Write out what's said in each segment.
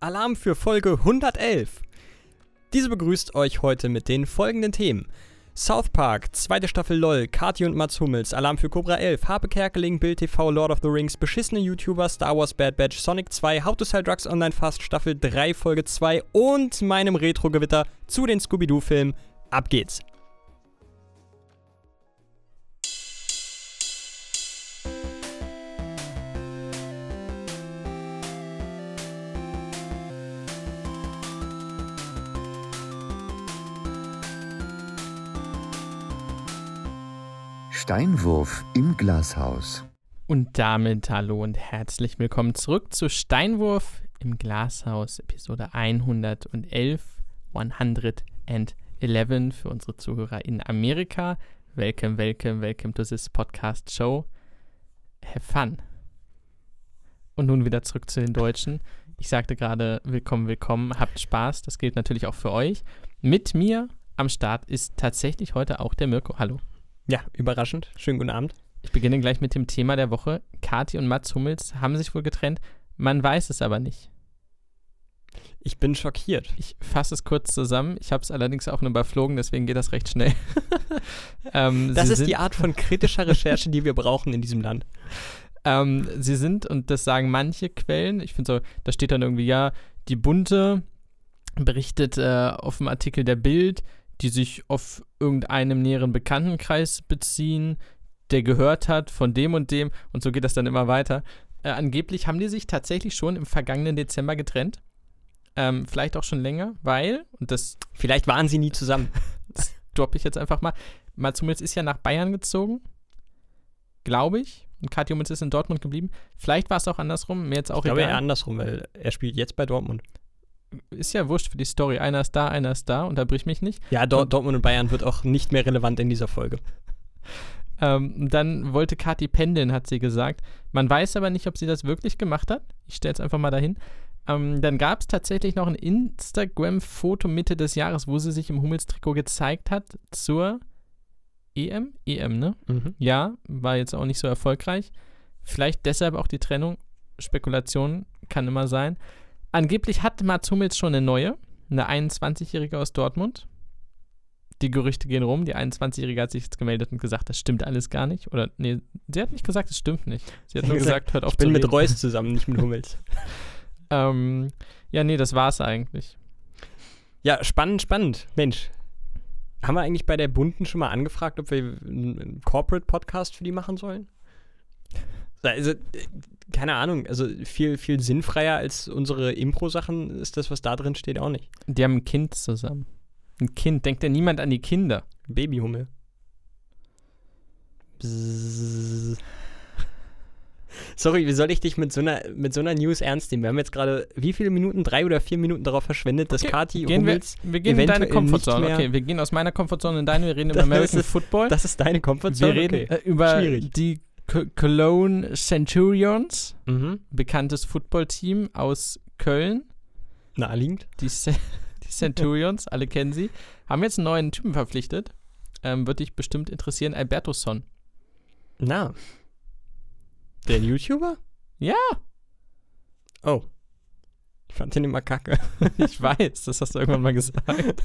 Alarm für Folge 111. Diese begrüßt euch heute mit den folgenden Themen. South Park, zweite Staffel LOL, Kati und Mats Hummels, Alarm für Cobra 11, Harpe Kerkeling, Bild TV, Lord of the Rings, beschissene YouTuber, Star Wars Bad Batch, Sonic 2, How to Sell Drugs Online Fast, Staffel 3, Folge 2 und meinem Retro-Gewitter zu den Scooby-Doo-Filmen. Ab geht's! Steinwurf im Glashaus. Und damit hallo und herzlich willkommen zurück zu Steinwurf im Glashaus, Episode 111, 111 für unsere Zuhörer in Amerika. Welcome, welcome, welcome to this podcast show. Have fun. Und nun wieder zurück zu den Deutschen. Ich sagte gerade willkommen, willkommen, habt Spaß. Das gilt natürlich auch für euch. Mit mir am Start ist tatsächlich heute auch der Mirko. Hallo. Ja, überraschend. Schönen guten Abend. Ich beginne gleich mit dem Thema der Woche. Kati und Mats Hummels haben sich wohl getrennt. Man weiß es aber nicht. Ich bin schockiert. Ich fasse es kurz zusammen. Ich habe es allerdings auch nur überflogen, deswegen geht das recht schnell. ähm, das ist die Art von kritischer Recherche, die wir brauchen in diesem Land. Ähm, sie sind, und das sagen manche Quellen, ich finde so, da steht dann irgendwie, ja, die Bunte berichtet äh, auf dem Artikel der Bild, die sich auf irgendeinem näheren Bekanntenkreis beziehen, der gehört hat von dem und dem und so geht das dann immer weiter. Äh, angeblich haben die sich tatsächlich schon im vergangenen Dezember getrennt. Ähm, vielleicht auch schon länger, weil, und das. Vielleicht waren sie nie zusammen. das droppe ich jetzt einfach mal. Mats Hummels ist ja nach Bayern gezogen, glaube ich. Und Kathi Hummels ist in Dortmund geblieben. Vielleicht war es auch andersrum, mir jetzt auch ich glaube eher andersrum, weil er spielt jetzt bei Dortmund ist ja wurscht für die Story. Einer ist da, einer ist da, unterbrich mich nicht. Ja, Dort, Dortmund und Bayern wird auch nicht mehr relevant in dieser Folge. Ähm, dann wollte Kathi pendeln, hat sie gesagt. Man weiß aber nicht, ob sie das wirklich gemacht hat. Ich stelle es einfach mal dahin. Ähm, dann gab es tatsächlich noch ein Instagram-Foto Mitte des Jahres, wo sie sich im Hummelstrikot gezeigt hat zur EM? EM, ne? Mhm. Ja, war jetzt auch nicht so erfolgreich. Vielleicht deshalb auch die Trennung. Spekulation kann immer sein. Angeblich hat Mats Hummels schon eine neue, eine 21-Jährige aus Dortmund. Die Gerüchte gehen rum. Die 21-Jährige hat sich jetzt gemeldet und gesagt, das stimmt alles gar nicht. Oder, nee, sie hat nicht gesagt, es stimmt nicht. Sie hat nur gesagt, hört auf Ich bin mit Reus zusammen, nicht mit Hummels. ähm, ja, nee, das war's eigentlich. Ja, spannend, spannend. Mensch, haben wir eigentlich bei der Bunten schon mal angefragt, ob wir einen Corporate-Podcast für die machen sollen? Also, keine Ahnung, also viel, viel sinnfreier als unsere Impro-Sachen ist das, was da drin steht, auch nicht. Die haben ein Kind zusammen. Ein Kind. Denkt ja niemand an die Kinder. Babyhummel. Sorry, wie soll ich dich mit so einer, mit so einer News ernst nehmen? Wir haben jetzt gerade wie viele Minuten? Drei oder vier Minuten darauf verschwendet, dass Kati gehen Hummels wir, wir gehen in deine Komfortzone. Okay, wir gehen aus meiner Komfortzone in deine. Wir reden über American ist, Football. Das ist deine Komfortzone. Wir reden okay. äh, über Schwierig. die Cologne Centurions, mhm. bekanntes Footballteam aus Köln. Naheliegend. Die, die Centurions, alle kennen sie, haben jetzt einen neuen Typen verpflichtet. Ähm, Würde dich bestimmt interessieren, Albertoson. Na. Der YouTuber? Ja. Oh. Ich fand den immer kacke. ich weiß, das hast du irgendwann mal gesagt.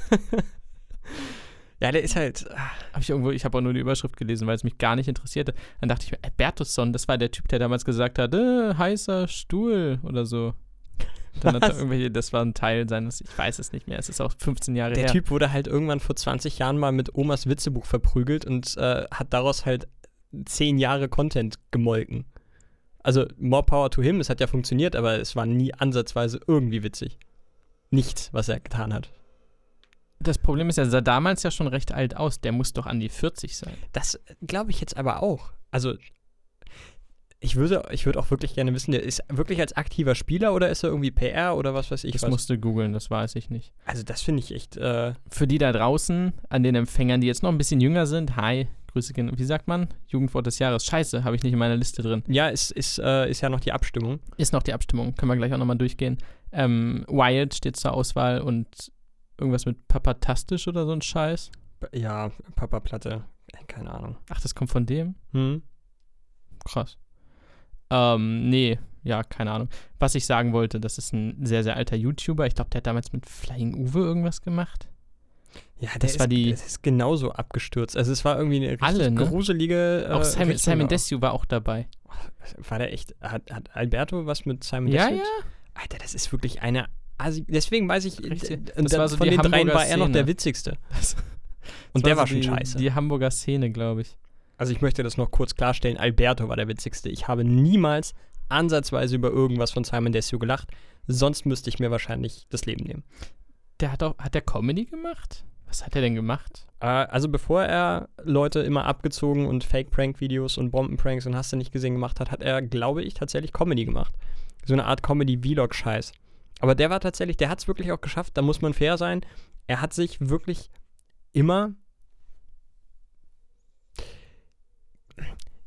Ja, der ist halt. Ah. Habe ich irgendwo, ich habe auch nur die Überschrift gelesen, weil es mich gar nicht interessierte. Dann dachte ich mir, Albertusson, das war der Typ, der damals gesagt hat, äh, heißer Stuhl oder so. Dann hat er irgendwelche, das war ein Teil seines, ich weiß es nicht mehr, es ist auch 15 Jahre der her. Der Typ wurde halt irgendwann vor 20 Jahren mal mit Omas Witzebuch verprügelt und äh, hat daraus halt 10 Jahre Content gemolken. Also, more power to him, es hat ja funktioniert, aber es war nie ansatzweise irgendwie witzig. Nichts, was er getan hat. Das Problem ist, er sah damals ja schon recht alt aus. Der muss doch an die 40 sein. Das glaube ich jetzt aber auch. Also, ich würde, ich würde auch wirklich gerne wissen, der ist wirklich als aktiver Spieler oder ist er irgendwie PR oder was weiß ich? Das was? musste googeln, das weiß ich nicht. Also, das finde ich echt. Äh Für die da draußen, an den Empfängern, die jetzt noch ein bisschen jünger sind, hi, Grüße, wie sagt man? Jugendwort des Jahres. Scheiße, habe ich nicht in meiner Liste drin. Ja, ist, ist, äh, ist ja noch die Abstimmung. Ist noch die Abstimmung, können wir gleich auch nochmal durchgehen. Ähm, Wild steht zur Auswahl und Irgendwas mit Papatastisch oder so ein Scheiß? Ja, Papa Platte. Keine Ahnung. Ach, das kommt von dem? Hm. Krass. Ähm, nee, ja, keine Ahnung. Was ich sagen wollte, das ist ein sehr, sehr alter YouTuber. Ich glaube, der hat damals mit Flying Uwe irgendwas gemacht. Ja, Das war ist, die- das ist genauso abgestürzt. Also es war irgendwie eine richtig Alle, ne? gruselige äh, auch Simon, Richtung Simon. Desue war auch dabei. War der echt, hat, hat Alberto was mit Simon Ja, Desue? ja. Alter, das ist wirklich eine Asi Deswegen weiß ich, Das da- war so von den dreien Hamburger war er noch der witzigste. Das- Und das der war so schon die, scheiße. Die Hamburger Szene, glaube ich. Also ich möchte das noch kurz klarstellen, Alberto war der witzigste. Ich habe niemals ansatzweise über irgendwas von Simon Desue gelacht. Sonst müsste ich mir wahrscheinlich das Leben nehmen. Der hat auch, hat der Comedy gemacht? Was hat er denn gemacht? Äh, also bevor er Leute immer abgezogen und Fake-Prank-Videos und Bombenpranks und hast du nicht gesehen gemacht hat, hat er, glaube ich, tatsächlich Comedy gemacht. So eine Art Comedy-Vlog-Scheiß. Aber der war tatsächlich, der hat es wirklich auch geschafft, da muss man fair sein. Er hat sich wirklich immer.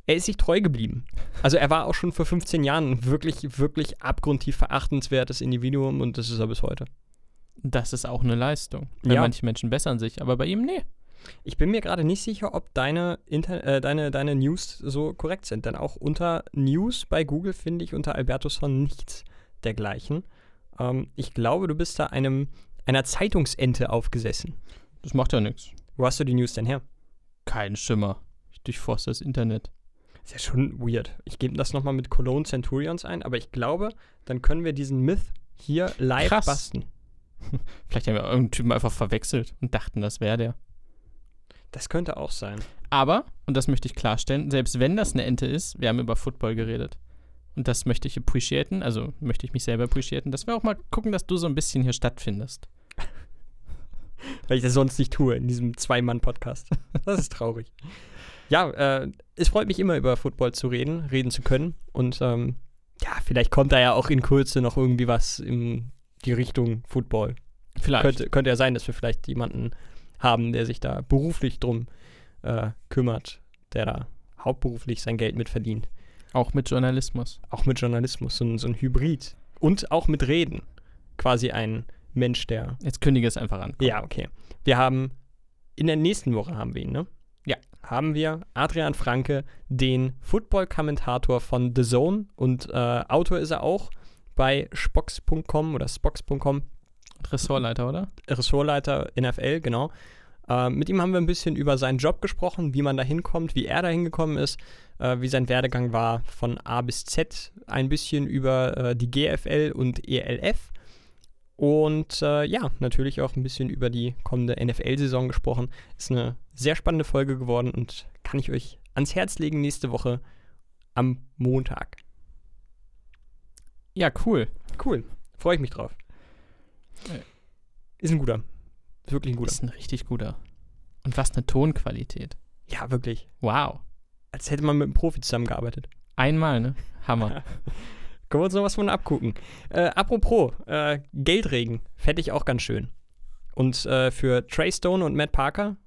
Er ist sich treu geblieben. Also er war auch schon vor 15 Jahren ein wirklich, wirklich abgrundtief verachtenswertes Individuum und das ist er bis heute. Das ist auch eine Leistung. Ja. manche Menschen bessern sich, aber bei ihm, nee. Ich bin mir gerade nicht sicher, ob deine, Inter äh, deine, deine News so korrekt sind. Denn auch unter News bei Google finde ich unter Albertusson nichts dergleichen. Ähm, ich glaube, du bist da einem, einer Zeitungsente aufgesessen. Das macht ja nichts. Wo hast du die News denn her? Kein Schimmer. Ich durchforste das Internet. Ist ja schon weird. Ich gebe das nochmal mit Cologne Centurions ein, aber ich glaube, dann können wir diesen Myth hier live Krass. basten. Vielleicht haben wir irgendeinen Typen einfach verwechselt und dachten, das wäre der. Das könnte auch sein. Aber, und das möchte ich klarstellen, selbst wenn das eine Ente ist, wir haben über Football geredet. Und das möchte ich appreciaten, also möchte ich mich selber appreciaten, dass wir auch mal gucken, dass du so ein bisschen hier stattfindest. weil ich das sonst nicht tue in diesem Zwei-Mann-Podcast. Das ist traurig. Ja, äh, es freut mich immer über Football zu reden, reden zu können. Und ähm, ja, vielleicht kommt da ja auch in Kürze noch irgendwie was in die Richtung Football. Vielleicht. Könnte, könnte ja sein, dass wir vielleicht jemanden haben, der sich da beruflich drum äh, kümmert, der da hauptberuflich sein Geld mit verdient. Auch mit Journalismus. Auch mit Journalismus, so ein, so ein Hybrid. Und auch mit Reden. Quasi ein Mensch, der Jetzt kündige es einfach an. Ja, okay. Wir haben in der nächsten Woche haben wir ihn, ne? Ja. Haben wir Adrian Franke, den Football-Kommentator von The Zone und äh, Autor ist er auch bei Spox.com oder Spox.com, Ressortleiter, oder? Ressortleiter NFL, genau. Äh, mit ihm haben wir ein bisschen über seinen Job gesprochen, wie man da hinkommt, wie er da hingekommen ist, äh, wie sein Werdegang war von A bis Z, ein bisschen über äh, die GFL und ELF und äh, ja, natürlich auch ein bisschen über die kommende NFL-Saison gesprochen. Ist eine sehr spannende Folge geworden und kann ich euch ans Herz legen nächste Woche am Montag. Ja, cool. Cool, freue ich mich drauf. Ist ein guter. Ist wirklich ein guter. Ist ein richtig guter. Und was eine Tonqualität. Ja, wirklich. Wow. Als hätte man mit einem Profi zusammengearbeitet. Einmal, ne? Hammer. Können wir uns noch was von abgucken. Äh, apropos, äh, Geldregen. Fände ich auch ganz schön. Und äh, für Trey Stone und Matt Parker,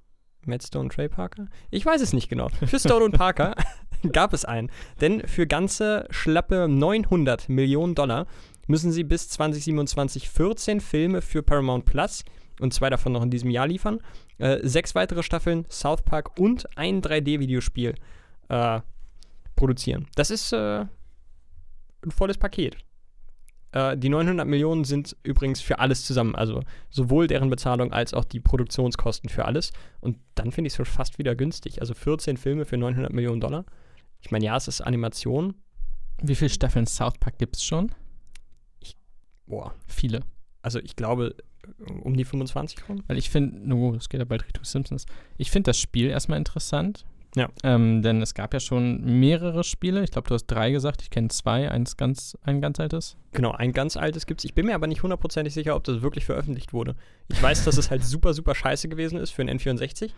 Matt Stone, Trey Parker? Ich weiß es nicht genau. Für Stone und Parker gab es einen. Denn für ganze schlappe 900 Millionen Dollar müssen sie bis 2027 14 Filme für Paramount Plus und zwei davon noch in diesem Jahr liefern, äh, sechs weitere Staffeln South Park und ein 3D-Videospiel äh, produzieren. Das ist äh, ein volles Paket. Äh, die 900 Millionen sind übrigens für alles zusammen, also sowohl deren Bezahlung als auch die Produktionskosten für alles. Und dann finde ich es schon fast wieder günstig. Also 14 Filme für 900 Millionen Dollar. Ich meine, ja, es ist Animation. Wie viele Staffeln South Park gibt es schon? Boah, Viele. also ich glaube um die 25 rum. Weil ich finde, oh, es geht ja bald Richtung Simpsons. Ich finde das Spiel erstmal interessant. Ja. Ähm, denn es gab ja schon mehrere Spiele. Ich glaube, du hast drei gesagt. Ich kenne zwei. Eins ganz, ein ganz altes. Genau, ein ganz altes gibt es. Ich bin mir aber nicht hundertprozentig sicher, ob das wirklich veröffentlicht wurde. Ich weiß, dass es halt super, super scheiße gewesen ist für einen N64.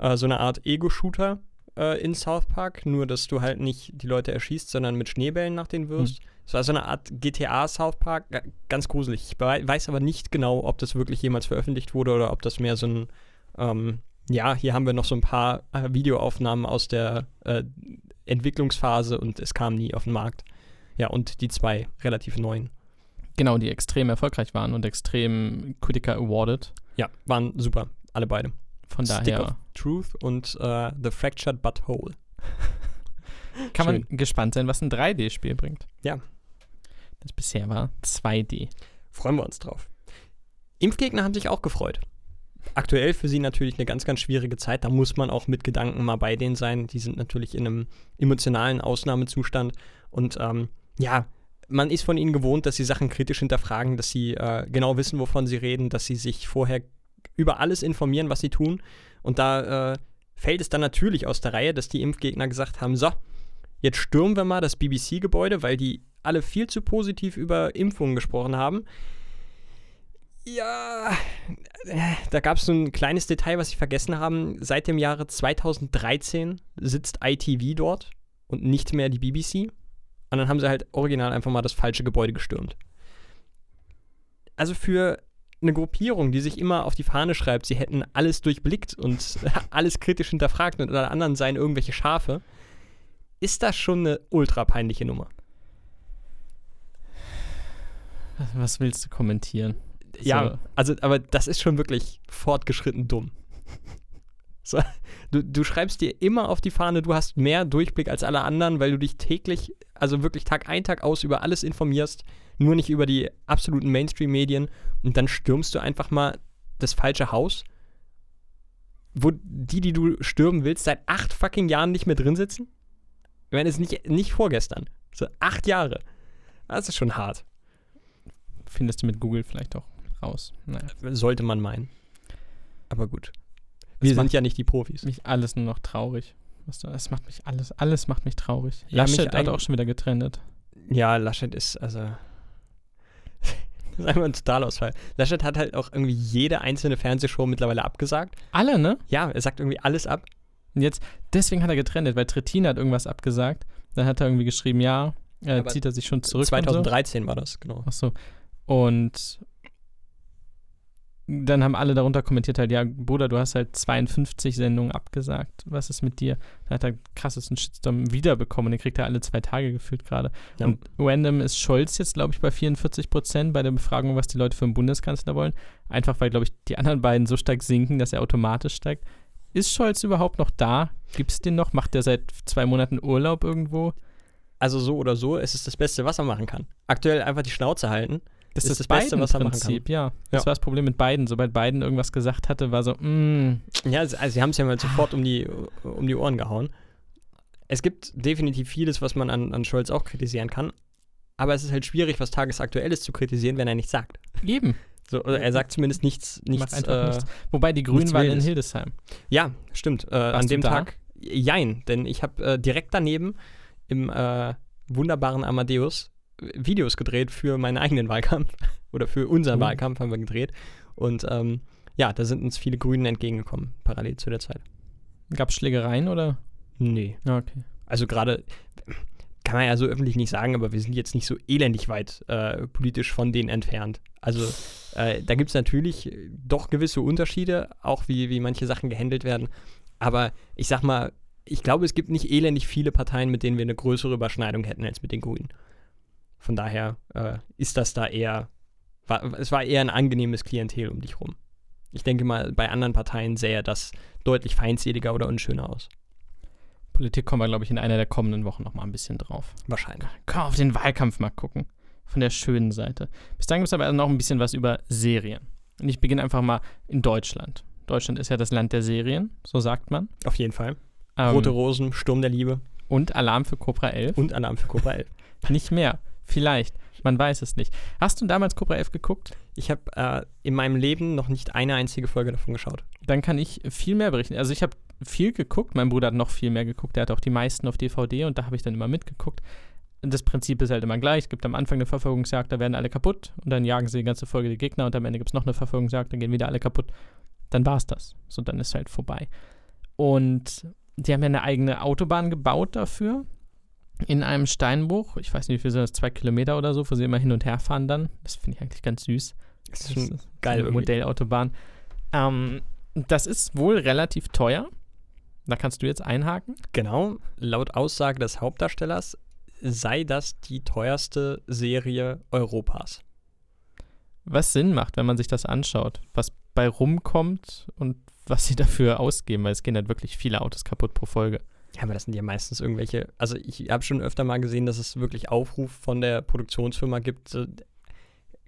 Äh, so eine Art Ego-Shooter äh, in South Park, nur dass du halt nicht die Leute erschießt, sondern mit Schneebällen nach denen wirst. Es war so eine Art GTA South Park, Ga- ganz gruselig. Ich wei- weiß aber nicht genau, ob das wirklich jemals veröffentlicht wurde oder ob das mehr so ein, ähm, ja, hier haben wir noch so ein paar äh, Videoaufnahmen aus der äh, Entwicklungsphase und es kam nie auf den Markt. Ja, und die zwei relativ neuen. Genau, die extrem erfolgreich waren und extrem Critiker awarded. Ja, waren super, alle beide. Von Stick daher. of Truth und äh, The Fractured But Whole. Kann Schön. man gespannt sein, was ein 3D-Spiel bringt. Ja. Das bisher war 2D. Freuen wir uns drauf. Impfgegner haben sich auch gefreut. Aktuell für sie natürlich eine ganz, ganz schwierige Zeit. Da muss man auch mit Gedanken mal bei denen sein. Die sind natürlich in einem emotionalen Ausnahmezustand. Und ähm, ja, man ist von ihnen gewohnt, dass sie Sachen kritisch hinterfragen, dass sie äh, genau wissen, wovon sie reden, dass sie sich vorher über alles informieren, was sie tun. Und da äh, fällt es dann natürlich aus der Reihe, dass die Impfgegner gesagt haben: So, jetzt stürmen wir mal das BBC-Gebäude, weil die alle viel zu positiv über Impfungen gesprochen haben. Ja, äh, da gab es so ein kleines Detail, was ich vergessen haben. Seit dem Jahre 2013 sitzt ITV dort und nicht mehr die BBC. Und dann haben sie halt original einfach mal das falsche Gebäude gestürmt. Also für eine Gruppierung, die sich immer auf die Fahne schreibt, sie hätten alles durchblickt und alles kritisch hinterfragt und alle anderen seien irgendwelche Schafe, ist das schon eine ultra peinliche Nummer. Was willst du kommentieren? Ja, So. also, aber das ist schon wirklich fortgeschritten dumm. So, du, du schreibst dir immer auf die Fahne, du hast mehr Durchblick als alle anderen, weil du dich täglich, also wirklich Tag ein, Tag aus über alles informierst, nur nicht über die absoluten Mainstream-Medien und dann stürmst du einfach mal das falsche Haus, wo die, die du stürmen willst, seit acht fucking Jahren nicht mehr drin sitzen? Ich meine, es ist nicht, nicht vorgestern. So acht Jahre. Das ist schon hart. Findest du mit Google vielleicht auch raus? Naja. Sollte man meinen. Aber gut. Das Wir sind ja nicht die Profis. mich alles nur noch traurig. Es macht mich alles, alles macht mich traurig. Ja, mich Laschet hat auch schon wieder getrennt. Ja, Laschet ist, also. das ist einfach ein Totalausfall. Laschet hat halt auch irgendwie jede einzelne Fernsehshow mittlerweile abgesagt. Alle, ne? Ja, er sagt irgendwie alles ab. Und jetzt, deswegen hat er getrennt, weil Trittin hat irgendwas abgesagt. Dann hat er irgendwie geschrieben, ja, äh, zieht er sich schon zurück. Und 2013 war das, genau. so. Ach so. Und dann haben alle darunter kommentiert halt, ja, Bruder, du hast halt 52 Sendungen abgesagt. Was ist mit dir? Dann hat er krassesten Shitstorm wiederbekommen. Den kriegt er alle zwei Tage gefühlt gerade. Ja. Und random ist Scholz jetzt, glaube ich, bei 44 Prozent bei der Befragung, was die Leute für einen Bundeskanzler wollen. Einfach weil, glaube ich, die anderen beiden so stark sinken, dass er automatisch steigt. Ist Scholz überhaupt noch da? Gibt es den noch? Macht der seit zwei Monaten Urlaub irgendwo? Also so oder so, es ist das Beste, was er machen kann. Aktuell einfach die Schnauze halten. Das Ist das das Beste, was er machen Prinzip, ja. Das Ja. war das Problem mit Biden. Sobald Biden irgendwas gesagt hatte, war so, mm, Ja, also sie haben es ja mal sofort um die, um die Ohren gehauen. Es gibt definitiv vieles, was man an, an Scholz auch kritisieren kann. Aber es ist halt schwierig, was Tagesaktuelles zu kritisieren, wenn er nichts sagt. eben. So, oder er sagt zumindest nichts, nichts, äh, nichts. Wobei die Grünen waren in. Hildesheim. Ja, stimmt. Äh, an dem da? Tag, jein, denn ich habe äh, direkt daneben im äh, wunderbaren Amadeus Videos gedreht für meinen eigenen Wahlkampf oder für unseren Oh. Wahlkampf haben wir gedreht. Und ähm, ja, da sind uns viele Grünen entgegengekommen, parallel zu der Zeit. Gab es Schlägereien oder? Nee. Ja, okay. Also gerade, kann man ja so öffentlich nicht sagen, aber wir sind jetzt nicht so elendig weit äh, politisch von denen entfernt. Also äh, da gibt es natürlich doch gewisse Unterschiede, auch wie, wie manche Sachen gehandelt werden. Aber ich sag mal, ich glaube, es gibt nicht elendig viele Parteien, mit denen wir eine größere Überschneidung hätten als mit den Grünen. Von daher äh, ist das da eher, war, es war eher ein angenehmes Klientel um dich rum. Ich denke mal, bei anderen Parteien sähe das deutlich feindseliger oder unschöner aus. Politik kommen wir, glaube ich, in einer der kommenden Wochen noch mal ein bisschen drauf. Wahrscheinlich. Können wir auf den Wahlkampf mal gucken. Von der schönen Seite. Bis dann gibt es aber noch ein bisschen was über Serien. Und ich beginne einfach mal in Deutschland. Deutschland ist ja das Land der Serien, so sagt man. Auf jeden Fall. Ähm, Rote Rosen, Sturm der Liebe und Alarm für Cobra 11. und Alarm für Cobra 11. Nicht mehr. Vielleicht. Man weiß es nicht. Hast du damals Cobra 11 geguckt? Ich habe äh, in meinem Leben noch nicht eine einzige Folge davon geschaut. Dann kann ich viel mehr berichten. Also ich habe viel geguckt. Mein Bruder hat noch viel mehr geguckt. Der hat auch die meisten auf DVD und da habe ich dann immer mitgeguckt. Das Prinzip ist halt immer gleich. Es gibt am Anfang eine Verfolgungsjagd, da werden alle kaputt und dann jagen sie die ganze Folge die Gegner und am Ende gibt es noch eine Verfolgungsjagd, dann gehen wieder alle kaputt. Dann war es das. So, dann ist halt vorbei. Und die haben ja eine eigene Autobahn gebaut dafür. In einem Steinbruch. Ich weiß nicht, wie viel sind das? Zwei Kilometer oder so, wo sie immer hin und her fahren dann. Das finde ich eigentlich ganz süß. Das ist Das schon ist geil eine. Modellautobahn. Ähm, das ist wohl relativ teuer. Da kannst du jetzt einhaken. Genau, laut Aussage des Hauptdarstellers sei das die teuerste Serie Europas. Was Sinn macht, wenn man sich das anschaut. Was bei rumkommt und was sie dafür ausgeben, weil es gehen halt wirklich viele Autos kaputt pro Folge. Ja, aber das sind ja meistens irgendwelche, also ich habe schon öfter mal gesehen, dass es wirklich Aufruf von der Produktionsfirma gibt, so,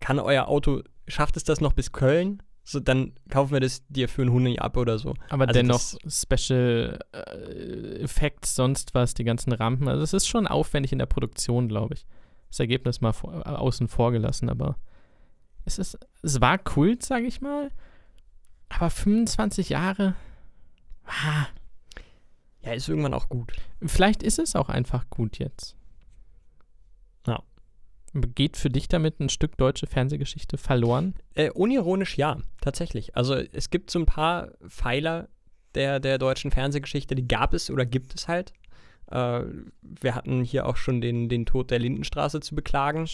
kann euer Auto, schafft es das noch bis Köln? So, dann kaufen wir das dir für einen Huni ab oder so. Aber Also dennoch Special äh, Effects, sonst was, die ganzen Rampen. Also es ist schon aufwendig in der Produktion, glaube ich. Das Ergebnis mal vor, äh, außen vor gelassen, aber es ist, es war Kult, sage ich mal. Aber 25 Jahre, ah, Ja, ist irgendwann auch gut. vielleicht ist es auch einfach gut jetzt. Ja. Geht für dich damit ein Stück deutsche Fernsehgeschichte verloren? Äh, unironisch ja, tatsächlich. Also es gibt so ein paar Pfeiler der, der deutschen Fernsehgeschichte, die gab es oder gibt es halt. Äh, wir hatten hier auch schon den, den Tod der Lindenstraße zu beklagen,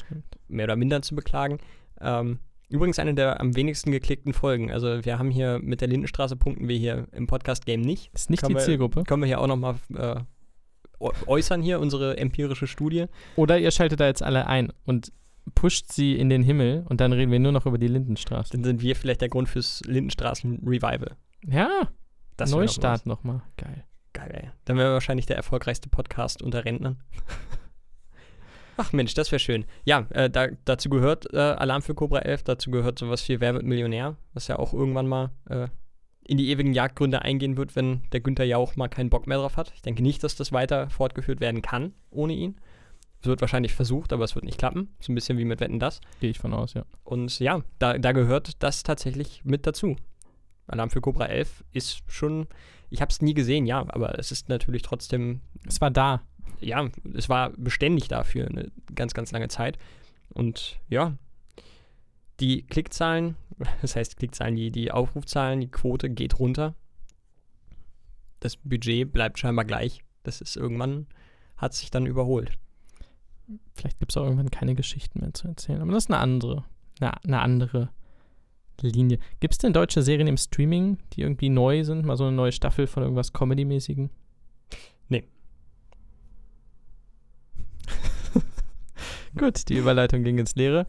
mehr oder minder zu beklagen. Ähm, übrigens eine der am wenigsten geklickten Folgen. Also wir haben hier mit der Lindenstraße punkten wir hier im Podcast-Game nicht. Ist nicht Können die wir- Zielgruppe. Können wir hier auch nochmal äh, äu- äußern hier, unsere empirische Studie. Oder ihr schaltet da jetzt alle ein und pusht sie in den Himmel und dann reden wir nur noch über die Lindenstraße. Dann sind wir vielleicht der Grund fürs Lindenstraßen-Revival. Ja, Das Neustart nochmal. Geil. Geil, ey. Dann wären wir wahrscheinlich der erfolgreichste Podcast unter Rentnern. Ach Mensch, das wäre schön. Ja, äh, da, dazu gehört äh, Alarm für Cobra 11, dazu gehört sowas wie Wer wird Millionär, was ja auch irgendwann mal äh, in die ewigen Jagdgründe eingehen wird, wenn der Günther Jauch mal keinen Bock mehr drauf hat. Ich denke nicht, dass das weiter fortgeführt werden kann ohne ihn. Es wird wahrscheinlich versucht, aber es wird nicht klappen. So ein bisschen wie mit Wetten das. Gehe ich von aus, ja. Und ja, da, da gehört das tatsächlich mit dazu. Alarm für Cobra 11 ist schon, ich habe es nie gesehen, ja, aber es ist natürlich trotzdem Es war da. Ja, es war beständig dafür eine ganz, ganz lange Zeit. Und ja, die Klickzahlen, das heißt Klickzahlen, die, die Aufrufzahlen, die Quote geht runter. Das Budget bleibt scheinbar gleich. Das ist irgendwann, hat sich dann überholt. Vielleicht gibt es auch irgendwann keine Geschichten mehr zu erzählen. Aber das ist eine andere, eine, eine andere Linie. Gibt es denn deutsche Serien im Streaming, die irgendwie neu sind? Mal so eine neue Staffel von irgendwas Comedy-mäßigen? Nee. Gut, die Überleitung ging ins Leere.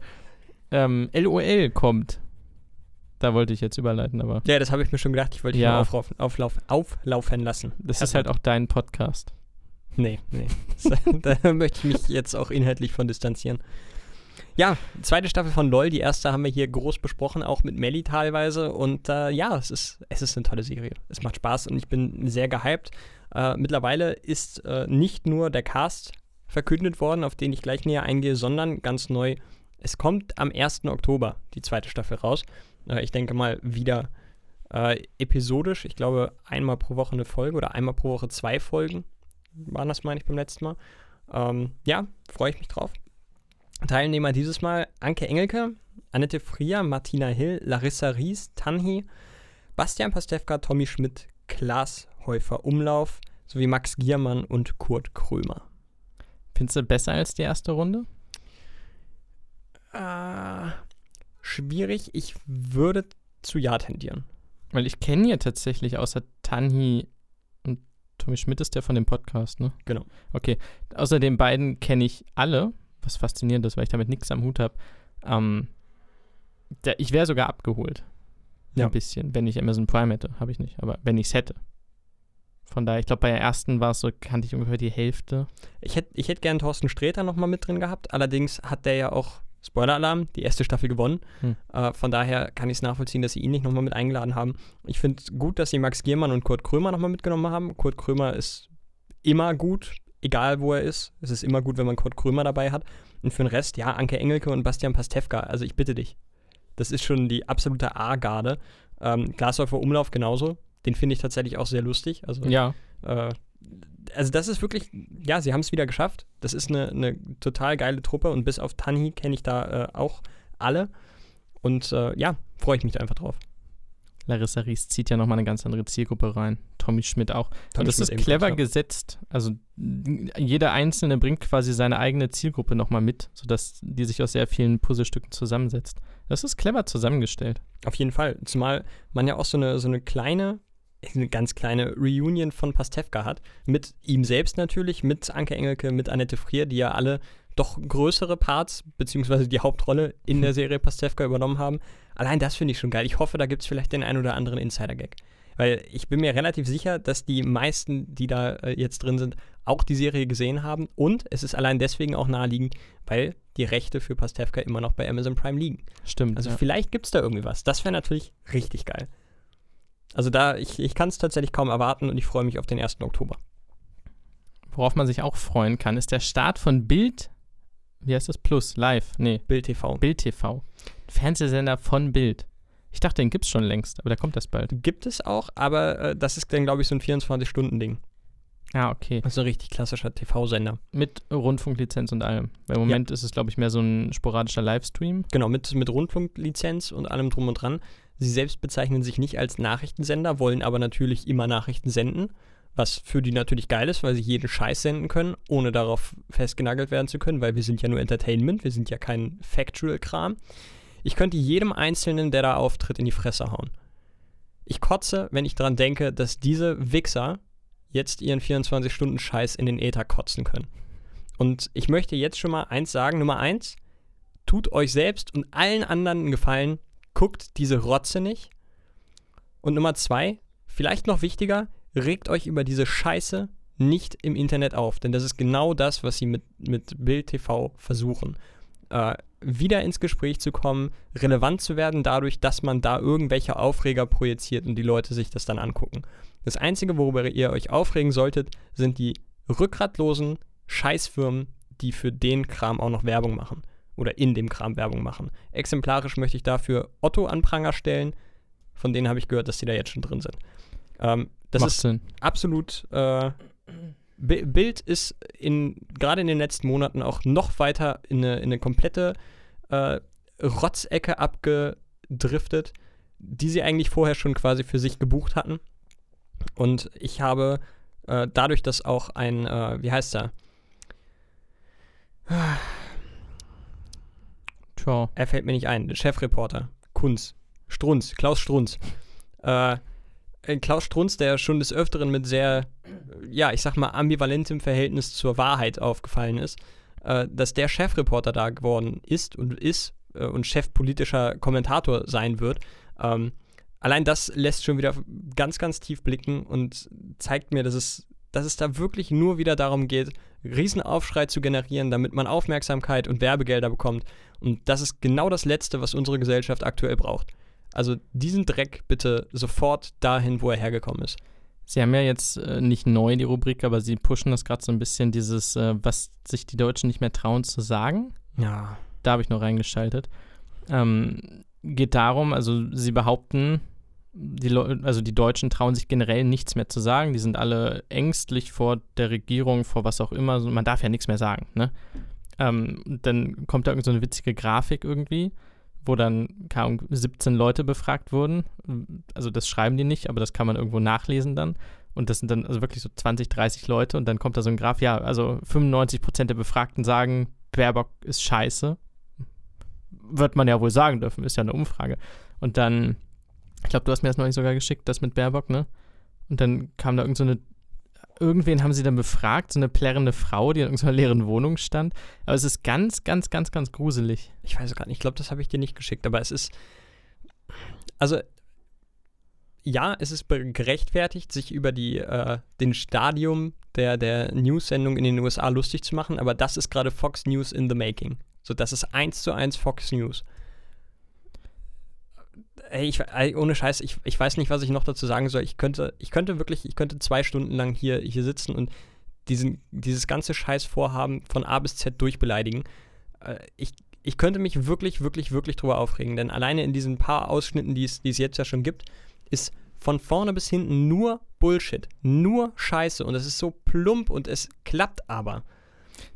Ähm, LOL kommt. Da wollte ich jetzt überleiten, aber Ja, das habe ich mir schon gedacht. Ich wollte dich Ja. mal auflaufen, auflauf, auflaufen lassen. das ist halt auch dein Podcast. Nee, nee. da möchte ich mich jetzt auch inhaltlich von distanzieren. Ja, zweite Staffel von LOL, die erste haben wir hier groß besprochen, auch mit Melly teilweise. Und äh, ja, es ist, es ist eine tolle Serie. Es macht Spaß und ich bin sehr gehypt. Äh, mittlerweile ist äh, nicht nur der Cast verkündet worden, auf den ich gleich näher eingehe, sondern ganz neu, es kommt am 1. Oktober die zweite Staffel raus. Äh, ich denke mal wieder äh, episodisch. Ich glaube, einmal pro Woche eine Folge oder einmal pro Woche zwei Folgen waren das, meine ich, beim letzten Mal. Ähm, ja, freue ich mich drauf. Teilnehmer dieses Mal Anke Engelke, Annette Frier, Martina Hill, Larissa Ries, Tanhi, Bastian Pastewka, Tommy Schmidt, Klaas Häufer Umlauf sowie Max Giermann und Kurt Krömer. Findest du besser als die erste Runde? Äh, schwierig. Ich würde zu Ja tendieren. Weil ich kenne ja tatsächlich außer Tanhi und Tommy Schmidt ist der von dem Podcast, ne? Genau. Okay. Außer den beiden kenne ich alle, was faszinierend ist, weil ich damit nichts am Hut habe. Ähm, ich wäre sogar abgeholt. Ja. Ein bisschen, wenn ich Amazon Prime hätte. Habe ich nicht, aber wenn ich es hätte. Von daher, ich glaube, bei der ersten war es so, kannte ich ungefähr die Hälfte. Ich hätte ich hätt gern Thorsten Sträter nochmal mit drin gehabt. Allerdings hat der ja auch, Spoiler-Alarm, die erste Staffel gewonnen. Hm. Äh, von daher kann ich es nachvollziehen, dass sie ihn nicht nochmal mit eingeladen haben. Ich finde es gut, dass sie Max Giermann und Kurt Krömer nochmal mitgenommen haben. Kurt Krömer ist immer gut, egal wo er ist. Es ist immer gut, wenn man Kurt Krömer dabei hat. Und für den Rest, ja, Anke Engelke und Bastian Pastewka. Also ich bitte dich. Das ist schon die absolute A-Garde. Ähm, Glashäufer Umlauf genauso. Den finde ich tatsächlich auch sehr lustig. Also Ja, äh, also das ist wirklich, ja, sie haben es wieder geschafft. Das ist eine, eine total geile Truppe und bis auf Tanhi kenne ich da äh, auch alle. Und äh, ja, freue ich mich da einfach drauf. Larissa Ries zieht ja nochmal eine ganz andere Zielgruppe rein. Tommy Schmidt auch. Tommy und das Schmidt ist clever gesetzt. Also jeder Einzelne bringt quasi seine eigene Zielgruppe nochmal mit, sodass die sich aus sehr vielen Puzzlestücken zusammensetzt. Das ist clever zusammengestellt. Auf jeden Fall. Zumal man ja auch so eine, so eine kleine, eine ganz kleine Reunion von Pastewka hat. Mit ihm selbst natürlich, mit Anke Engelke, mit Annette Frier, die ja alle doch größere Parts, beziehungsweise die Hauptrolle in der Serie Pastewka übernommen haben. Allein das finde ich schon geil. Ich hoffe, da gibt es vielleicht den einen oder anderen Insider-Gag. Weil ich bin mir relativ sicher, dass die meisten, die da äh, jetzt drin sind, auch die Serie gesehen haben. Und es ist allein deswegen auch naheliegend, weil die Rechte für Pastewka immer noch bei Amazon Prime liegen. Stimmt. Also ja. vielleicht gibt es da irgendwie was. Das wäre natürlich richtig geil. Also da, ich, ich kann es tatsächlich kaum erwarten und ich freue mich auf den 1. Oktober. Worauf man sich auch freuen kann, ist der Start von Bild. Wie heißt das? Plus, live. Nee, Bild TV. Bild TV. Fernsehsender von Bild. Ich dachte, den gibt's schon längst, aber der kommt erst bald. Gibt es auch, aber äh, das ist dann, glaube ich, so ein 24-Stunden-Ding. Ah, okay. Also ein richtig klassischer TV-Sender. Mit Rundfunklizenz und allem. Weil Im Moment ist es, glaube ich, mehr so ein sporadischer Livestream. Genau, mit, mit Rundfunklizenz und allem drum und dran. Sie selbst bezeichnen sich nicht als Nachrichtensender, wollen aber natürlich immer Nachrichten senden, was für die natürlich geil ist, weil sie jeden Scheiß senden können, ohne darauf festgenagelt werden zu können, weil wir sind ja nur Entertainment, wir sind ja kein Factual-Kram. Ich könnte jedem Einzelnen, der da auftritt, in die Fresse hauen. Ich kotze, wenn ich daran denke, dass diese Wichser jetzt ihren 24-Stunden-Scheiß in den Äther kotzen können. Und ich möchte jetzt schon mal eins sagen. Nummer eins, tut euch selbst und allen anderen einen Gefallen, guckt diese Rotze nicht. Und Nummer zwei, vielleicht noch wichtiger, regt euch über diese Scheiße nicht im Internet auf, denn das ist genau das, was sie mit, mit Bild TV versuchen. Äh, wieder ins Gespräch zu kommen, relevant zu werden, dadurch, dass man da irgendwelche Aufreger projiziert und die Leute sich das dann angucken. Das Einzige, worüber ihr euch aufregen solltet, sind die rückgratlosen Scheißfirmen, die für den Kram auch noch Werbung machen. Oder in dem Kram Werbung machen. Exemplarisch möchte ich dafür Otto an Pranger stellen. Von denen habe ich gehört, dass die da jetzt schon drin sind. Ähm, das Macht ist Sinn. absolut. Äh, Bi- Bild ist in gerade in den letzten Monaten auch noch weiter in eine, in eine komplette äh, Rotzecke abgedriftet, die sie eigentlich vorher schon quasi für sich gebucht hatten. Und ich habe äh, dadurch, dass auch ein, äh, wie heißt er? Tja. Er fällt mir nicht ein. Chefreporter. Kunz. Strunz. Klaus Strunz. Äh, äh, Klaus Strunz, der schon des Öfteren mit sehr, ja, ich sag mal, ambivalentem Verhältnis zur Wahrheit aufgefallen ist, äh, dass der Chefreporter da geworden ist und ist äh, und chefpolitischer Kommentator sein wird. Ähm, allein das lässt schon wieder ganz, ganz tief blicken und zeigt mir, dass es, dass es da wirklich nur wieder darum geht, Riesenaufschrei zu generieren, damit man Aufmerksamkeit und Werbegelder bekommt. Und das ist genau das Letzte, was unsere Gesellschaft aktuell braucht. Also diesen Dreck bitte sofort dahin, wo er hergekommen ist. Sie haben ja jetzt äh, nicht neu die Rubrik, aber Sie pushen das gerade so ein bisschen, dieses, äh, was sich die Deutschen nicht mehr trauen zu sagen. Ja. Da habe ich noch reingeschaltet. Ähm, geht darum, also Sie behaupten, die Leu also die Deutschen trauen sich generell nichts mehr zu sagen. Die sind alle ängstlich vor der Regierung, vor was auch immer. Man darf ja nichts mehr sagen. Ne? Ähm, dann kommt da irgend so witzige Grafik irgendwie, wo dann keine Ahnung, 17 Leute befragt wurden. Also das schreiben die nicht, aber das kann man irgendwo nachlesen dann. Und das sind dann also wirklich so 20, 30 Leute und dann kommt da so ein Graph, ja, also 95 Prozent der Befragten sagen, Baerbock ist scheiße. Wird man ja wohl sagen dürfen, ist ja eine Umfrage. Und dann, ich glaube, du hast mir das neulich sogar geschickt, das mit Baerbock, ne? Und dann kam da irgend so irgendwen haben sie dann befragt, so eine plärrende Frau, die in irgendeiner leeren Wohnung stand. Aber es ist ganz, ganz, ganz, ganz gruselig. Ich weiß gar nicht, ich glaube, das habe ich dir nicht geschickt, aber es ist. Also, ja, es ist gerechtfertigt, sich über die, äh, den Stadium der, der News-Sendung in den USA lustig zu machen, aber das ist gerade Fox News in the making. So, das ist eins zu eins Fox News. Ey, ich, ey, ohne Scheiß, ich, ich weiß nicht, was ich noch dazu sagen soll. Ich könnte, ich könnte wirklich, ich könnte zwei Stunden lang hier, hier sitzen und diesen, dieses ganze Scheißvorhaben von A bis Z durchbeleidigen. Äh, ich, ich könnte mich wirklich, wirklich, wirklich drüber aufregen, denn alleine in diesen paar Ausschnitten, die es die es jetzt ja schon gibt, ist von vorne bis hinten nur Bullshit, nur Scheiße und es ist so plump und es klappt aber.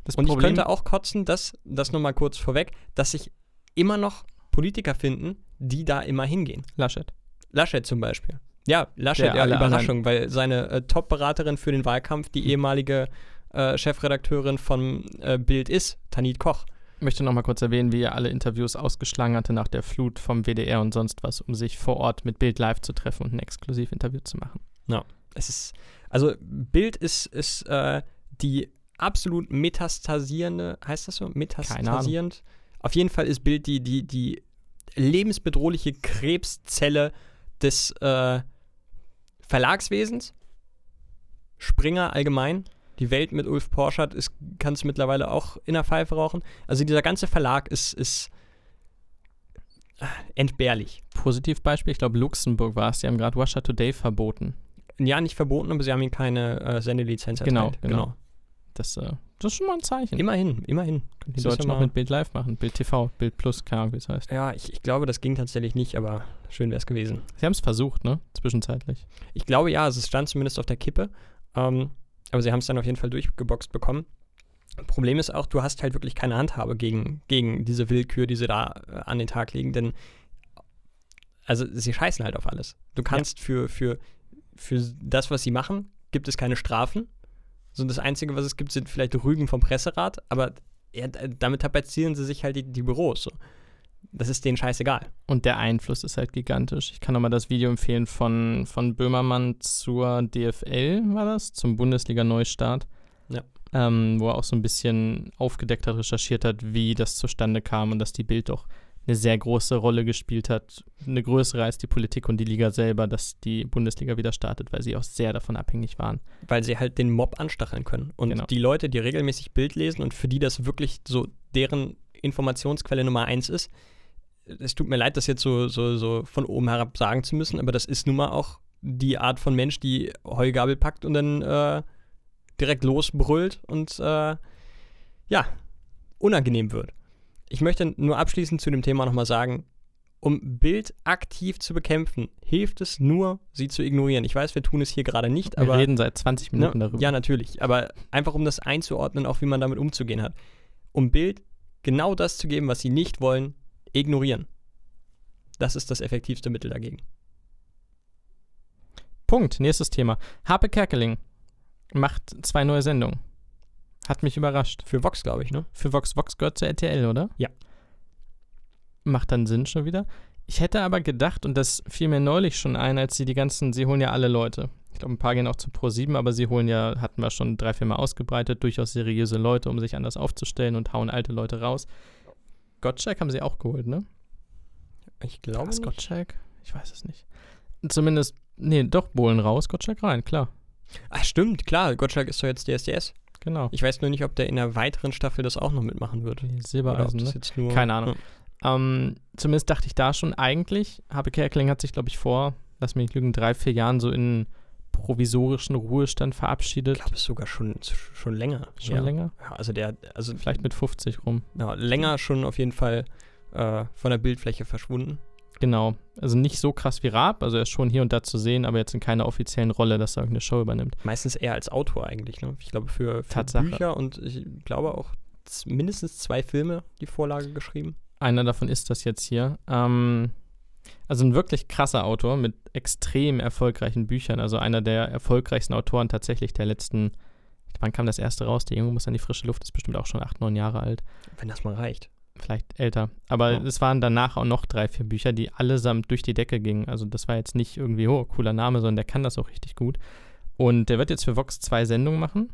Das Und ich könnte auch kotzen, dass, das nochmal kurz vorweg, dass sich immer noch Politiker finden, die da immer hingehen. Laschet. Laschet zum Beispiel. Ja, Laschet, Der ja, Überraschung, weil seine äh, Top-Beraterin für den Wahlkampf die ehemalige äh, Chefredakteurin von äh, Bild ist, Tanit Koch. Ich möchte noch mal kurz erwähnen, wie er alle Interviews ausgeschlagen hatte nach der Flut vom WDR und sonst was, um sich vor Ort mit Bild live zu treffen und ein Exklusivinterview zu machen. Es ist, also Bild ist, ist äh, die absolut metastasierende, heißt das so? Metastasierend? Auf jeden Fall ist Bild die, die, die lebensbedrohliche Krebszelle des äh, Verlagswesens, Springer allgemein, die Welt mit Ulf Porschert ist, kannst du mittlerweile auch in der Pfeife rauchen. Also dieser ganze Verlag ist, ist äh, entbehrlich. Positivbeispiel, ich glaube Luxemburg war es, die haben gerade Russia Today verboten. Ja, nicht verboten, aber sie haben ihm keine äh, Sendelizenz Genau, erteilt. genau. Das, äh, das ist schon mal ein Zeichen. Immerhin, immerhin. die das ist Deutschen ja auch mit Bild Live machen. Bild TV, Bild Plus, keine Ahnung, wie es heißt. Ja, ich, ich glaube, das ging tatsächlich nicht, aber schön wäre es gewesen. Sie haben es versucht, ne? Zwischenzeitlich. Ich glaube ja, also es stand zumindest auf der Kippe. Ähm, aber sie haben es dann auf jeden Fall durchgeboxt bekommen. Problem ist auch, du hast halt wirklich keine Handhabe gegen, gegen diese Willkür, die sie da äh, an den Tag legen, denn also sie scheißen halt auf alles. Du kannst für, für, für das, was sie machen, gibt es keine Strafen. So das Einzige, was es gibt, sind vielleicht Rügen vom Presserat, aber ja, damit tapezieren sie sich halt die, die Büros. So. Das ist denen scheißegal. Und der Einfluss ist halt gigantisch. Ich kann nochmal das Video empfehlen von, von Böhmermann zur DFL, war das? Zum Bundesliga-Neustart. Ja. Ähm, wo er auch so ein bisschen aufgedeckt hat, recherchiert hat, wie das zustande kam und dass die Bild doch eine sehr große Rolle gespielt hat. Eine größere als die Politik und die Liga selber, dass die Bundesliga wieder startet, weil sie auch sehr davon abhängig waren. weil sie halt den Mob anstacheln können. Und Genau. die Leute, die regelmäßig Bild lesen und für die das wirklich so deren Informationsquelle Nummer eins ist, es tut mir leid, das jetzt so, so, so von oben herab sagen zu müssen, aber das ist nun mal auch die Art von Mensch, die Heugabel packt und dann äh, direkt losbrüllt und äh, ja, unangenehm wird. Ich möchte nur abschließend zu dem Thema nochmal sagen, um Bild aktiv zu bekämpfen, hilft es nur, sie zu ignorieren. Ich weiß, wir tun es hier gerade nicht, Wir aber reden seit 20 Minuten Ne? darüber. Ja, natürlich. Aber einfach um das einzuordnen, auch wie man damit umzugehen hat. Um Bild genau das zu geben, was sie nicht wollen, ignorieren. Das ist das effektivste Mittel dagegen. Punkt. Nächstes Thema. Harpe Kerkeling macht zwei neue Sendungen. Hat mich überrascht. Für Vox, glaube ich, ne? Für Vox Vox gehört zur RTL, oder? Ja. Macht dann Sinn schon wieder. Ich hätte aber gedacht, und das fiel mir neulich schon ein, als sie die ganzen, sie holen ja alle Leute. Ich glaube, ein paar gehen auch zu Pro7, aber sie holen ja, hatten wir schon drei, vier Mal ausgebreitet, durchaus seriöse Leute, um sich anders aufzustellen und hauen alte Leute raus. Gottschalk haben sie auch geholt, ne? Ich glaube Was. Gottschalk? Ich weiß es nicht. Zumindest, nee, doch, Bohlen raus, Gottschalk rein, klar. Ach, stimmt, klar. Gottschalk ist doch jetzt DSDS. Genau. Ich weiß nur nicht, ob der in einer weiteren Staffel das auch noch mitmachen wird. Silbereisen, ne? jetzt nur, Keine Ahnung. Ähm, zumindest dachte ich da schon eigentlich, Habe Kerkeling hat sich, glaube ich, vor, lass mich nicht lügen, drei, vier Jahren so in provisorischen Ruhestand Ich verabschiedet. glaube, es ist sogar schon, schon länger. Schon ja. länger? Ja, also der, also Vielleicht mit 50 rum. ja, länger schon auf jeden Fall äh, von der Bildfläche verschwunden. Genau. Also nicht so krass wie Raab, also er ist schon hier und da zu sehen, aber jetzt in keiner offiziellen Rolle, dass er irgendeine Show übernimmt. Meistens eher als Autor eigentlich. Ne? Ich glaube, für, für Tatsache. Bücher und ich glaube auch mindestens zwei Filme die Vorlage geschrieben. Einer davon ist das jetzt hier. Ähm, also ein wirklich krasser Autor mit extrem erfolgreichen Büchern. Also einer der erfolgreichsten Autoren tatsächlich der letzten. Vielleicht älter. Aber Ja. es waren danach auch noch drei, vier Bücher, die allesamt durch die Decke gingen. Also das war jetzt nicht irgendwie, oh, cooler Name, sondern der kann das auch richtig gut. Und der wird jetzt für Vox zwei Sendungen machen.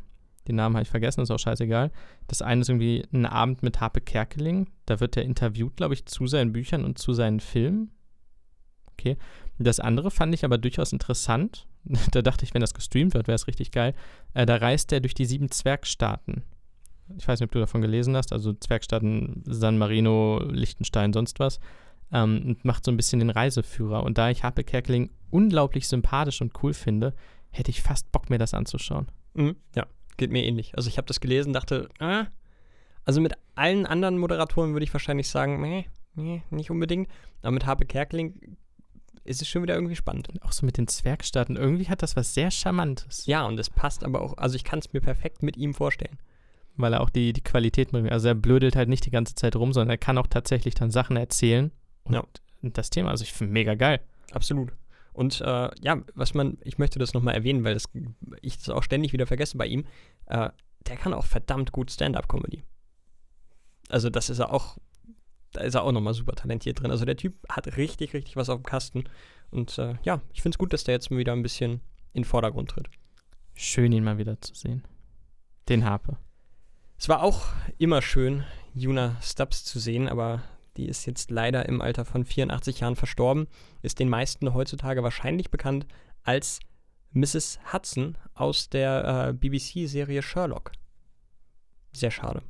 Den Namen habe ich vergessen, ist auch scheißegal. Das eine ist irgendwie ein Abend mit Harpe Kerkeling. Da wird er interviewt, glaube ich, zu seinen Büchern und zu seinen Filmen. Okay. Das andere fand ich aber durchaus interessant. da dachte ich, wenn das gestreamt wird, wäre es richtig geil. Äh, da reist er durch die sieben Zwergstaaten. Ich weiß nicht, ob du davon gelesen hast. Also Zwergstaaten San Marino, Liechtenstein, sonst was. Ähm, und macht so ein bisschen den Reiseführer. Und da ich Harpe Kerkeling unglaublich sympathisch und cool finde, hätte ich fast Bock, mir das anzuschauen. Mhm. Ja, geht mir ähnlich. Also ich habe das gelesen, dachte, ah, also mit allen anderen Moderatoren würde ich wahrscheinlich sagen, nee, nee, nicht unbedingt. Aber mit Harpe Kerkeling ist es schon wieder irgendwie spannend. Und auch so mit den Zwergstaaten. Irgendwie hat das was sehr Charmantes. Ja, und es passt aber auch, also ich kann es mir perfekt mit ihm vorstellen. Weil er auch die, die Qualität mitbringt. Also er blödelt halt nicht die ganze Zeit rum, sondern er kann auch tatsächlich dann Sachen erzählen. Und Ja. das Thema, also ich finde mega geil. Absolut. Und äh, ja, was man, ich möchte das nochmal erwähnen, weil das, ich das auch ständig wieder vergesse bei ihm, äh, der kann auch verdammt gut Stand-up-Comedy. Also das ist er auch, da ist er auch nochmal super talentiert drin. Also der Typ hat richtig, richtig was auf dem Kasten. Und äh, ja, ich finde es gut, dass der jetzt mal wieder ein bisschen in den Vordergrund tritt. Schön, ihn mal wieder zu sehen. Den Harpe. Es war auch immer schön, Juna Stubbs zu sehen, aber die ist jetzt leider im Alter von 84 Jahren verstorben, ist den meisten heutzutage wahrscheinlich bekannt als Mrs. Hudson aus der äh, BBC-Serie Sherlock. Sehr schade.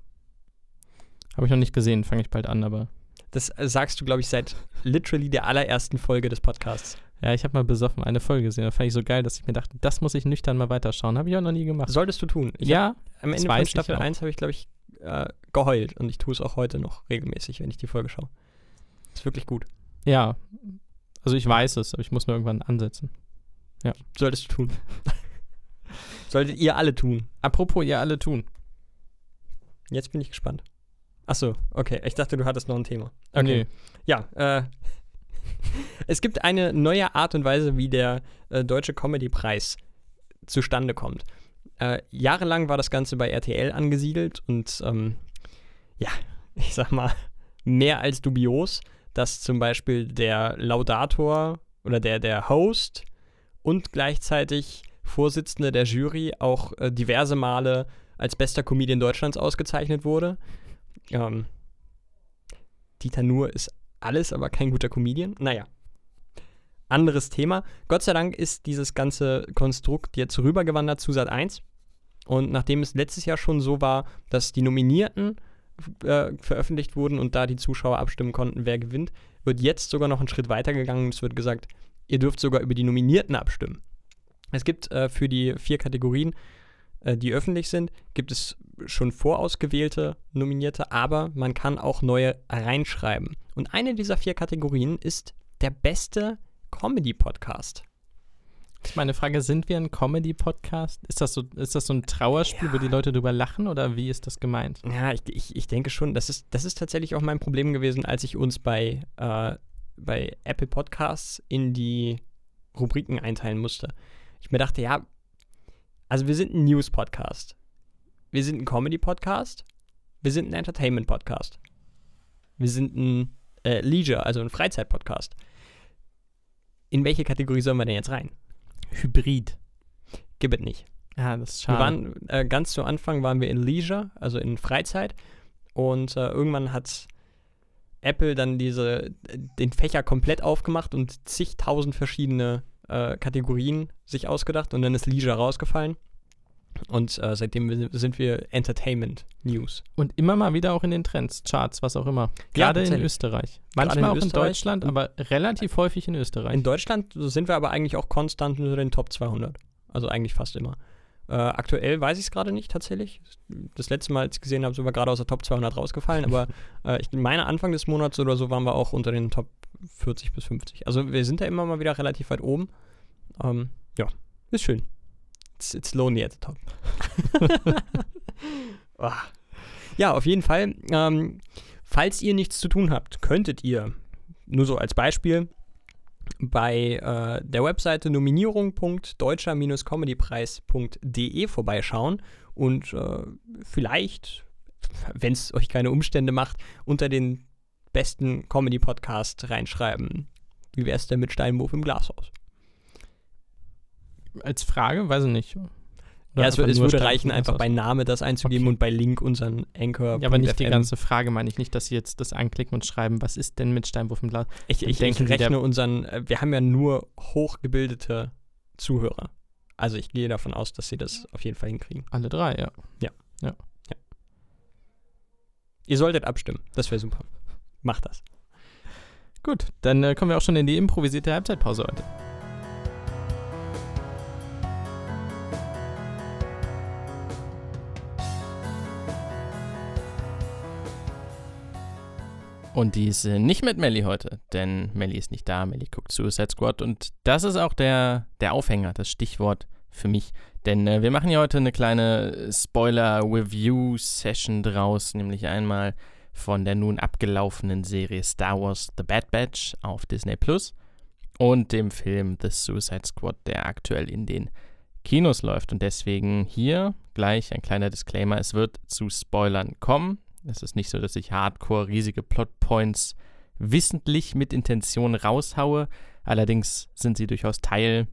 Habe ich noch nicht gesehen, fange ich bald an, aber. Das äh, sagst du, glaube ich, seit literally der allerersten Folge des Podcasts. Ja, ich habe mal besoffen eine Folge gesehen. Da fand ich so geil, dass ich mir dachte, das muss ich nüchtern mal weiterschauen. Habe ich auch noch nie gemacht. Solltest du tun. Ich ja, hab, am Ende von Staffel auch. 1 habe ich, glaube ich, äh, geheult. Und ich tue es auch heute noch regelmäßig, wenn ich die Folge schaue. Ist wirklich gut. ja. Also ich weiß es, aber ich muss nur irgendwann ansetzen. Solltest du tun. Solltet ihr alle tun. Apropos, ihr alle tun. Jetzt bin ich gespannt. Achso, okay. Ich dachte, du hattest noch ein Thema. Okay. Nee. Ja, äh, es gibt eine neue Art und Weise, wie der äh, Deutsche Comedy-Preis zustande kommt. Äh, jahrelang war das Ganze bei RTL angesiedelt und ähm, ja, ich sag mal, mehr als dubios, dass zum Beispiel der Laudator oder der, der Host und gleichzeitig Vorsitzende der Jury auch äh, diverse Male als bester Comedian Deutschlands ausgezeichnet wurde. Ähm, Dieter Nuhr ist alles, aber kein guter Comedian. Naja. Anderes Thema. Gott sei Dank ist dieses ganze Konstrukt jetzt rübergewandert zu Sat 1. Und nachdem es letztes Jahr schon so war, dass die Nominierten äh, veröffentlicht wurden und da die Zuschauer abstimmen konnten, wer gewinnt, wird jetzt sogar noch einen Schritt weiter gegangen. Es wird gesagt, ihr dürft sogar über die Nominierten abstimmen. Es gibt äh, für die vier Kategorien, äh, die öffentlich sind, gibt es schon vorausgewählte Nominierte, aber man kann auch neue reinschreiben. Und eine dieser vier Kategorien ist der beste Comedy-Podcast. Das ist meine Frage, sind wir ein Comedy-Podcast? Ist, das so, ist das so ein Trauerspiel, wo die Leute drüber lachen oder wie ist das gemeint? Ja, ich, ich, ich denke schon, das ist, das ist tatsächlich auch mein Problem gewesen, als ich uns bei, äh, bei Apple Podcasts in die Rubriken einteilen musste. Ich mir dachte, ja, also wir sind ein News-Podcast. Wir sind ein Comedy-Podcast. Wir sind ein Entertainment-Podcast. Wir sind ein äh, Leisure, also ein Freizeit-Podcast. In welche Kategorie sollen wir denn jetzt rein? Hybrid. Gibt es nicht. Ja, das ist Wir schade. waren äh, ganz zu Anfang waren wir in Leisure, also in Freizeit. Und äh, irgendwann hat Apple dann diese, den Fächer komplett aufgemacht und zigtausend verschiedene äh, Kategorien sich ausgedacht und dann ist Leisure rausgefallen. Und äh, seitdem sind wir Entertainment News. Und immer mal wieder auch in den Trends, Charts, was auch immer. Gerade in tatsächlich. Österreich. Manchmal in auch in Österreich. Deutschland, aber relativ häufig in Österreich. In Deutschland sind wir aber eigentlich auch konstant unter den Top 200. Also eigentlich fast immer. Äh, aktuell weiß ich es gerade nicht tatsächlich. Das letzte Mal, als ich gesehen habe, sind wir gerade aus der Top 200 rausgefallen. aber äh, ich meine, Anfang des Monats oder so waren wir auch unter den Top 40 bis 50. Also wir sind da immer mal wieder relativ weit oben. Ähm, ja, ist schön. It's, it's lonely at the top. Ah. ja, auf jeden Fall. Ähm, falls ihr nichts zu tun habt, könntet ihr, nur so als Beispiel, bei äh, der Webseite nominierung.deutscher-comedypreis.de vorbeischauen und äh, vielleicht, wenn es euch keine Umstände macht, unter den besten Comedy-Podcast reinschreiben. Wie wäre es denn mit Steinwurf im Glashaus? Als Frage, weiß ich nicht. Oder ja, es, einfach es würde reichen, einfach bei Name das einzugeben Okay. und bei Link unseren Anchor. Ja, aber nicht die ganze Frage, meine ich nicht, dass Sie jetzt das anklicken und schreiben, was ist denn mit Steinwurf im Glas? Ich, ich, denken ich rechne unseren, äh, wir haben ja nur hochgebildete Zuhörer. Also ich gehe davon aus, dass sie das auf jeden Fall hinkriegen. Alle drei, ja. Ihr solltet abstimmen, das wäre super. Macht das. Gut, dann äh, kommen wir auch schon in die improvisierte Halbzeitpause heute. Und die ist äh, nicht mit Melly heute, denn Melly ist nicht da. Melly guckt Suicide Squad und das ist auch der, der Aufhänger, das Stichwort für mich. Denn äh, wir machen ja heute eine kleine Spoiler-Review-Session draus, nämlich einmal von der nun abgelaufenen Serie Star Wars The Bad Batch auf Disney Plus und dem Film The Suicide Squad, der aktuell in den Kinos läuft. Und deswegen hier gleich ein kleiner Disclaimer: Es wird zu Spoilern kommen. Es ist nicht so, dass ich hardcore riesige Plotpoints wissentlich mit Intention raushaue. Allerdings sind sie durchaus Teil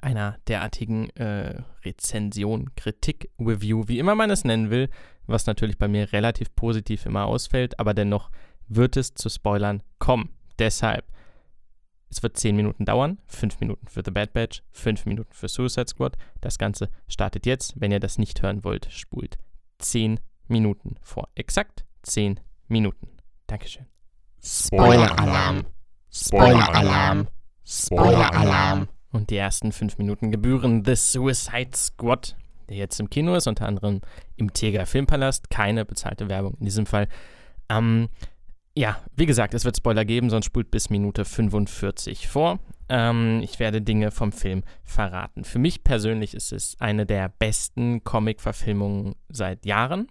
einer derartigen äh, Rezension, Kritik, Review, wie immer man es nennen will, was natürlich bei mir relativ positiv immer ausfällt, aber dennoch wird es zu Spoilern kommen. Deshalb Es wird 10 Minuten dauern, 5 Minuten für The Bad Batch, 5 Minuten für Suicide Squad. Das Ganze startet jetzt. Wenn ihr das nicht hören wollt, spult 10 Minuten vor. Exakt 10 Minuten. Dankeschön. Spoiler-Alarm. Spoiler-Alarm. Spoiler-Alarm. Und die ersten 5 Minuten gebühren The Suicide Squad, der jetzt im Kino ist, unter anderem im Teger Filmpalast. Keine bezahlte Werbung in diesem Fall. Ähm, ja, wie gesagt, es wird Spoiler geben, sonst spult bis Minute 45 vor. Ähm, ich werde Dinge vom Film verraten. Für mich persönlich ist es eine der besten Comic-Verfilmungen seit Jahren.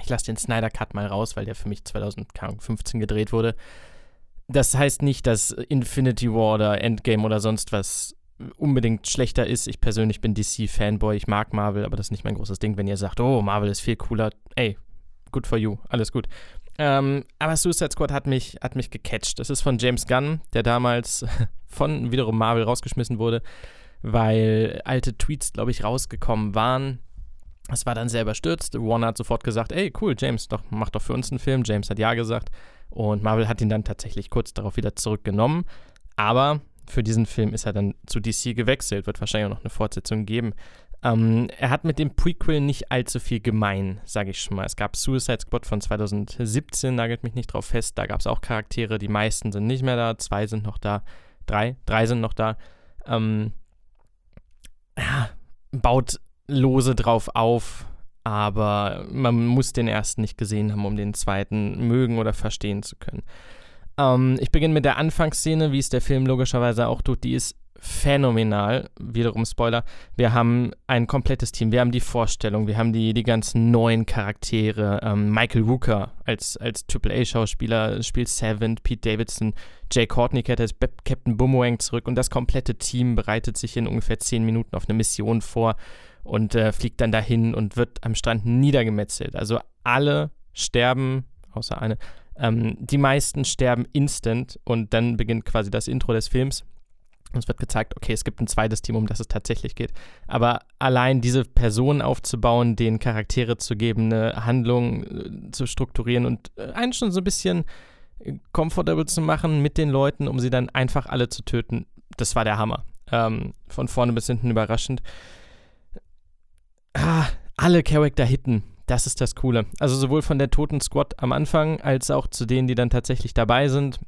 Ich lasse den Snyder Cut mal raus, weil der für mich 2015 gedreht wurde. Das heißt nicht, dass Infinity War oder Endgame oder sonst was unbedingt schlechter ist. Ich persönlich bin DC-Fanboy, ich mag Marvel, aber das ist nicht mein großes Ding. Wenn ihr sagt, oh, Marvel ist viel cooler, ey, good for you, alles gut. Ähm, aber Suicide Squad hat mich, hat mich gecatcht. Das ist von James Gunn, der damals von wiederum Marvel rausgeschmissen wurde, weil alte Tweets, glaube ich, rausgekommen waren. Es war dann sehr überstürzt. Warner hat sofort gesagt, ey, cool, James, doch, mach doch für uns einen Film. James hat ja gesagt. Und Marvel hat ihn dann tatsächlich kurz darauf wieder zurückgenommen. Aber für diesen Film ist er dann zu DC gewechselt. Wird wahrscheinlich auch noch eine Fortsetzung geben. Ähm, er hat mit dem Prequel nicht allzu viel gemein, sage ich schon mal. Es gab Suicide Squad von 2017, nagelt mich nicht drauf fest. Da gab es auch Charaktere, die meisten sind nicht mehr da, zwei sind noch da, drei, drei sind noch da. Ähm, ja, baut lose drauf auf, aber man muss den ersten nicht gesehen haben, um den zweiten mögen oder verstehen zu können. Ähm, ich beginne mit der Anfangsszene, wie es der Film logischerweise auch tut. Die ist phänomenal. Wiederum Spoiler. Wir haben ein komplettes Team. Wir haben die Vorstellung. Wir haben die, die ganzen neuen Charaktere. Ähm, Michael Rooker als, als AAA-Schauspieler spielt Seven, Pete Davidson, Jay Courtney kehrt als Captain Boomerang zurück und das komplette Team bereitet sich in ungefähr zehn Minuten auf eine Mission vor und äh, fliegt dann dahin und wird am Strand niedergemetzelt. Also alle sterben, außer eine. Ähm, die meisten sterben instant und dann beginnt quasi das Intro des Films und es wird gezeigt, okay, es gibt ein zweites Team, um das es tatsächlich geht. Aber allein diese Personen aufzubauen, denen Charaktere zu geben, eine Handlung äh, zu strukturieren und äh, einen schon so ein bisschen äh, comfortable zu machen mit den Leuten, um sie dann einfach alle zu töten, das war der Hammer. Ähm, von vorne bis hinten überraschend. Ah, alle Charakter hitten. Das ist das Coole. Also sowohl von der toten Squad am Anfang als auch zu denen, die dann tatsächlich dabei sind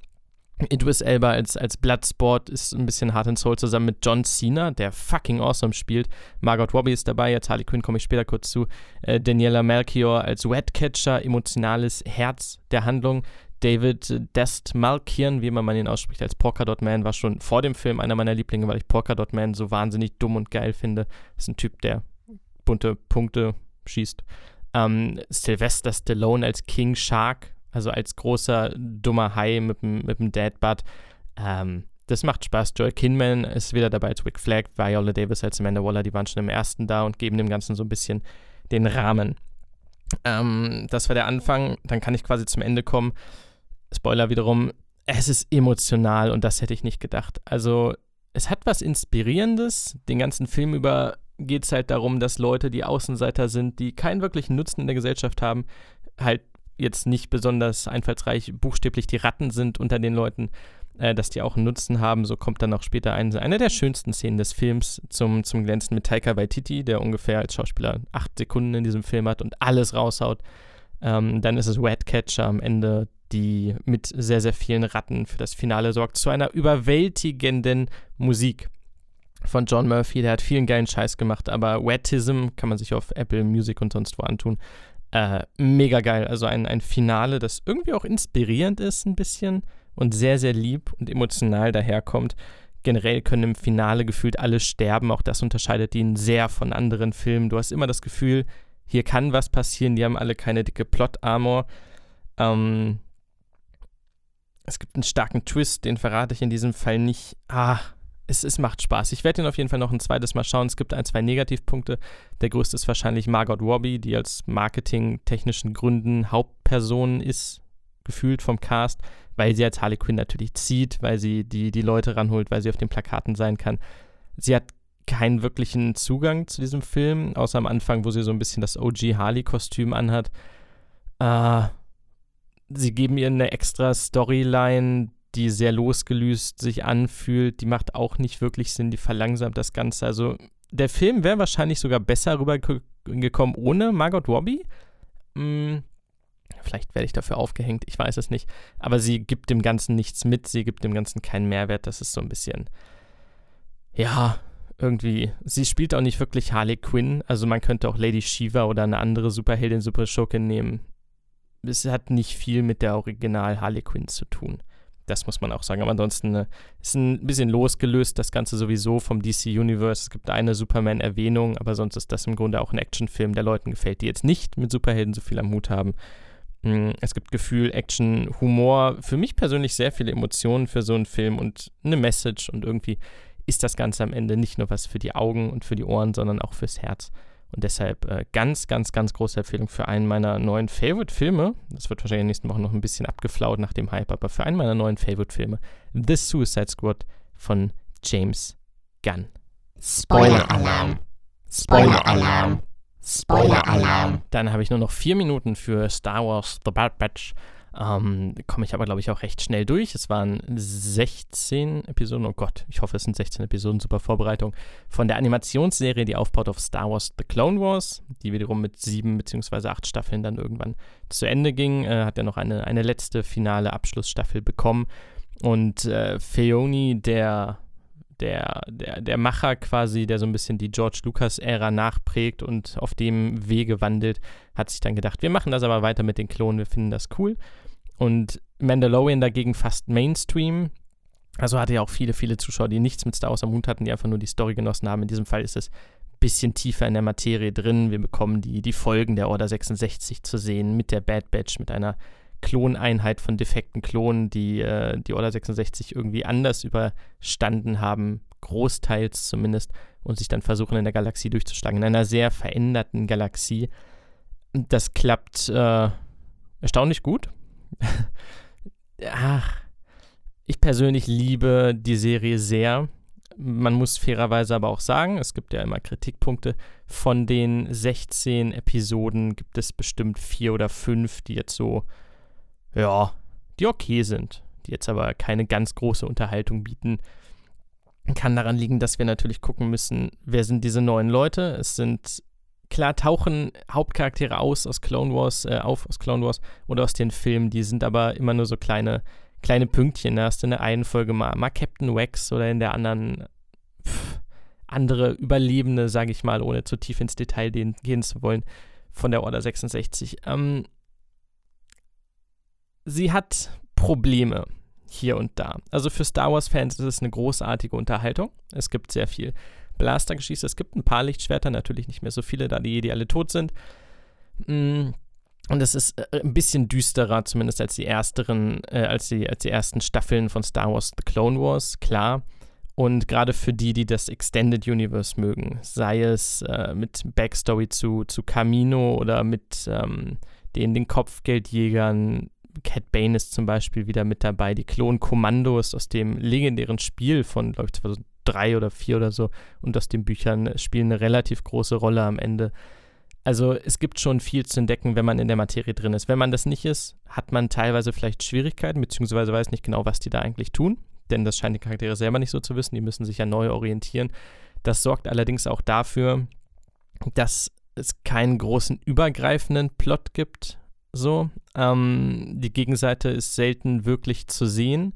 Idris Elba als, als Bloodsport ist ein bisschen Heart and Soul zusammen mit John Cena, der fucking awesome spielt. Margot Robbie ist dabei, jetzt Harley Quinn komme ich später kurz zu. Äh, Daniela Melchior als Wetcatcher, emotionales Herz der Handlung. David Dest-Malkian, wie immer man ihn ausspricht, als Polkadot Man, war schon vor dem Film einer meiner Lieblinge, weil ich Polkadot Man so wahnsinnig dumm und geil finde. Das ist ein Typ, der bunte Punkte schießt. Ähm, Sylvester Stallone als King Shark, also als großer, dummer Hai mit dem, mit dem Deadbutt. Ähm, das macht Spaß. Joel Kinman ist wieder dabei als Rick Flag, Viola Davis als Amanda Waller, die waren schon im ersten da und geben dem Ganzen so ein bisschen den Rahmen. Ähm, das war der Anfang, dann kann ich quasi zum Ende kommen. Spoiler wiederum, es ist emotional und das hätte ich nicht gedacht. Also, es hat was Inspirierendes. Den ganzen Film über geht es halt darum, dass Leute, die Außenseiter sind, die keinen wirklichen Nutzen in der Gesellschaft haben, halt jetzt nicht besonders einfallsreich buchstäblich die Ratten sind unter den Leuten, äh, dass die auch einen Nutzen haben. So kommt dann auch später ein, eine der schönsten Szenen des Films zum, zum Glänzen mit Taika Waititi, der ungefähr als Schauspieler acht Sekunden in diesem Film hat und alles raushaut. Ähm, dann ist es Catcher am Ende, die mit sehr, sehr vielen Ratten für das Finale sorgt, zu einer überwältigenden Musik von John Murphy. Der hat vielen geilen Scheiß gemacht, aber Wettism kann man sich auf Apple Music und sonst wo antun. Äh, mega geil. Also ein, ein Finale, das irgendwie auch inspirierend ist, ein bisschen und sehr, sehr lieb und emotional daherkommt. Generell können im Finale gefühlt alle sterben. Auch das unterscheidet ihn sehr von anderen Filmen. Du hast immer das Gefühl, hier kann was passieren. Die haben alle keine dicke Plot-Armor. Ähm, es gibt einen starken Twist, den verrate ich in diesem Fall nicht. Ah, es, es macht Spaß. Ich werde ihn auf jeden Fall noch ein zweites Mal schauen. Es gibt ein, zwei Negativpunkte. Der größte ist wahrscheinlich Margot Robbie, die als marketingtechnischen Gründen Hauptperson ist, gefühlt vom Cast, weil sie als Harley Quinn natürlich zieht, weil sie die, die Leute ranholt, weil sie auf den Plakaten sein kann. Sie hat keinen wirklichen Zugang zu diesem Film, außer am Anfang, wo sie so ein bisschen das OG Harley-Kostüm anhat. Äh, sie geben ihr eine extra Storyline, die sehr losgelöst sich anfühlt. Die macht auch nicht wirklich Sinn, die verlangsamt das Ganze. Also der Film wäre wahrscheinlich sogar besser rübergekommen ohne Margot Robbie. Hm, vielleicht werde ich dafür aufgehängt, ich weiß es nicht. Aber sie gibt dem Ganzen nichts mit, sie gibt dem Ganzen keinen Mehrwert. Das ist so ein bisschen, ja, irgendwie. Sie spielt auch nicht wirklich Harley Quinn. Also man könnte auch Lady Shiva oder eine andere Superheldin, Superschurkin nehmen. Es hat nicht viel mit der Original Harley Quinn zu tun. Das muss man auch sagen. Aber ansonsten äh, ist ein bisschen losgelöst, das Ganze sowieso vom DC Universe. Es gibt eine Superman-Erwähnung, aber sonst ist das im Grunde auch ein Actionfilm, der Leuten gefällt, die jetzt nicht mit Superhelden so viel am Hut haben. Mm, es gibt Gefühl, Action, Humor, für mich persönlich sehr viele Emotionen für so einen Film und eine Message und irgendwie ist das Ganze am Ende nicht nur was für die Augen und für die Ohren, sondern auch fürs Herz. Und deshalb äh, ganz, ganz, ganz große Empfehlung für einen meiner neuen Favorite-Filme. Das wird wahrscheinlich in den nächsten Wochen noch ein bisschen abgeflaut nach dem Hype, aber für einen meiner neuen Favorite-Filme, The Suicide Squad von James Gunn. Spoiler-Alarm. Spoiler-Alarm. Spoiler-Alarm. Dann habe ich nur noch vier Minuten für Star Wars The Bad Batch. Ähm, Komme ich aber, glaube ich, auch recht schnell durch. Es waren 16 Episoden. Oh Gott, ich hoffe, es sind 16 Episoden. Super Vorbereitung von der Animationsserie, die aufbaut auf Star Wars The Clone Wars, die wiederum mit sieben beziehungsweise acht Staffeln dann irgendwann zu Ende ging. Äh, hat ja noch eine, eine letzte finale Abschlussstaffel bekommen. Und äh, Feoni, der der, der, der Macher quasi, der so ein bisschen die George Lucas-Ära nachprägt und auf dem Wege wandelt, hat sich dann gedacht, wir machen das aber weiter mit den Klonen, wir finden das cool. Und Mandalorian dagegen fast Mainstream. Also hatte ja auch viele, viele Zuschauer, die nichts mit Star Wars am Hut hatten, die einfach nur die Story genossen haben. In diesem Fall ist es ein bisschen tiefer in der Materie drin. Wir bekommen die, die Folgen der Order 66 zu sehen mit der Bad Batch, mit einer Kloneinheit von defekten Klonen, die äh, die Order 66 irgendwie anders überstanden haben, großteils zumindest, und sich dann versuchen, in der Galaxie durchzuschlagen, in einer sehr veränderten Galaxie. Das klappt äh, erstaunlich gut. Ach, ich persönlich liebe die Serie sehr. Man muss fairerweise aber auch sagen, es gibt ja immer Kritikpunkte. Von den 16 Episoden gibt es bestimmt vier oder fünf, die jetzt so, ja, die okay sind, die jetzt aber keine ganz große Unterhaltung bieten. Kann daran liegen, dass wir natürlich gucken müssen, wer sind diese neuen Leute. Es sind klar tauchen Hauptcharaktere aus aus Clone Wars, äh, auf aus Clone Wars oder aus den Filmen, die sind aber immer nur so kleine, kleine Pünktchen. Da hast du in der einen Folge mal, mal Captain Wax oder in der anderen pff, andere Überlebende, sage ich mal, ohne zu tief ins Detail gehen, zu wollen, von der Order 66. Ähm, sie hat Probleme hier und da. Also für Star Wars-Fans ist es eine großartige Unterhaltung. Es gibt sehr viel Blastergeschieße. Es gibt ein paar Lichtschwerter, natürlich nicht mehr so viele, da die Jedi alle tot sind. Mm, und es ist äh, ein bisschen düsterer, zumindest als die ersteren, äh, als, die, als die ersten Staffeln von Star Wars The Clone Wars, klar. Und gerade für die, die das Extended Universe mögen, sei es äh, mit Backstory zu, zu Camino oder mit ähm, den, den Kopfgeldjägern, Cat Bane ist zum Beispiel wieder mit dabei, die Klon-Kommandos aus dem legendären Spiel von, glaube ich, 2000 drei oder vier oder so und aus den Büchern spielen eine relativ große Rolle am Ende. Also es gibt schon viel zu entdecken, wenn man in der Materie drin ist. Wenn man das nicht ist, hat man teilweise vielleicht Schwierigkeiten, beziehungsweise weiß nicht genau, was die da eigentlich tun, denn das scheinen die Charaktere selber nicht so zu wissen, die müssen sich ja neu orientieren. Das sorgt allerdings auch dafür, dass es keinen großen übergreifenden Plot gibt. So, ähm, die Gegenseite ist selten wirklich zu sehen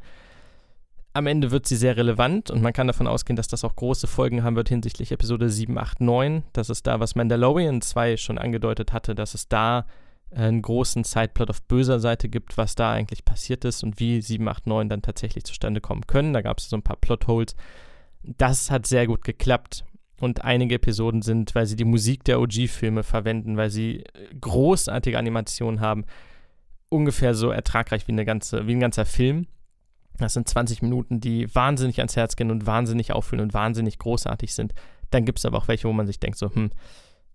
am Ende wird sie sehr relevant und man kann davon ausgehen, dass das auch große Folgen haben wird hinsichtlich Episode 7, 8, 9. Das ist da, was Mandalorian 2 schon angedeutet hatte, dass es da äh, einen großen Sideplot auf böser Seite gibt, was da eigentlich passiert ist und wie 7, 8, 9 dann tatsächlich zustande kommen können. Da gab es so ein paar Plotholes. Das hat sehr gut geklappt. Und einige Episoden sind, weil sie die Musik der OG-Filme verwenden, weil sie äh, großartige Animationen haben, ungefähr so ertragreich wie, eine ganze, wie ein ganzer Film. Das sind 20 Minuten, die wahnsinnig ans Herz gehen und wahnsinnig auffüllen und wahnsinnig großartig sind. Dann gibt es aber auch welche, wo man sich denkt, so, hm,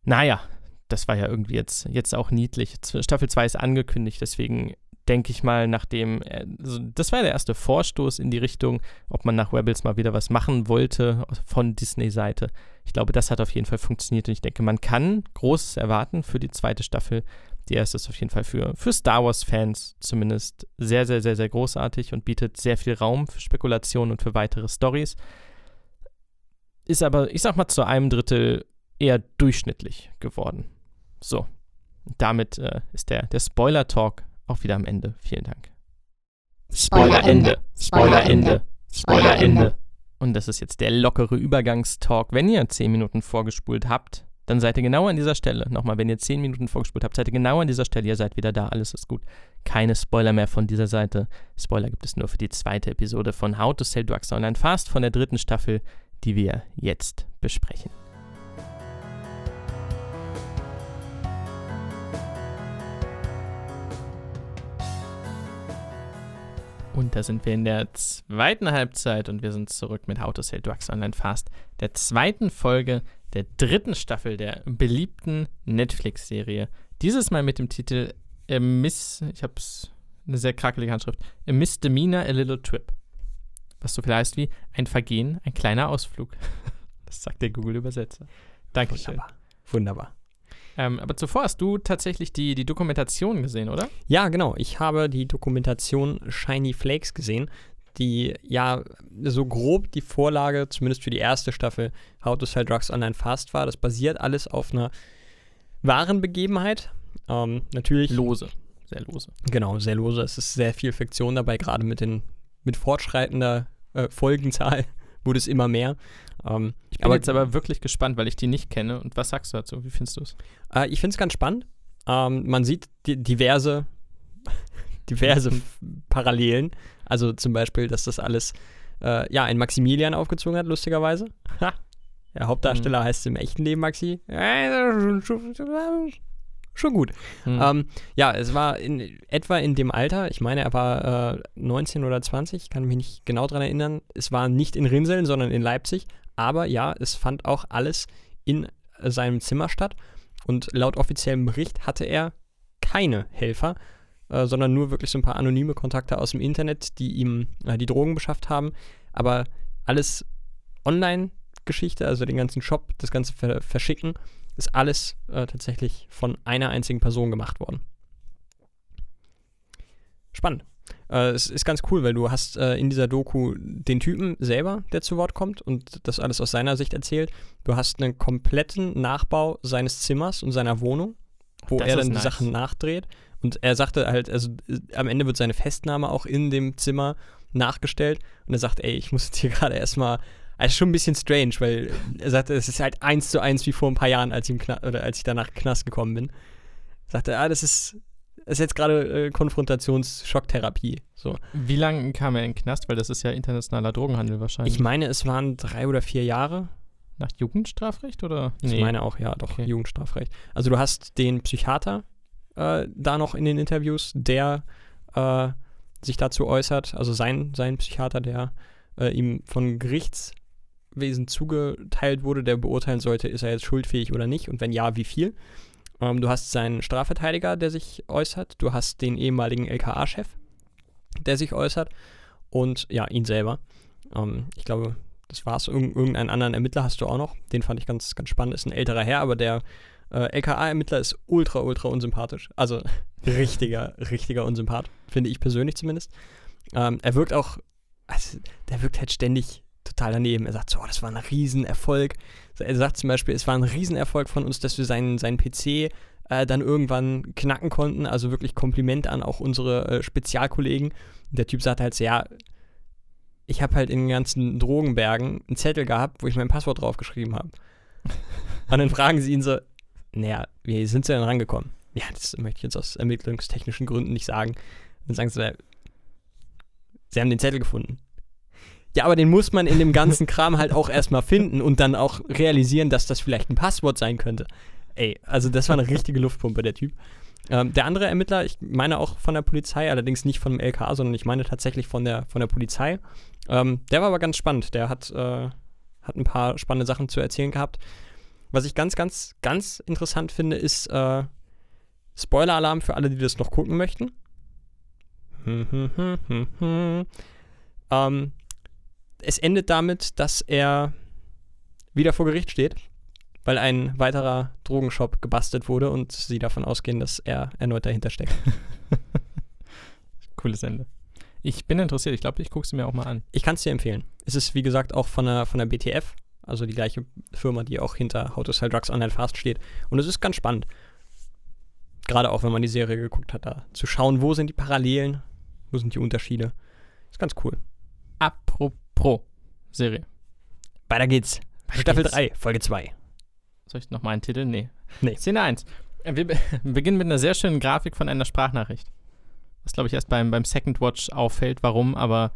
naja, das war ja irgendwie jetzt, jetzt auch niedlich. Staffel 2 ist angekündigt, deswegen denke ich mal, nachdem, also das war der erste Vorstoß in die Richtung, ob man nach Rebels mal wieder was machen wollte von Disney-Seite. Ich glaube, das hat auf jeden Fall funktioniert und ich denke, man kann Großes erwarten für die zweite Staffel. Die erste ist auf jeden Fall für, für Star Wars-Fans zumindest sehr, sehr, sehr, sehr großartig und bietet sehr viel Raum für Spekulationen und für weitere Stories. Ist aber, ich sag mal, zu einem Drittel eher durchschnittlich geworden. So, damit äh, ist der, der Spoiler-Talk auch wieder am Ende. Vielen Dank. Spoiler Ende, Spoiler Ende, Spoiler Ende. Und das ist jetzt der lockere Übergangstalk. Wenn ihr 10 Minuten vorgespult habt, dann seid ihr genau an dieser Stelle. Nochmal, wenn ihr 10 Minuten vorgespult habt, seid ihr genau an dieser Stelle. Ihr seid wieder da, alles ist gut. Keine Spoiler mehr von dieser Seite. Spoiler gibt es nur für die zweite Episode von How to Sell Drugs Online Fast von der dritten Staffel, die wir jetzt besprechen. Und da sind wir in der zweiten Halbzeit und wir sind zurück mit How to Sell Drugs Online Fast, der zweiten Folge der dritten Staffel der beliebten Netflix-Serie. Dieses Mal mit dem Titel A Miss, ich hab's eine sehr krakelige Handschrift, A Misdemeanor, A Little Trip. Was so viel heißt wie ein Vergehen, ein kleiner Ausflug. Das sagt der Google-Übersetzer. Dankeschön. Wunderbar. Wunderbar. Ähm, aber zuvor hast du tatsächlich die, die Dokumentation gesehen, oder? Ja, genau. Ich habe die Dokumentation Shiny Flakes gesehen, die ja so grob die Vorlage, zumindest für die erste Staffel How to Sell Drugs Online Fast war. Das basiert alles auf einer wahren Begebenheit. Ähm, natürlich. Lose. Sehr lose. Genau, sehr lose. Es ist sehr viel Fiktion dabei, gerade mit den mit fortschreitender äh, Folgenzahl wurde es immer mehr. Ähm, Ich bin jetzt aber wirklich gespannt, weil ich die nicht kenne. Und was sagst du dazu? Wie findest du es? Äh, ich finde es ganz spannend. Ähm, man sieht di diverse, diverse Parallelen. Also zum Beispiel, dass das alles äh, ja, ein Maximilian aufgezogen hat, lustigerweise. Ha. Der Hauptdarsteller heißt im echten Leben Maxi. Schon- gut. Hm. Ähm, ja, es war in, etwa in dem Alter, ich meine, er war äh, 19 oder 20, ich kann mich nicht genau daran erinnern. Es war nicht in Rinseln, sondern in Leipzig. Aber ja, es fand auch alles in äh, seinem Zimmer statt. Und laut offiziellem Bericht hatte er keine Helfer, äh, sondern nur wirklich so ein paar anonyme Kontakte aus dem Internet, die ihm äh, die Drogen beschafft haben. Aber alles Online-Geschichte, also den ganzen Shop, das ganze Ver Verschicken, ist alles äh, tatsächlich von einer einzigen Person gemacht worden. Spannend. Äh, es ist ganz cool, weil du hast äh, in dieser Doku den Typen selber, der zu Wort kommt und das alles aus seiner Sicht erzählt. Du hast einen kompletten Nachbau seines Zimmers und seiner Wohnung, wo Das er dann die nice. Sachen nachdreht. Und er sagte halt, also äh, am Ende wird seine Festnahme auch in dem Zimmer nachgestellt. Und er sagt, ey, ich muss jetzt hier gerade erstmal. Also schon ein bisschen strange, weil er sagte, es ist halt eins zu eins wie vor ein paar Jahren, als ich, oder als ich danach in Knast gekommen bin. Sagte, ah, das ist, das ist jetzt gerade äh, Konfrontations-Schocktherapie. So. Wie lange kam er in den Knast? Weil das ist ja internationaler Drogenhandel wahrscheinlich. Ich meine, es waren drei oder vier Jahre. Nach Jugendstrafrecht oder? Ich meine auch, ja, doch, Okay. Jugendstrafrecht. Also du hast den Psychiater äh, da noch in den Interviews, der äh, sich dazu äußert, also sein, sein Psychiater, der äh, ihm von Gerichtswesen zugeteilt wurde, der beurteilen sollte, ist er jetzt schuldfähig oder nicht und wenn ja, wie viel. Ähm, du hast seinen Strafverteidiger, der sich äußert, du hast den ehemaligen LKA-Chef, der sich äußert und ja, ihn selber. Ähm, ich glaube, das war's. Irg irgendeinen anderen Ermittler hast du auch noch. Den fand ich ganz, ganz spannend. Ist ein älterer Herr, aber der äh, LKA-Ermittler ist ultra, ultra unsympathisch. Also richtiger, richtiger Unsympath. Finde ich persönlich zumindest. Ähm, er wirkt auch, also, der wirkt halt ständig total daneben. Er sagt so, oh, das war ein Riesenerfolg. Er sagt zum Beispiel, es war ein Riesenerfolg von uns, dass wir seinen, seinen PC äh, dann irgendwann knacken konnten. Also wirklich Kompliment an auch unsere äh, Spezialkollegen. Der Typ sagt halt so, ja, ich habe halt in den ganzen Drogenbergen einen Zettel gehabt, wo ich mein Passwort draufgeschrieben habe. Und dann fragen sie ihn so, naja, wie sind sie denn rangekommen? Ja, das möchte ich jetzt aus ermittlungstechnischen Gründen nicht sagen. Dann sagen sie, sie haben den Zettel gefunden. Ja, aber den muss man in dem ganzen Kram halt auch erstmal finden und dann auch realisieren, dass das vielleicht ein Passwort sein könnte. Ey, also das war eine richtige Luftpumpe, der Typ. Ähm, der andere Ermittler, ich meine auch von der Polizei, allerdings nicht von dem LKA, sondern ich meine tatsächlich von der, von der Polizei. Ähm, der war aber ganz spannend. Der hat, äh, hat ein paar spannende Sachen zu erzählen gehabt. Was ich ganz, ganz, ganz interessant finde, ist äh, Spoiler-Alarm für alle, die das noch gucken möchten. Hm, hm, hm, hm, hm. Ähm, es endet damit, dass er wieder vor Gericht steht weil ein weiterer Drogenshop gebastelt wurde und sie davon ausgehen, dass er erneut dahinter steckt. Cooles Ende. Ich bin interessiert. Ich glaube, ich gucke sie mir auch mal an. Ich kann es dir empfehlen. Es ist, wie gesagt, auch von der, von der BTF, also die gleiche Firma, die auch hinter How to Sell Drugs Online Fast steht. Und es ist ganz spannend. Gerade auch, wenn man die Serie geguckt hat, da zu schauen, wo sind die Parallelen, wo sind die Unterschiede. Ist ganz cool. Apropos Serie. Weiter geht's. Weiter Staffel geht's. 3, Folge 2. Soll ich noch mal einen Titel? Nee. Nee. Szene 1. Äh, Wir be beginnen mit einer sehr schönen Grafik von einer Sprachnachricht. Was, glaube ich, erst beim, beim Second Watch auffällt, warum, aber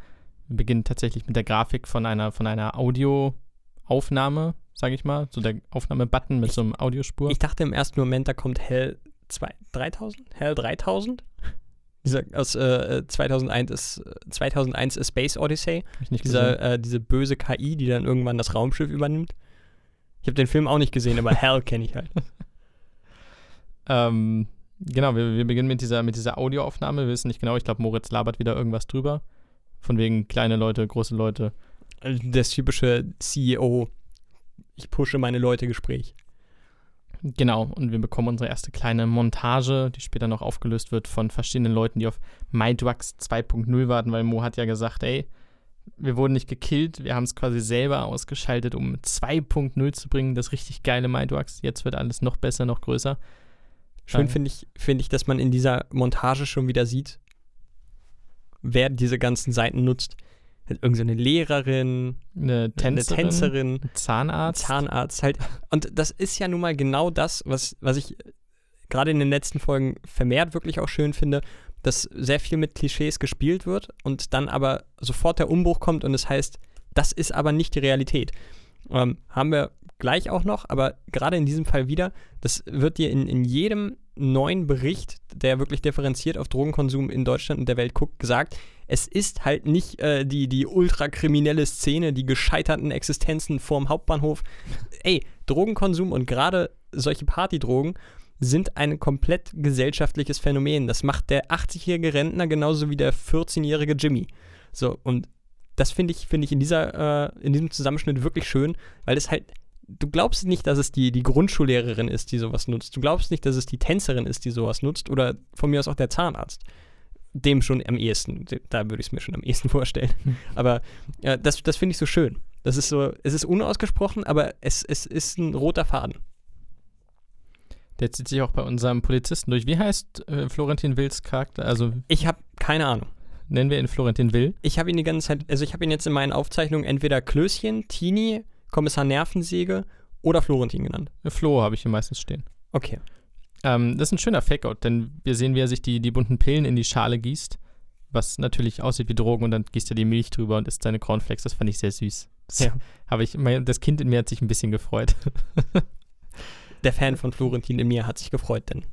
wir beginnen tatsächlich mit der Grafik von einer, von einer Audioaufnahme, sage ich mal. So der Aufnahmebutton mit so einem Audiospur. Ich dachte im ersten Moment, da kommt Hell 2, 3000? Hell 3000? Dieser aus äh, 2001 ist, äh, 2001 ist Space Odyssey. Dieser, äh, diese böse KI, die dann irgendwann das Raumschiff übernimmt. Ich habe den Film auch nicht gesehen, aber Hell kenne ich halt. Ähm, genau, wir, wir beginnen mit dieser, mit dieser Audioaufnahme. Wir wissen nicht genau, ich glaube, Moritz labert wieder irgendwas drüber. Von wegen kleine Leute, große Leute. Das typische CEO, ich pushe meine Leute Gespräch. Genau, und wir bekommen unsere erste kleine Montage, die später noch aufgelöst wird von verschiedenen Leuten, die auf MyDrugs 2.0 warten, weil Mo hat ja gesagt, ey, wir wurden nicht gekillt, wir haben es quasi selber ausgeschaltet, um 2.0 zu bringen, das richtig geile MyDrugs. Jetzt wird alles noch besser, noch größer. Schön Ähm. finde ich, find ich, dass man in dieser Montage schon wieder sieht, wer diese ganzen Seiten nutzt. Irgend so eine Lehrerin, Eine Tänzerin, eine Tänzerin, Zahnarzt. Zahnarzt halt. Und das ist ja nun mal genau das, was, was ich gerade in den letzten Folgen vermehrt wirklich auch schön finde, dass sehr viel mit Klischees gespielt wird und dann aber sofort der Umbruch kommt und es heißt, das ist aber nicht die Realität. Ähm, haben wir gleich auch noch, aber gerade in diesem Fall wieder, das wird dir in, in jedem neuen Bericht, der wirklich differenziert auf Drogenkonsum in Deutschland und der Welt guckt, gesagt, es ist halt nicht äh, die, die ultrakriminelle Szene, die gescheiterten Existenzen vorm Hauptbahnhof. Ey, Drogenkonsum und gerade solche Partydrogen sind ein komplett gesellschaftliches Phänomen. Das macht der 80-jährige Rentner genauso wie der 14-jährige Jimmy. So, und das finde ich, finde ich in, dieser, äh, in diesem Zusammenschnitt wirklich schön, weil es halt, du glaubst nicht, dass es die, die Grundschullehrerin ist, die sowas nutzt. Du glaubst nicht, dass es die Tänzerin ist, die sowas nutzt oder von mir aus auch der Zahnarzt. Dem schon am ehesten, da würde ich es mir schon am ehesten vorstellen. Hm. Aber ja, das, das finde ich so schön. Das ist so, es ist unausgesprochen, aber es, es ist ein roter Faden. Der zieht sich auch bei unserem Polizisten durch. Wie heißt äh, Florentin Wills Charakter? Also Ich habe keine Ahnung. nennen wir ihn Florentin Will. Ich habe ihn die ganze Zeit, also ich habe ihn jetzt in meinen Aufzeichnungen entweder Klößchen, Tini, Kommissar Nervensäge oder Florentin genannt. Flo habe ich hier meistens stehen. Okay. Ähm, das ist ein schöner Fake-Out, denn wir sehen, wie er sich die, die bunten Pillen in die Schale gießt, was natürlich aussieht wie Drogen und dann gießt er die Milch drüber und isst seine Cornflakes. Das fand ich sehr süß. Das, Ja. habe ich, mein, das Kind in mir hat sich ein bisschen gefreut. Der Fan von Florentin in mir hat sich gefreut, denn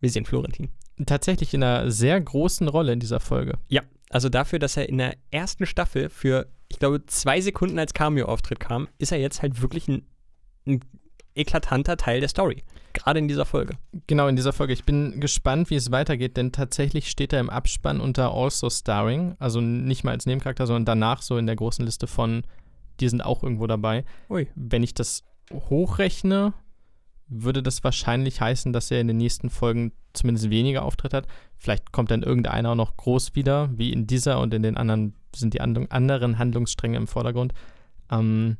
wir sehen Florentin. Tatsächlich in einer sehr großen Rolle in dieser Folge. Ja, also dafür, dass er in der ersten Staffel für, ich glaube, zwei Sekunden als Cameo-Auftritt kam, ist er jetzt halt wirklich ein, ein eklatanter Teil der Story. Gerade in dieser Folge. Genau, in dieser Folge. Ich bin gespannt, wie es weitergeht, denn tatsächlich steht er im Abspann unter Also Starring, also nicht mal als Nebencharakter, sondern danach so in der großen Liste von, die sind auch irgendwo dabei. Ui. Wenn ich das hochrechne, würde das wahrscheinlich heißen, dass er in den nächsten Folgen zumindest weniger Auftritt hat. Vielleicht kommt dann irgendeiner auch noch groß wieder, wie in dieser und in den anderen sind die andern- anderen Handlungsstränge im Vordergrund. Ähm,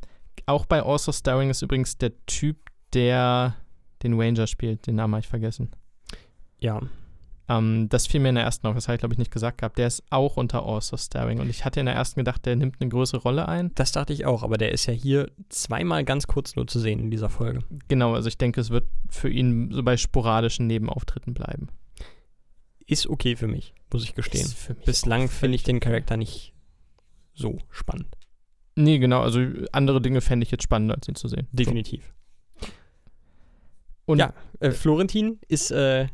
auch bei Also Starring ist übrigens der Typ, der den Ranger spielt, den Namen habe ich vergessen. Ja. Ähm, das fiel mir in der ersten auf, das habe ich glaube ich nicht gesagt gehabt. Der ist auch unter Also Starring und ich hatte in der ersten gedacht, der nimmt eine größere Rolle ein. Das dachte ich auch, aber der ist ja hier zweimal ganz kurz nur zu sehen in dieser Folge. Genau, also ich denke, es wird für ihn so bei sporadischen Nebenauftritten bleiben. Ist okay für mich, muss ich gestehen. Bislang finde ich den. Charakter nicht so spannend. Nee, genau, also andere Dinge fände ich jetzt spannender, als ihn zu sehen. Definitiv. Und ja, äh, Florentin ist äh,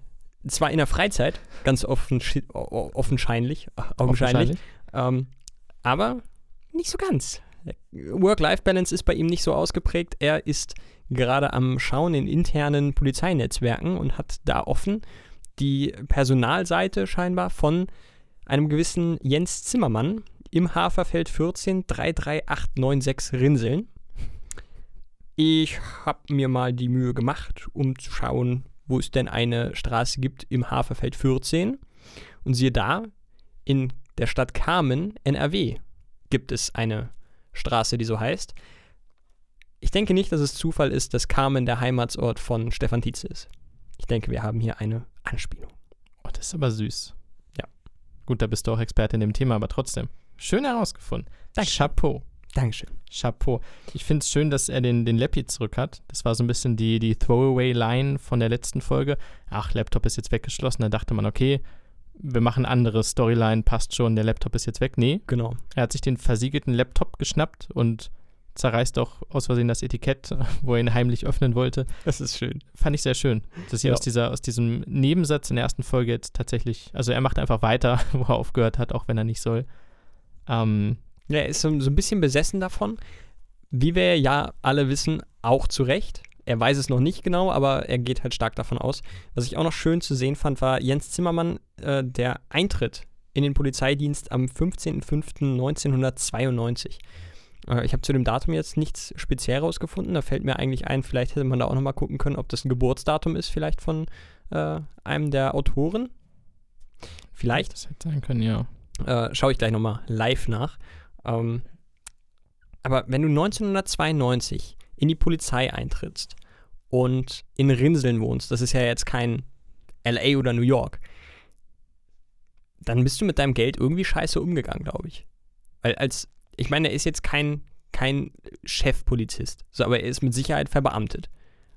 zwar in der Freizeit ganz offenschi- offenscheinlich, äh, augenscheinlich, ähm, aber nicht so ganz. Work-Life-Balance ist bei ihm nicht so ausgeprägt. Er ist gerade am Schauen in internen Polizeinetzwerken und hat da offen die Personalseite scheinbar von einem gewissen Jens Zimmermann im Haferfeld 14 33896 Rinseln. Ich habe mir mal die Mühe gemacht, um zu schauen, wo es denn eine Straße gibt im Haferfeld 14. Und siehe da, in der Stadt Kamen, NRW, gibt es eine Straße, die so heißt. Ich denke nicht, dass es Zufall ist, dass Kamen der Heimatsort von Stefan Tietze ist. Ich denke, wir haben hier eine Anspielung. Oh, das ist aber süß. Ja. Gut, da bist du auch Experte in dem Thema, aber trotzdem. Schön herausgefunden. Danke. Chapeau. Dankeschön. Chapeau. Ich finde es schön, dass er den, den Leppi zurück hat. Das war so ein bisschen die, die Throwaway-Line von der letzten Folge. Ach, Laptop ist jetzt weggeschlossen. Da dachte man, okay, wir machen andere Storyline, passt schon, der Laptop ist jetzt weg. Nee, Genau. er hat sich den versiegelten Laptop geschnappt und zerreißt auch aus Versehen das Etikett, wo er ihn heimlich öffnen wollte. Das ist schön. Fand ich sehr schön, dass sie Ja. aus, dieser, aus diesem Nebensatz in der ersten Folge jetzt tatsächlich, also er macht einfach weiter, wo er aufgehört hat, auch wenn er nicht soll. Ähm, Ja, er ist so, so ein bisschen besessen davon. Wie wir ja alle wissen, auch zu Recht. Er weiß es noch nicht genau, aber er geht halt stark davon aus. Was ich auch noch schön zu sehen fand, war Jens Zimmermann, äh, der Eintritt in den Polizeidienst am 15.05.1992. Äh, ich habe zu dem Datum jetzt nichts speziell rausgefunden. Da fällt mir eigentlich ein, vielleicht hätte man da auch nochmal gucken können, ob das ein Geburtsdatum ist, vielleicht von äh, einem der Autoren. Vielleicht. das hätte sein können, ja. Äh, schaue ich gleich nochmal live nach. Ähm, aber wenn du 1992 in die Polizei eintrittst und in Rinseln wohnst, das ist ja jetzt kein LA oder New York, dann bist du mit deinem Geld irgendwie scheiße umgegangen, glaube ich. Weil als, ich meine, er ist jetzt kein, kein Chefpolizist, so, aber er ist mit Sicherheit verbeamtet.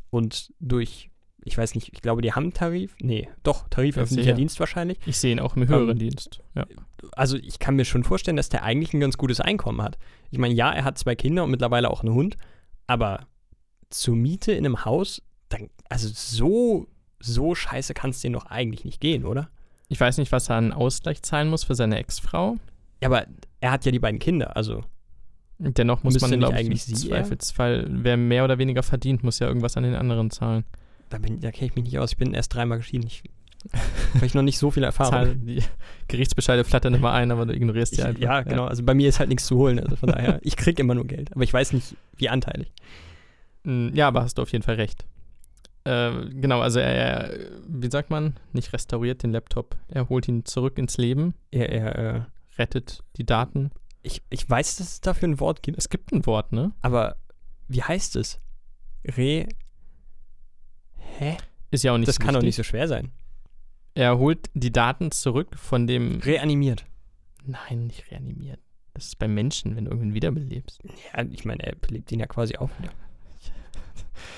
Und durch, ich weiß nicht, ich glaube, die haben Tarif, nee, doch, Tarif Ja, öffentlicher sicher. Dienst wahrscheinlich Ich sehe ihn auch im höheren Ähm, Dienst. Ja. also ich kann mir schon vorstellen, dass der eigentlich ein ganz gutes Einkommen hat. Ich meine, ja, er hat zwei Kinder und mittlerweile auch einen Hund, aber zur Miete in einem Haus, dann, also so, so scheiße kann es denen doch eigentlich nicht gehen, oder? Ich weiß nicht, was er an Ausgleich zahlen muss für seine Ex-Frau. Ja, aber er hat ja die beiden Kinder, also Dennoch muss man, glaube ich, eigentlich im? Zweifelsfall, wer mehr oder weniger verdient, muss ja irgendwas an den anderen zahlen. Da, bin- da kenne ich mich nicht aus. Ich bin erst dreimal geschieden. Ich habe ich noch nicht so viel Erfahrung. Zahl, die Gerichtsbescheide flattern immer ein, aber du ignorierst Ich, die einfach. ja, genau. Also bei mir ist halt nichts zu holen. Also von daher, ich kriege immer nur Geld. Aber ich weiß nicht, wie anteilig. Mm, Ja, aber hast du auf jeden Fall recht. Äh, genau, also er, er, wie sagt man, nicht restauriert den Laptop. Er holt ihn zurück ins Leben, Er, er, äh, rettet die Daten. ich, ich weiß, dass es dafür ein Wort gibt. Es gibt ein Wort, ne? Aber wie heißt es? Re. Hä? Ist ja auch nicht Das so kann doch nicht so schwer sein. Er holt die Daten zurück von dem. Reanimiert. Nein, nicht reanimiert. Das ist beim Menschen, wenn du irgendwen wiederbelebst. Ja, ich meine, er belebt ihn ja quasi auch wieder.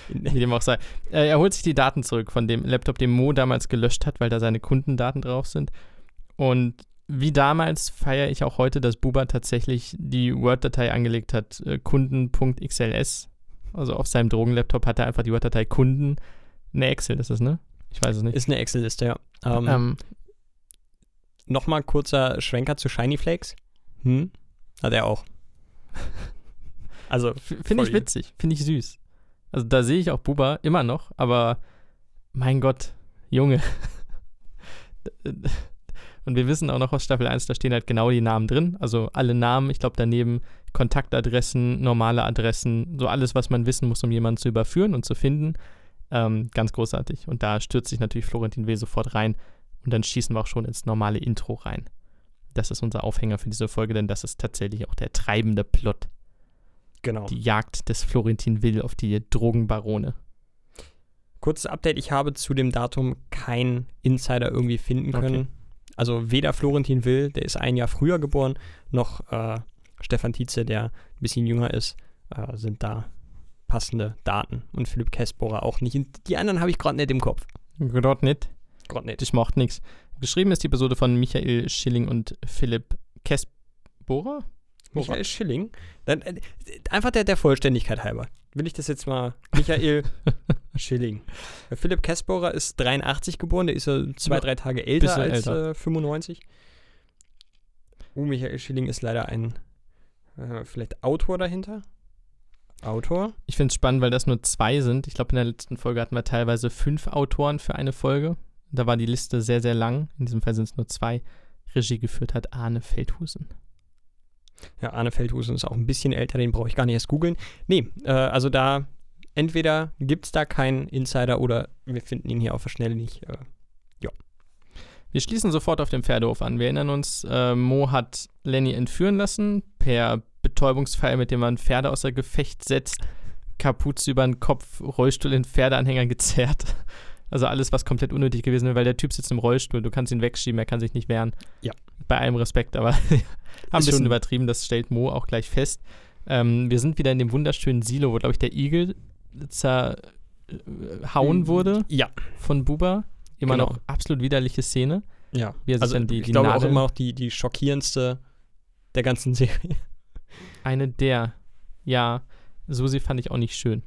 Wie dem auch sei. Äh, er holt sich die Daten zurück von dem Laptop, den Mo damals gelöscht hat, weil da seine Kundendaten drauf sind. Und wie damals feiere ich auch heute, dass Buba tatsächlich die Word-Datei angelegt hat, äh, kunden.xls. Also auf seinem Drogenlaptop hat er einfach die Word-Datei Kunden. Eine Excel ist es, ne? Ich weiß es nicht. Ist eine Excel-Liste, ja. Ähm, Ähm, Nochmal kurzer Schwenker zu Shiny Flakes. Hm? Hat er auch. Also, Finde ich witzig, finde ich süß. Also da sehe ich auch Buba immer noch, aber mein Gott, Junge. Und wir wissen auch noch aus Staffel 1, da stehen halt genau die Namen drin. Also alle Namen, ich glaube daneben Kontaktadressen, normale Adressen, so alles, was man wissen muss, um jemanden zu überführen und zu finden. Ähm, ganz großartig. Und da stürzt sich natürlich Florentin Will sofort rein und dann schießen wir auch schon ins normale Intro rein. Das ist unser Aufhänger für diese Folge, denn das ist tatsächlich auch der treibende Plot genau. die Jagd des Florentin Will auf die Drogenbarone. Kurzes Update: Ich habe zu dem Datum kein Insider irgendwie finden Okay. können. Also weder Florentin Will, der ist ein Jahr früher geboren, noch äh, Stefan Tietze, der ein bisschen jünger ist, äh, sind da passende Daten. Und Philipp Kessbohrer auch nicht. Die anderen habe ich gerade nicht im Kopf. Gerade nicht. Gerade nicht. Das macht nichts. Geschrieben ist die Episode von Michael Schilling und Philipp Kessbohrer. Michael Schilling. Dann, äh, einfach der, der Vollständigkeit halber. Will ich das jetzt mal. Michael Schilling. Philipp Kessbohrer ist 83 geboren, der ist ja zwei, drei Tage älter bisschen als älter. Äh, 95. Uh, Michael Schilling ist leider ein äh, vielleicht Autor dahinter. Autor. Ich finde es spannend, weil das nur zwei sind. Ich glaube, in der letzten Folge hatten wir teilweise fünf Autoren für eine Folge. Da war die Liste sehr, sehr lang. In diesem Fall sind es nur zwei. Regie geführt hat Arne Feldhusen. Ja, Arne Feldhusen ist auch ein bisschen älter, den brauche ich gar nicht erst googeln. Nee, äh, also da entweder gibt es da keinen Insider oder wir finden ihn hier auf der Schnelle nicht. Äh, Wir schließen sofort auf dem Pferdehof an. Wir erinnern uns, äh, Mo hat Lenny entführen lassen per Betäubungspfeil, mit dem man Pferde außer Gefecht setzt, Kapuze über den Kopf, Rollstuhl in Pferdeanhänger gezerrt. Also alles, was komplett unnötig gewesen wäre, weil der Typ sitzt im Rollstuhl, du kannst ihn wegschieben, er kann sich nicht wehren. Ja. Bei allem Respekt, aber haben ein bisschen schon- übertrieben, das stellt Mo auch gleich fest. Ähm, wir sind wieder in dem wunderschönen Silo, wo, glaube ich, der Igel zerhauen wurde Ja, von Buba. Immer Genau. noch absolut widerliche Szene. ja. Wie er Also die, ich die glaube auch Nadel, immer noch die, die schockierendste der ganzen Serie. Eine der. Ja, Susi fand ich auch nicht schön.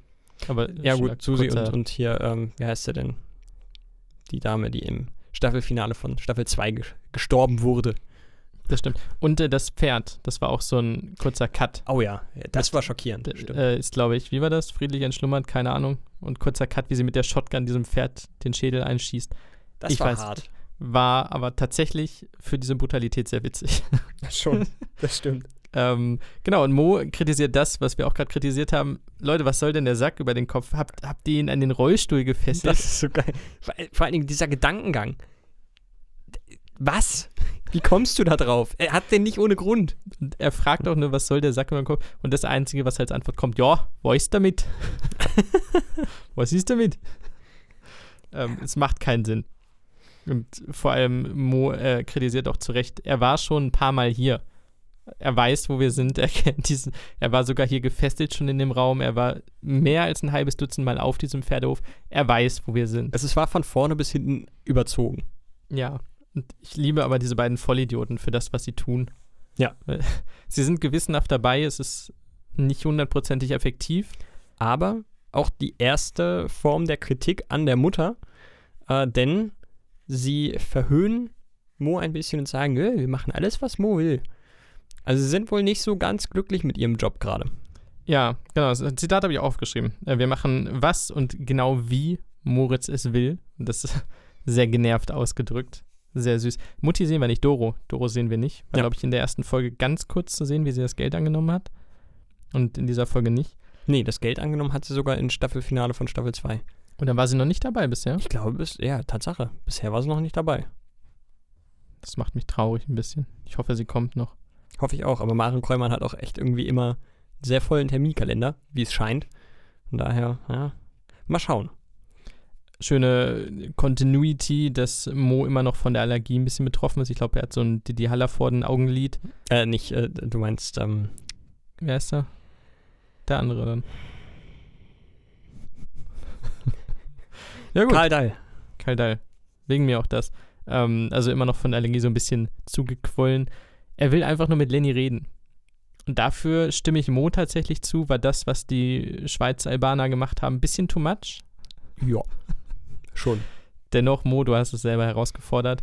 Aber Ja gut, Susi und, und hier, ähm, wie heißt sie denn? Die Dame, die im Staffelfinale von Staffel 2 ges gestorben wurde. Das stimmt. Und äh, das Pferd, das war auch so ein kurzer Cut. Oh ja, das war schockierend. Äh, ist, glaube ich, wie war das? Friedlich entschlummert, keine Ahnung. Und kurzer Cut, wie sie mit der Shotgun diesem Pferd den Schädel einschießt. das ich war weiß. hart. War aber tatsächlich für diese Brutalität sehr witzig. Schon, das stimmt. Ähm, genau, und Mo kritisiert das, was wir auch gerade kritisiert haben. Leute, was soll denn der Sack über den Kopf? Habt, habt ihr ihn an den Rollstuhl gefesselt? Das ist so geil. Vor, vor allen Dingen dieser Gedankengang. Was? Wie kommst du da drauf? Er hat den nicht ohne Grund. Und er fragt auch nur, was soll der Sack über den Kopf? Und das Einzige, was als Antwort kommt, ja, was ist damit? was ist damit? Ähm, es macht keinen Sinn. Und vor allem Mo äh, kritisiert auch zu Recht, er war schon ein paar Mal hier. Er weiß, wo wir sind. Er kennt diesen. Er war sogar hier gefesselt schon in dem Raum. Er war mehr als ein halbes Dutzend Mal auf diesem Pferdehof. Er weiß, wo wir sind. Es ist- war von vorne bis hinten überzogen. Ja. Und ich liebe aber diese beiden Vollidioten für das, was sie tun. Ja. Sie sind gewissenhaft dabei. Es ist nicht hundertprozentig effektiv. Aber auch die erste Form der Kritik an der Mutter, äh, denn sie verhöhnen Mo ein bisschen und sagen, "Äh, wir machen alles, was Mo will. Also sie sind wohl nicht so ganz glücklich mit ihrem Job gerade. Ja, genau. Das Zitat habe ich aufgeschrieben. Äh, Wir machen was und genau wie Moritz es will. Und Das ist sehr genervt ausgedrückt. Sehr süß. Mutti sehen wir nicht, Doro. Doro sehen wir nicht. War, Ja. glaube ich, in der ersten Folge ganz kurz zu sehen, wie sie das Geld angenommen hat. Und in dieser Folge nicht. Nee, das Geld angenommen hat sie sogar im Staffelfinale von Staffel 2. Und dann war sie noch nicht dabei bisher. Ich glaube, bis, ja, Tatsache. Bisher war sie noch nicht dabei. Das macht mich traurig ein bisschen. Ich hoffe, sie kommt noch. Hoffe ich auch. Aber Maren Kräumann hat auch echt irgendwie immer einen sehr vollen Terminkalender, wie es scheint. Von daher, ja, mal schauen. Schöne Continuity, dass Mo immer noch von der Allergie ein bisschen betroffen ist. Ich glaube, er hat so ein Didi Hallervorden Augenlid. Äh, nicht, äh, du meinst, ähm, Wer ist der? Der andere dann. ja, gut. Karl Dall. Kaldal. Wegen mir auch das. Ähm, also immer noch von der Allergie so ein bisschen zugequollen. Er will einfach nur mit Lenny reden. Und dafür stimme ich Mo tatsächlich zu, war das, was die Schweizer Albaner gemacht haben, ein bisschen too much. Ja. Schon. Dennoch, Mo, du hast es selber herausgefordert.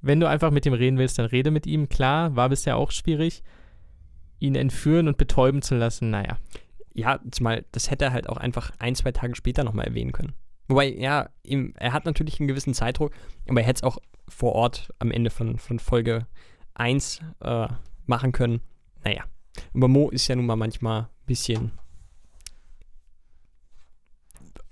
Wenn du einfach mit ihm reden willst, dann rede mit ihm. Klar, war bisher auch schwierig. Ihn entführen und betäuben zu lassen, naja. Ja, zumal, das hätte er halt auch einfach ein, zwei Tage später nochmal erwähnen können. Wobei, ja, ihm, er hat natürlich einen gewissen Zeitdruck, aber er hätte es auch vor Ort am Ende von, von Folge 1 äh, machen können. Naja. Aber Mo ist ja nun mal manchmal ein bisschen.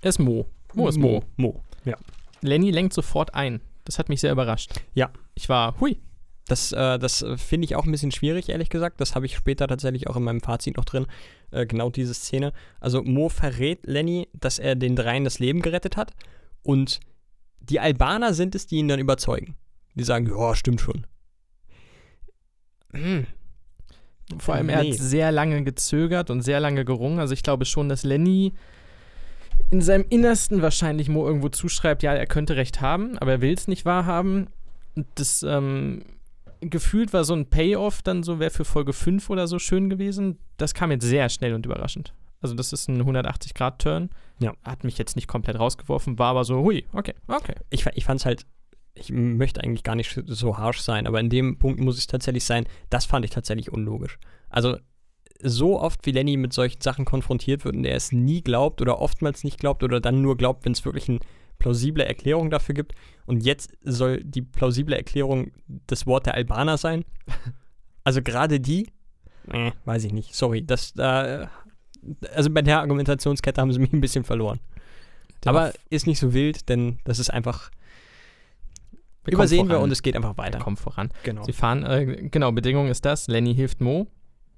Er ist Mo. Mo ist Mo. Mo. Ja. Lenny lenkt sofort ein. Das hat mich sehr überrascht. Ja. Ich war, hui, Das, äh, das finde ich auch ein bisschen schwierig, ehrlich gesagt. Das habe ich später tatsächlich auch in meinem Fazit noch drin. Äh, genau diese Szene. Also Mo verrät Lenny, dass er den dreien das Leben gerettet hat. Und die Albaner sind es, die ihn dann überzeugen. Die sagen, ja, stimmt schon. Hm. Vor allem, er Nee. hat sehr lange gezögert und sehr lange gerungen. Also ich glaube schon, dass Lenny in seinem Innersten wahrscheinlich Mo irgendwo zuschreibt, ja, er könnte recht haben, aber er will es nicht wahrhaben. Und das ähm, gefühlt war so ein Payoff dann so, wäre für Folge 5 oder so schön gewesen. Das kam jetzt sehr schnell und überraschend. Also das ist ein 180-Grad-Turn. Ja. Hat mich jetzt nicht komplett rausgeworfen, war aber so, hui, okay, okay. Ich, ich fand es halt, ich möchte eigentlich gar nicht so harsh sein, aber in dem Punkt muss es tatsächlich sein, das fand ich tatsächlich unlogisch. Also so oft wie Lenny mit solchen Sachen konfrontiert wird und er es nie glaubt oder oftmals nicht glaubt oder dann nur glaubt, wenn es wirklich eine plausible Erklärung dafür gibt. Und jetzt soll die plausible Erklärung das Wort der Albaner sein. Also gerade die, äh, weiß ich nicht, sorry, das, da, also bei der Argumentationskette haben sie mich ein bisschen verloren. Der Aber ist nicht so wild, denn das ist einfach. Kommt Übersehen wir und es geht einfach weiter. kommt voran. Genau. Sie fahren, äh, genau, Bedingung ist das, Lenny hilft Mo.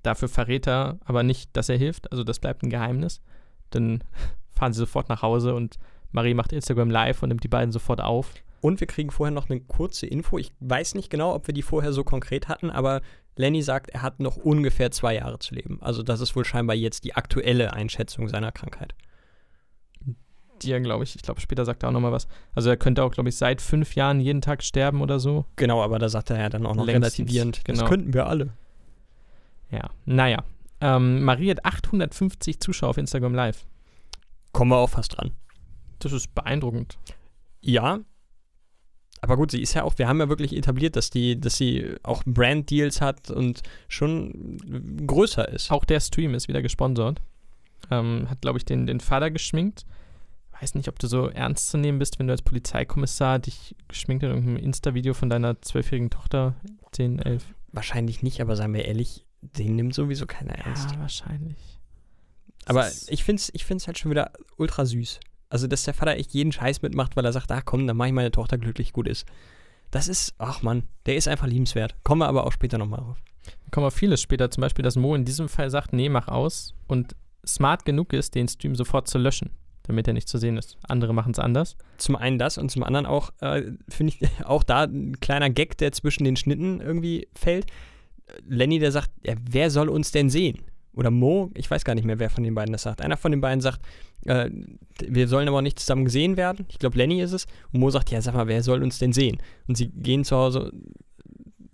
Dafür verrät er aber nicht, dass er hilft. Also das bleibt ein Geheimnis. Dann fahren sie sofort nach Hause und Marie macht Instagram live und nimmt die beiden sofort auf. Und wir kriegen vorher noch eine kurze Info. Ich weiß nicht genau, ob wir die vorher so konkret hatten, aber Lenny sagt, er hat noch ungefähr zwei Jahre zu leben. Also das ist wohl scheinbar jetzt die aktuelle Einschätzung seiner Krankheit. Die er, glaube ich, ich glaube, später sagt er auch nochmal was. Also er könnte auch, glaube ich, seit fünf Jahren jeden Tag sterben oder so. Genau, aber da sagt er ja dann auch noch Längstens, relativierend. genau. Das könnten wir alle. Ja, naja. Ähm, Marie hat 850 Zuschauer auf Instagram live. Kommen wir auch fast dran. Das ist beeindruckend. Ja. Aber gut, sie ist ja auch, wir haben ja wirklich etabliert, dass die, dass sie auch Brand-Deals hat und schon größer ist. Auch der Stream ist wieder gesponsert. Ähm, hat, glaube ich, den, den Vater geschminkt. Weiß nicht, ob du so ernst zu nehmen bist, wenn du als Polizeikommissar dich geschminkt in irgendeinem Insta-Video von deiner zwölfjährigen Tochter, 10, 11. Wahrscheinlich nicht, aber seien wir ehrlich, den nimmt sowieso keiner ernst. Ja, wahrscheinlich. Aber ich finde es ich find's halt schon wieder ultra süß. Also, dass der Vater echt jeden Scheiß mitmacht, weil er sagt, ach komm, dann mache ich meine Tochter glücklich, gut ist. Das ist, ach Mann, der ist einfach liebenswert. Kommen wir aber auch später nochmal drauf. Da kommen wir vieles später, zum Beispiel, dass Mo in diesem Fall sagt, nee, mach aus und smart genug ist, den Stream sofort zu löschen, damit er nicht zu sehen ist. Andere machen es anders. Zum einen das und zum anderen auch, äh, finde ich, auch da ein kleiner Gag, der zwischen den Schnitten irgendwie fällt. Lenny, der sagt, ja, wer soll uns denn sehen? Oder Mo, ich weiß gar nicht mehr, wer von den beiden das sagt. Einer von den beiden sagt, äh, wir sollen aber nicht zusammen gesehen werden. Ich glaube, Lenny ist es. Und Mo sagt, ja, sag mal, wer soll uns denn sehen? Und sie gehen zu Hause,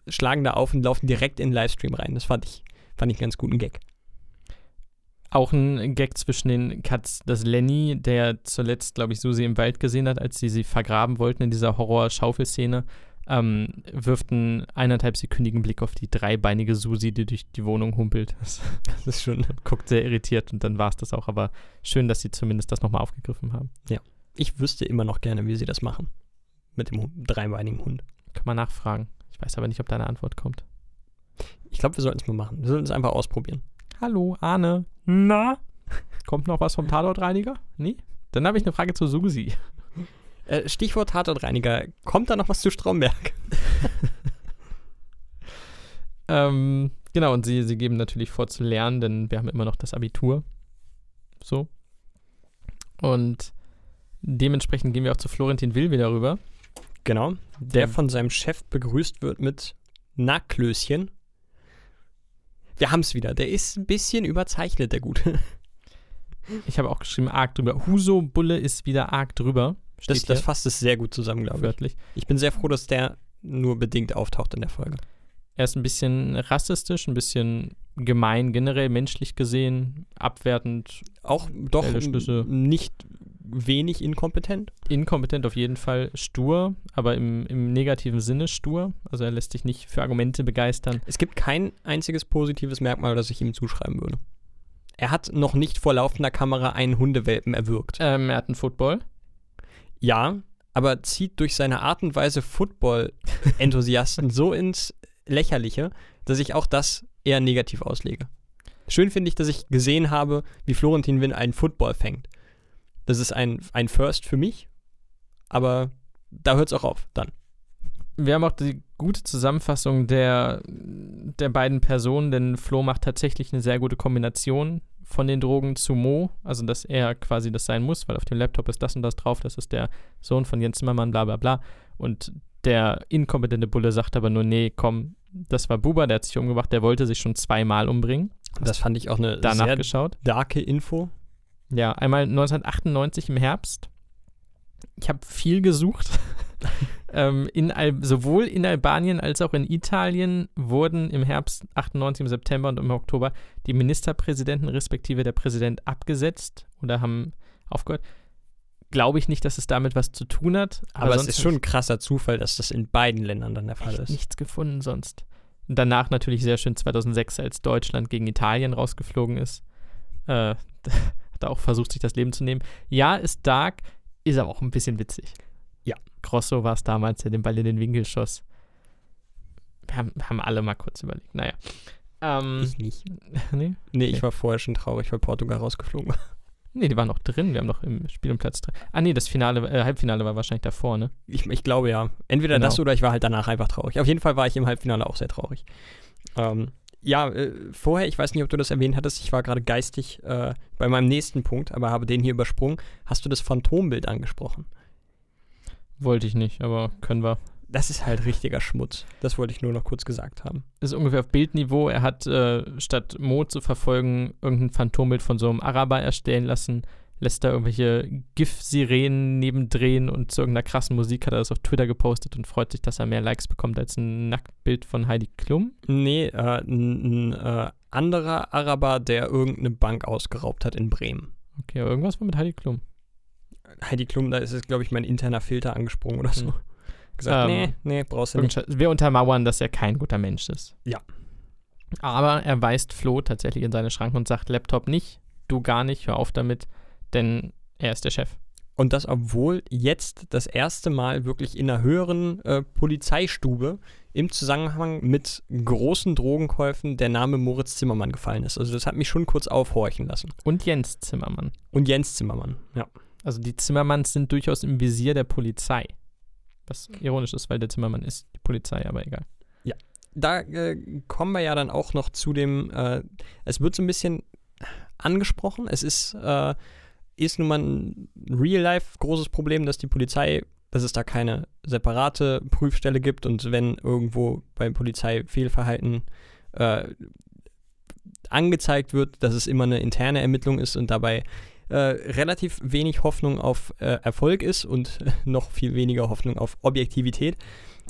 schlagen da auf und laufen direkt in den Livestream rein. Das fand ich, fand ich einen ganz guten Gag. Auch ein Gag zwischen den Cuts, dass Lenny, der zuletzt, glaube ich, Susi im Wald gesehen hat, als sie sie vergraben wollten in dieser Horror-Schaufelszene, ähm, wirft einen eineinhalb sekündigen Blick auf die dreibeinige Susi, die durch die Wohnung humpelt. Das Das ist schon. guckt sehr irritiert und dann war es das auch. Aber schön, dass sie zumindest das nochmal aufgegriffen haben. Ich wüsste immer noch gerne, wie sie das machen. Mit dem dreibeinigen Hund. Kann man nachfragen. Ich weiß aber nicht, ob da eine Antwort kommt. Ich glaube, wir sollten es mal machen. Wir sollten es einfach ausprobieren. Hallo, Arne. Na? Kommt noch was vom Tatortreiniger? Nee? Dann habe ich eine Frage zu Susi. Äh, Stichwort Tatortreiniger. Kommt da noch was zu Stromberg? Ähm, genau, und sie, sie geben natürlich vor zu lernen, denn wir haben immer noch das Abitur. So. Und dementsprechend gehen wir auch zu Florentin Will wieder rüber. Genau. Der Ja. von seinem Chef begrüßt wird mit Na, Klößchen. Wir haben es wieder. Der ist ein bisschen überzeichnet, der Gute. Ich habe auch geschrieben, arg drüber. Huso Bulle ist wieder arg drüber. Das, das fasst es sehr gut zusammen, glaube ich. wörtlich. Ich bin sehr froh, dass der nur bedingt auftaucht in der Folge. Er ist ein bisschen rassistisch, ein bisschen gemein, generell menschlich gesehen, abwertend, Auch doch nicht wenig inkompetent. inkompetent auf jeden Fall, stur, aber im, im negativen Sinne stur. Also er lässt sich nicht für Argumente begeistern. Es gibt kein einziges positives Merkmal, das ich ihm zuschreiben würde. Er hat noch nicht vor laufender Kamera einen Hundewelpen erwürgt. Ähm, er hat einen Football. Ja, aber zieht durch seine Art und Weise Football-Enthusiasten so ins Lächerliche, dass ich auch das eher negativ auslege. Schön finde ich, dass ich gesehen habe, wie Florentin Winn einen Football fängt. Das ist ein, ein First für mich, aber da hört es auch auf dann. Wir haben auch die gute Zusammenfassung der, der beiden Personen, denn Flo macht tatsächlich eine sehr gute Kombination von den Drogen zu Mo, also dass er quasi das sein muss, weil auf dem Laptop ist das und das drauf, das ist der Sohn von Jens Zimmermann, bla bla bla. Und der inkompetente Bulle sagt aber nur, nee, komm, das war Buba, der hat sich umgebracht, der wollte sich schon zweimal umbringen. Das fand ich auch eine Danach sehr geschaut. darke Info. Ja, einmal 1998 im Herbst. Ich habe viel gesucht. ähm, in Al sowohl in Albanien als auch in Italien wurden im Herbst 98, im September und im Oktober die Ministerpräsidenten respektive der Präsident abgesetzt oder haben aufgehört. Glaube ich nicht, dass es damit was zu tun hat. Aber, es sonst ist schon ein krasser Zufall, dass das in beiden Ländern dann der Fall ist. nichts gefunden sonst. Und danach natürlich sehr schön 2006, als Deutschland gegen Italien rausgeflogen ist. Äh, hat er auch versucht, sich das Leben zu nehmen. Ja, ist dark, ist aber auch ein bisschen witzig. Ja. Grosso war es damals, der den Ball in den Winkel schoss. Wir haben, haben alle mal kurz überlegt. Naja. Ähm, Ich nicht. nee? Nee, ich war vorher schon traurig, weil Portugal rausgeflogen war. nee, die waren noch drin. Wir haben noch im Spiel um Platz 3. Ah, nee, das Finale, äh, Halbfinale war wahrscheinlich davor, ne? Ich, ich glaube ja. Entweder Genau. das oder ich war halt danach einfach traurig. Auf jeden Fall war ich im Halbfinale auch sehr traurig. Ähm, ja, äh, vorher, ich weiß nicht, ob du das erwähnt hattest, ich war gerade geistig äh, bei meinem nächsten Punkt, aber habe den hier übersprungen. Hast du das Phantombild angesprochen? Wollte ich nicht, aber können wir. Das ist halt richtiger Schmutz. Das wollte ich nur noch kurz gesagt haben. ist ungefähr auf Bildniveau. Er hat äh, statt Mo zu verfolgen irgendein Phantombild von so einem Araber erstellen lassen, lässt da irgendwelche GIF-Sirenen nebendrehen und zu irgendeiner krassen Musik hat er das auf Twitter gepostet und freut sich, dass er mehr Likes bekommt als ein Nacktbild von Heidi Klum. Nee, äh, ein äh, anderer Araber, der irgendeine Bank ausgeraubt hat in Bremen. Okay, aber irgendwas war mit Heidi Klum. Heidi Klum, da ist es, glaube ich, mein interner Filter angesprungen oder so. Hm. Gesagt, Ähm, nee, nee, brauchst du nicht. Wir untermauern, dass er kein guter Mensch ist. Ja. Aber er weist Flo tatsächlich in seine Schranken und sagt, Laptop nicht, du gar nicht, hör auf damit, denn er ist der Chef. Und das, obwohl jetzt das erste Mal wirklich in einer höheren äh, Polizeistube im Zusammenhang mit großen Drogenkäufen der Name Moritz Zimmermann gefallen ist. Also das hat mich schon kurz aufhorchen lassen. Und Jens Zimmermann. Und Jens Zimmermann, ja. Also die Zimmermanns sind durchaus im Visier der Polizei. Was ironisch ist, weil der Zimmermann ist die Polizei, aber egal. Da äh, kommen wir ja dann auch noch zu dem, äh, es wird so ein bisschen angesprochen. Es ist, äh, ist nun mal ein Real-Life großes Problem, dass die Polizei, dass es da keine separate Prüfstelle gibt und wenn irgendwo beim Polizeifehlverhalten äh, angezeigt wird, dass es immer eine interne Ermittlung ist und dabei äh, relativ wenig Hoffnung auf äh, Erfolg ist und noch viel weniger Hoffnung auf Objektivität.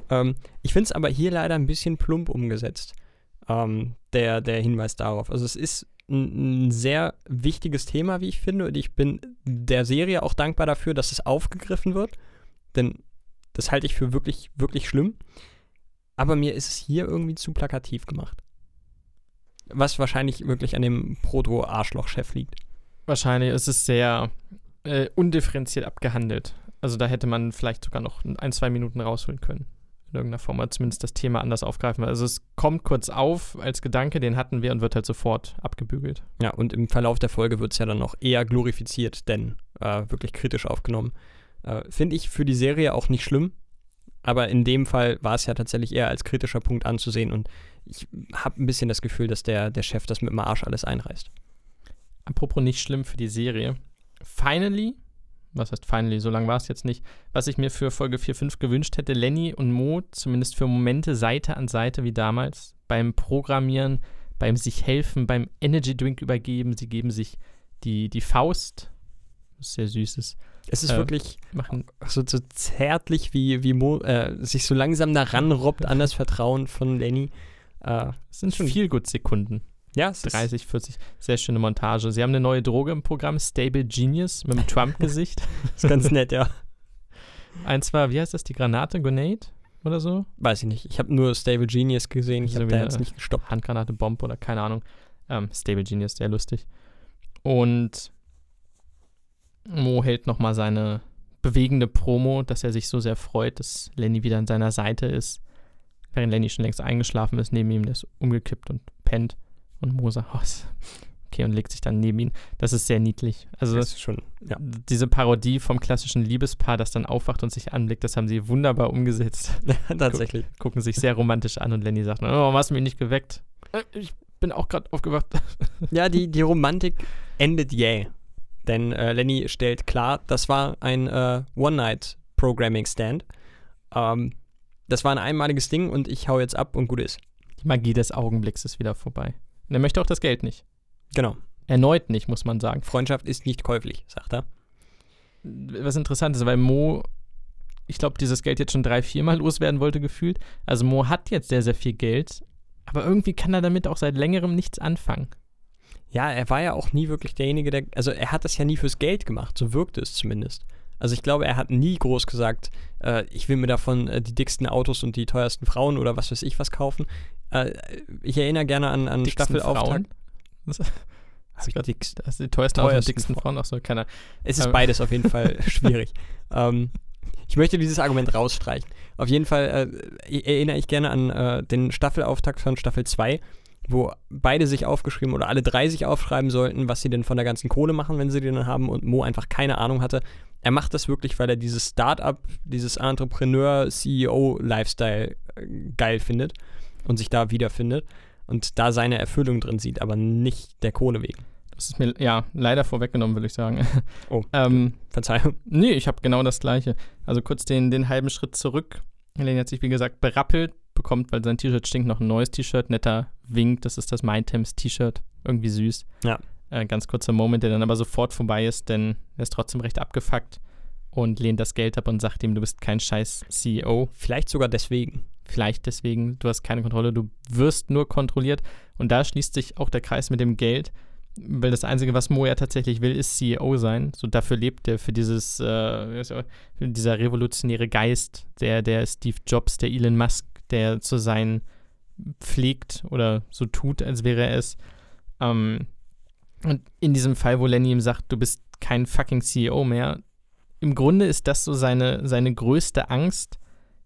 Ähm, ich finde es aber hier leider ein bisschen plump umgesetzt, ähm, der, der Hinweis darauf. Also es ist ein, sehr wichtiges Thema, wie ich finde, und ich bin der Serie auch dankbar dafür, dass es aufgegriffen wird, denn das halte ich für wirklich, wirklich schlimm. Aber mir ist es hier irgendwie zu plakativ gemacht. Was wahrscheinlich wirklich an dem Proto-Arschloch-Chef liegt. Wahrscheinlich ist es sehr äh, undifferenziert abgehandelt. Also da hätte man vielleicht sogar noch ein, zwei Minuten rausholen können. In irgendeiner Form, oder zumindest das Thema anders aufgreifen. Also es kommt kurz auf als Gedanke, den hatten wir und wird halt sofort abgebügelt. Ja, und im Verlauf der Folge wird es ja dann noch eher glorifiziert, denn äh, wirklich kritisch aufgenommen. Äh, Finde ich für die Serie auch nicht schlimm, aber in dem Fall war es ja tatsächlich eher als kritischer Punkt anzusehen und ich habe ein bisschen das Gefühl, dass der, der Chef das mit dem Arsch alles einreißt. Apropos nicht schlimm für die Serie. Finally, was heißt finally, so lange war es jetzt nicht, was ich mir für Folge 4, 5 gewünscht hätte, Lenny und Mo zumindest für Momente Seite an Seite wie damals beim Programmieren, beim sich helfen, beim Energy Drink übergeben. Sie geben sich die, die Faust, was sehr süß ist, Es ist Äh, wirklich machen so, so zärtlich, wie, wie Mo, äh, sich so langsam daran robbt an das Vertrauen von Lenny. Äh, es sind Schon- viel gut Sekunden. Ja, es ist, 30, 40, sehr schöne Montage. Sie haben eine neue Droge im Programm, Stable Genius mit dem Trump-Gesicht. ist ganz nett, ja. Eins war, wie heißt das, die Granate, Grenade oder so? Weiß ich nicht. Ich habe nur Stable Genius gesehen. Ich So habe da jetzt nicht gestoppt. Handgranate, Bombe oder keine Ahnung. Ähm, Stable Genius, sehr lustig. Und Mo hält nochmal seine bewegende Promo, dass er sich so sehr freut, dass Lenny wieder an seiner Seite ist. Während Lenny schon längst eingeschlafen ist, neben ihm, der ist umgekippt und pennt. Und Mo sagt, oh, ist okay, und legt sich dann neben ihn. Das ist sehr niedlich. Also Das ist schon, ja. diese Parodie vom klassischen Liebespaar, das dann aufwacht und sich anblickt, das haben sie wunderbar umgesetzt. Tatsächlich. Gucken sich sehr romantisch an und Lenny sagt, oh, warum hast du mich nicht geweckt? "Äh, Ich bin auch gerade aufgewacht. Ja, die, die Romantik endet jäh. Denn äh, Lenny stellt klar, das war ein äh, One-Night-Programming-Stand. Ähm, das war ein einmaliges Ding und ich hau jetzt ab und gut ist. Die Magie des Augenblicks ist wieder vorbei. Und er möchte auch das Geld nicht. Genau. Erneut nicht, muss man sagen. Freundschaft ist nicht käuflich, sagt er. Was interessant ist, weil Mo, ich glaube, dieses Geld jetzt schon drei, viermal loswerden wollte, gefühlt. Also Mo hat jetzt sehr, sehr viel Geld, aber irgendwie kann er damit auch seit längerem nichts anfangen. Ja, er war ja auch nie wirklich derjenige, der. Also, er hat das ja nie fürs Geld gemacht, so wirkte es zumindest. Also, ich glaube, er hat nie groß gesagt, äh, ich will mir davon äh, die dicksten Autos und die teuersten Frauen oder was weiß ich was kaufen. Äh, ich erinnere gerne an, an Dicksten Staffelauftakt. Frauen? Was- Hab ich dickst- sind die teuersten, Autos und Teuersten dicksten Frauen. Ach so, keiner. Es ist Aber- beides auf jeden Fall schwierig. ähm, ich möchte dieses Argument rausstreichen. Auf jeden Fall äh, erinnere ich gerne an äh, den Staffelauftakt von Staffel 2, wo beide sich aufgeschrieben oder alle drei sich aufschreiben sollten, was sie denn von der ganzen Kohle machen, wenn sie die dann haben und Mo einfach keine Ahnung hatte. Er macht das wirklich, weil er dieses Start-up, dieses Entrepreneur-CEO-Lifestyle äh, geil findet und sich da wiederfindet und da seine Erfüllung drin sieht, aber nicht der Kohle wegen. Das ist mir ja leider vorweggenommen, würde ich sagen. Oh, ähm, Verzeihung. nee, ich habe genau das Gleiche. Also kurz den, den halben Schritt zurück. Lenny hat sich, wie gesagt, berappelt, bekommt, weil sein T-Shirt stinkt, noch ein neues T-Shirt. Netter Wink, das ist das Mindtems T-Shirt. Irgendwie süß. Ja. Äh, ganz kurzer Moment, der dann aber sofort vorbei ist, denn er ist trotzdem recht abgefuckt und lehnt das Geld ab und sagt ihm, du bist kein scheiß CEO. Vielleicht sogar deswegen. Vielleicht deswegen, du hast keine Kontrolle, du wirst nur kontrolliert. Und da schließt sich auch der Kreis mit dem Geld, weil das Einzige, was Mo ja tatsächlich will, ist CEO sein. So dafür lebt er, für dieses, äh, für dieser revolutionäre Geist, der, der Steve Jobs, der Elon Musk, der zu sein pflegt oder so tut, als wäre er es. Ähm, und in diesem Fall, wo Lenny ihm sagt, du bist kein fucking CEO mehr, im Grunde ist das so seine, seine größte Angst,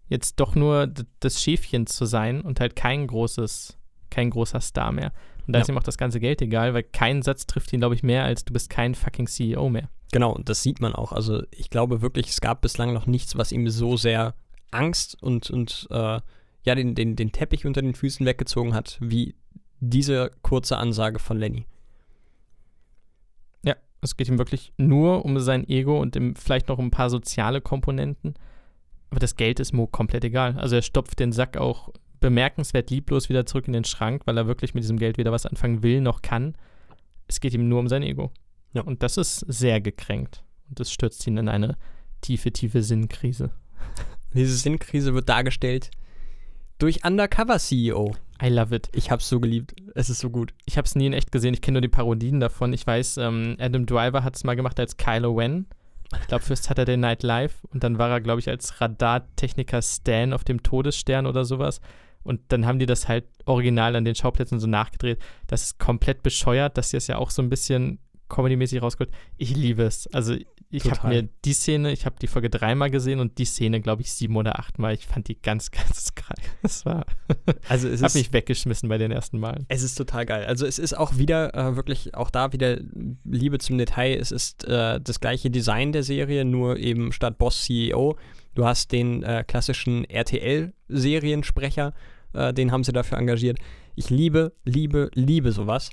jetzt doch nur das Schäfchen zu sein und halt kein großes, kein großer Star mehr. Und da Ja. ist ihm auch das ganze Geld egal, weil kein Satz trifft ihn, glaube ich, mehr als du bist kein fucking CEO mehr. Genau, und das sieht man auch. Also ich glaube wirklich, es gab bislang noch nichts, was ihm so sehr Angst und, und äh, ja, den, den, den Teppich unter den Füßen weggezogen hat, wie diese kurze Ansage von Lenny. Es geht ihm wirklich nur um sein Ego und im, vielleicht noch um ein paar soziale Komponenten. Aber das Geld ist Mo komplett egal. Also er stopft den Sack auch bemerkenswert lieblos wieder zurück in den Schrank, weil er wirklich mit diesem Geld weder was anfangen will noch kann. Es geht ihm nur um sein Ego. Ja. Und das ist sehr gekränkt. Und das stürzt ihn in eine tiefe, tiefe Sinnkrise. Diese Sinnkrise wird dargestellt durch Undercover CEO. I love it. Ich hab's so geliebt. Es ist so gut. Ich habe es nie in echt gesehen. Ich kenne nur die Parodien davon. Ich weiß, ähm, Adam Driver hat es mal gemacht als Kylo Ren. Ich glaube, für Saturday Night Live. Und dann war er, glaube ich, als Radartechniker Stan auf dem Todesstern oder sowas. Und dann haben die das halt original an den Schauplätzen so nachgedreht. Das ist komplett bescheuert, dass sie es ja auch so ein bisschen comedymäßig rausgeholt. Ich liebe es. Also ich habe mir die Szene, ich habe die Folge dreimal gesehen und die Szene, glaube ich, sieben oder achtmal. Ich fand die ganz, ganz geil. Das war, Also es habe mich weggeschmissen bei den ersten Malen. es ist total geil. Also es ist auch wieder äh, wirklich, auch da wieder Liebe zum Detail. Es ist äh, das gleiche Design der Serie, nur eben statt Boss CEO. Du hast den äh, klassischen RTL-Seriensprecher, äh, den haben sie dafür engagiert. Ich liebe, liebe, liebe sowas.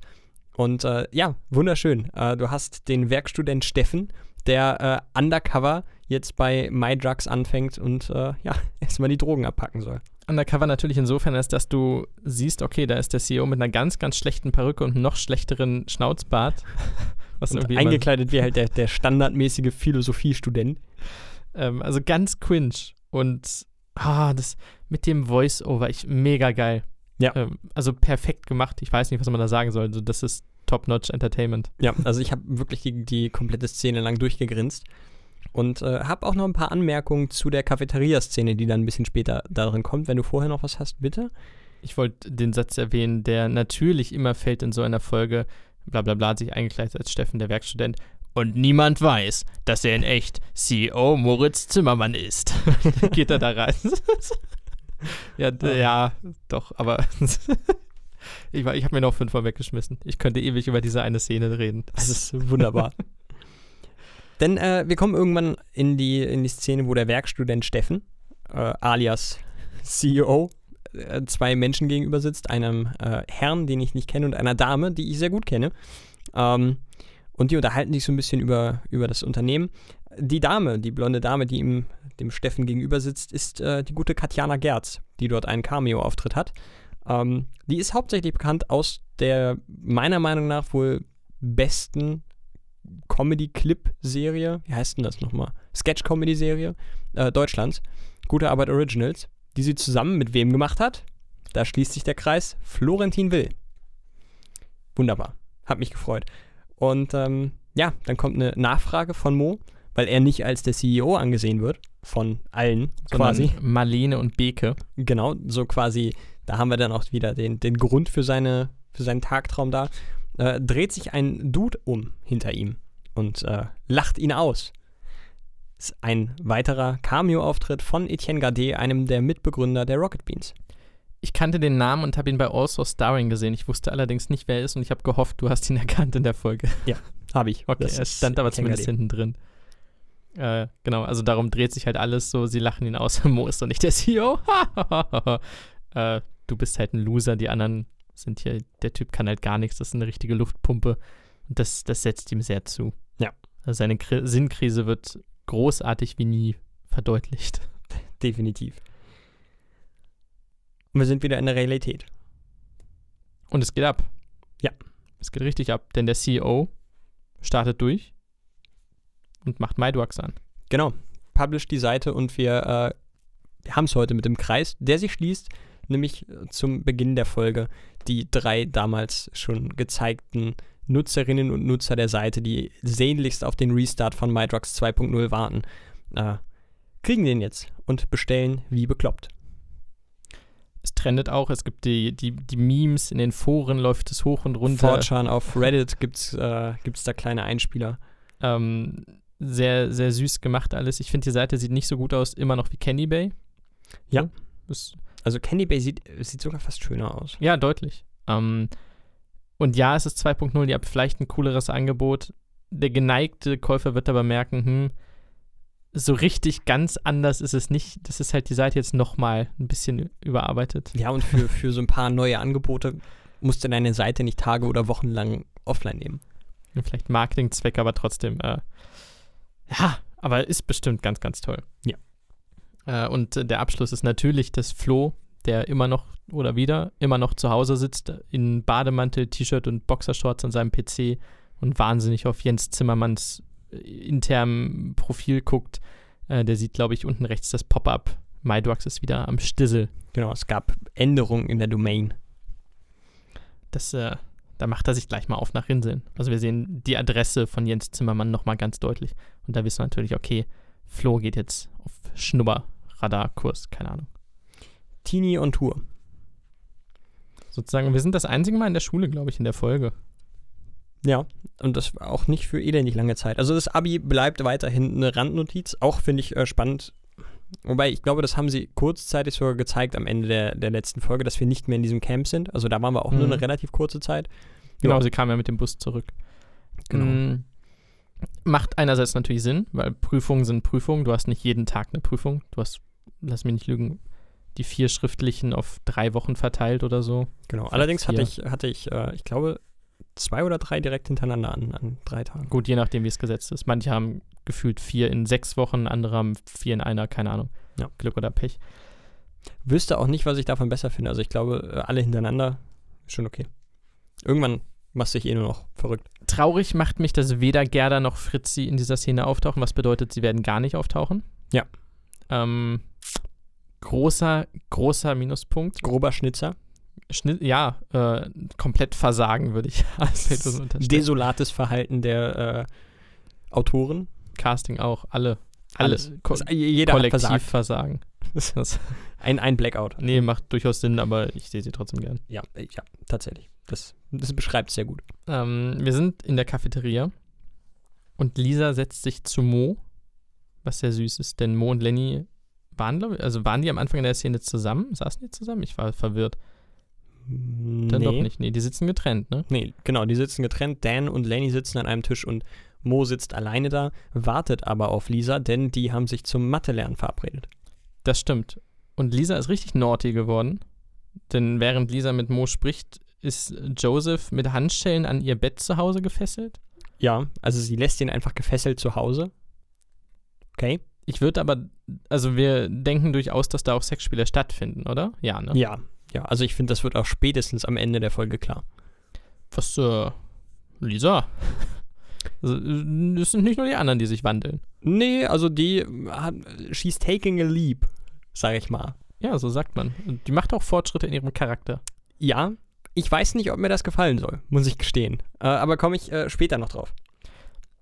Und äh, ja, wunderschön. Äh, du hast den Werkstudent Steffen, der äh, undercover jetzt bei MyDrugs anfängt und äh, ja, erstmal die Drogen abpacken soll. Undercover natürlich insofern, als dass du siehst, okay, da ist der CEO mit einer ganz, ganz schlechten Perücke und noch schlechteren Schnauzbart. Was Und eingekleidet wie halt der, der standardmäßige Philosophiestudent. ähm, also ganz cringe. Und ah, das mit dem Voice-Over, ich mega geil. Ja. Ähm, also perfekt gemacht. Ich weiß nicht, was man da sagen soll. Also das ist Top-Notch Entertainment. Ja, also ich habe wirklich die, die komplette Szene lang durchgegrinst und äh, habe auch noch ein paar Anmerkungen zu der Cafeteria-Szene, die dann ein bisschen später darin kommt. Wenn du vorher noch was hast, bitte. Ich wollte den Satz erwähnen, der natürlich immer fällt in so einer Folge, bla bla bla, hat sich eingekleidet als Steffen, der Werkstudent. Und niemand weiß, dass er in echt CEO Moritz Zimmermann ist. Geht er da rein? ja, ja, doch, aber ich, war- ich habe mir noch fünfmal weggeschmissen. Ich könnte ewig über diese eine Szene reden. Das ist wunderbar. Denn äh, wir kommen irgendwann in die, in die Szene, wo der Werkstudent Steffen, äh, alias CEO, äh, zwei Menschen gegenüber sitzt, einem äh, Herrn, den ich nicht kenne, und einer Dame, die ich sehr gut kenne. Ähm, und die unterhalten sich so ein bisschen über, über das Unternehmen. Die Dame, die blonde Dame, die ihm, dem Steffen gegenüber sitzt, ist äh, die gute Katjana Gerz, die dort einen Cameo-Auftritt hat. Ähm, die ist hauptsächlich bekannt aus der meiner Meinung nach wohl besten Comedy-Clip-Serie, wie heißt denn das nochmal? Sketch-Comedy-Serie äh, Deutschlands. Gute Arbeit Originals, die sie zusammen mit wem gemacht hat? Da schließt sich der Kreis. Florentin Will. Wunderbar. Hat mich gefreut. Und ähm, ja, dann kommt eine Nachfrage von Mo, weil er nicht als der CEO angesehen wird. Von allen Sondern quasi. Marlene und Beke. Genau, so quasi, da haben wir dann auch wieder den, den Grund für, seine, für seinen Tagtraum da. Äh, dreht sich ein Dude um hinter ihm und äh, lacht ihn aus. Ist ein weiterer Cameo-Auftritt von Etienne Gardet, einem der Mitbegründer der Rocket Beans. Ich kannte den Namen und habe ihn bei Also Starring gesehen. Ich wusste allerdings nicht, wer er ist und ich habe gehofft, du hast ihn erkannt in der Folge. Habe ich. Okay, Das er stand aber zumindest Gardin. hinten drin. Äh, genau, also darum dreht sich halt alles so. Sie lachen ihn aus. Mo ist doch nicht der CEO. äh, du bist halt ein Loser. Die anderen sind hier, der Typ kann halt gar nichts. Das ist eine richtige Luftpumpe. Und das, das setzt ihm sehr zu. Ja. Also seine Kri Sinnkrise wird großartig wie nie verdeutlicht. Definitiv. Und wir sind wieder in der Realität. Und es geht ab. Ja. Es geht richtig ab, denn der CEO startet durch und macht MyDrugs an. Genau. Publish die Seite und wir, äh, wir haben es heute mit dem Kreis, der sich schließt, nämlich äh, zum Beginn der Folge die drei damals schon gezeigten Nutzerinnen und Nutzer der Seite, die sehnlichst auf den Restart von MyDrugs 2.0 warten, äh, kriegen den jetzt und bestellen wie bekloppt. Es trendet auch, es gibt die, die, die Memes, in den Foren läuft es hoch und runter. 4chan auf Reddit gibt es äh, gibt's da kleine Einspieler. Ähm, sehr, sehr süß gemacht alles. Ich finde, die Seite sieht nicht so gut aus, immer noch wie Candy Bay. Ja. Das, Also Candy Bay sieht, sieht sogar fast schöner aus. ja, deutlich. Ähm, und ja, es ist 2.0, ihr habt vielleicht ein cooleres Angebot. Der geneigte Käufer wird aber merken, hm, so richtig ganz anders ist es nicht. Das ist halt die Seite jetzt nochmal ein bisschen überarbeitet. Ja, und für, für so ein paar neue Angebote musst du deine Seite nicht Tage oder Wochen lang offline nehmen. Vielleicht Marketingzweck, aber trotzdem, äh, ja, aber ist bestimmt ganz, ganz toll. Ja. Äh, und der Abschluss ist natürlich, dass Flo, der immer noch oder wieder immer noch zu Hause sitzt, in Bademantel, T-Shirt und Boxershorts an seinem PC und wahnsinnig auf Jens Zimmermanns äh, internem Profil guckt. Äh, der sieht, glaube ich, unten rechts das Pop-up. MyDrugs ist wieder am Stissel. Genau, es gab Änderungen in der Domain. Das, äh, da macht er sich gleich mal auf nach Rinseln. Also wir sehen die Adresse von Jens Zimmermann nochmal ganz deutlich. Und da wissen wir natürlich, okay, Flo geht jetzt auf Schnupper-Radarkurs, keine Ahnung. Teenie on Tour. Sozusagen, wir sind das einzige Mal in der Schule, glaube ich, in der Folge. Ja, und das war auch nicht für elendig lange Zeit. Also das Abi bleibt weiterhin eine Randnotiz. Auch finde ich äh, spannend. Wobei, ich glaube, das haben sie kurzzeitig sogar gezeigt am Ende der, der letzten Folge, dass wir nicht mehr in diesem Camp sind. Also da waren wir auch nur Mhm. eine relativ kurze Zeit. Genau, Ja. sie kam ja mit dem Bus zurück. Genau. Mm, Macht einerseits natürlich Sinn, weil Prüfungen sind Prüfungen. Du hast nicht jeden Tag eine Prüfung. Du hast, lass mich nicht lügen, die vier schriftlichen auf drei Wochen verteilt oder so. Genau. Allerdings hatte ich, hatte ich äh, ich glaube, zwei oder drei direkt hintereinander an, an drei Tagen. Gut, je nachdem, wie es gesetzt ist. Manche haben gefühlt vier in sechs Wochen, andere haben vier in einer, keine Ahnung. Ja. Glück oder Pech. Wüsste auch nicht, was ich davon besser finde. Also ich glaube, äh, alle hintereinander ist schon okay. Irgendwann machst du dich eh nur noch verrückt. Traurig macht mich, dass weder Gerda noch Fritzi in dieser Szene auftauchen, was bedeutet, sie werden gar nicht auftauchen. Ja. Ähm, großer, großer Minuspunkt. Grober Schnitzer. Schnitt, ja, äh, komplett Versagen würde ich unterstellen. Desolates Verhalten der äh, Autoren. Casting auch, alle. Alle. Alles. Ko Das, jeder hat kollektiv versagt. Versagen. Ein, ein Blackout. nee, macht durchaus Sinn, aber ich sehe sie trotzdem gern. Ja, äh, ja, tatsächlich. Das, das beschreibt es sehr gut. Ähm, wir sind in der Cafeteria und Lisa setzt sich zu Mo, was sehr süß ist, denn Mo und Lenny waren, glaube ich, also waren die am Anfang in der Szene zusammen? Saßen die zusammen? Ich war verwirrt. Dann nee. doch nicht. Nee, die sitzen getrennt, ne? Nee, genau, die sitzen getrennt. Dan und Lenny sitzen an einem Tisch und Mo sitzt alleine da, wartet aber auf Lisa, denn die haben sich zum Mathe-Lernen verabredet. Das stimmt. Und Lisa ist richtig naughty geworden, denn während Lisa mit Mo spricht, ist Joseph mit Handschellen an ihr Bett zu Hause gefesselt. Ja, also sie lässt ihn einfach gefesselt zu Hause. Okay. Ich würde aber, also wir denken durchaus, dass da auch Sexspiele stattfinden, oder? Ja, ne? Ja, ja, also ich finde, das wird auch spätestens am Ende der Folge klar. Was, äh, Lisa? Also, äh, es sind nicht nur die anderen, die sich wandeln. Nee, also die hat, she's taking a leap, sag ich mal. Ja, so sagt man. Die macht auch Fortschritte in ihrem Charakter. Ja, ich weiß nicht, ob mir das gefallen soll, muss ich gestehen. Äh, aber komme ich äh, später noch drauf.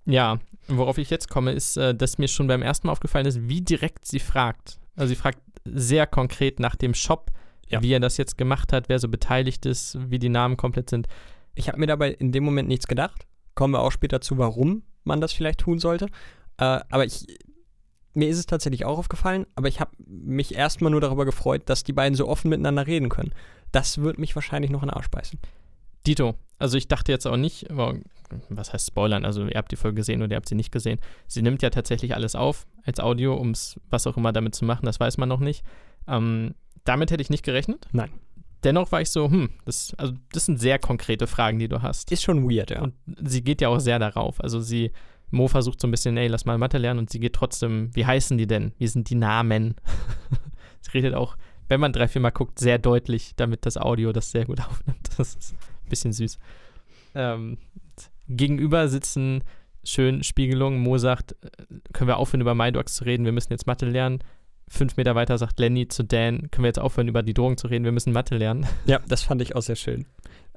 Ja, worauf ich jetzt komme, ist, äh, dass mir schon beim ersten Mal aufgefallen ist, wie direkt sie fragt. Also sie fragt sehr konkret nach dem Shop, Ja. wie er das jetzt gemacht hat, wer so beteiligt ist, wie die Namen komplett sind. Ich habe mir dabei in dem Moment nichts gedacht. Kommen wir auch später zu, warum man das vielleicht tun sollte. Äh, aber ich, mir ist es tatsächlich auch aufgefallen, aber ich habe mich erstmal nur darüber gefreut, dass die beiden so offen miteinander reden können. Das wird mich wahrscheinlich noch in den Arsch beißen. Dito, also ich dachte jetzt auch nicht, was heißt Spoilern? Also ihr habt die Folge gesehen oder ihr habt sie nicht gesehen. Sie nimmt ja tatsächlich alles auf als Audio, um es was auch immer damit zu machen, das weiß man noch nicht. Ähm, damit hätte ich nicht gerechnet. Nein. Dennoch war ich so, hm, das, also das sind sehr konkrete Fragen, die du hast. Ist schon weird, ja. Und sie geht ja auch sehr darauf. Also sie, Mo versucht so ein bisschen, ey, lass mal Mathe lernen und sie geht trotzdem, wie heißen die denn? Wie sind die Namen? sie redet auch, wenn man drei, vier Mal guckt, sehr deutlich, damit das Audio das sehr gut aufnimmt. Das ist bisschen süß. Ähm, gegenüber sitzen schön Spiegelungen. Mo sagt, äh, können wir aufhören, über MyDogs zu reden, wir müssen jetzt Mathe lernen. Fünf Meter weiter sagt Lenny zu Dan, können wir jetzt aufhören, über die Drogen zu reden, wir müssen Mathe lernen. Ja, das fand ich auch sehr schön.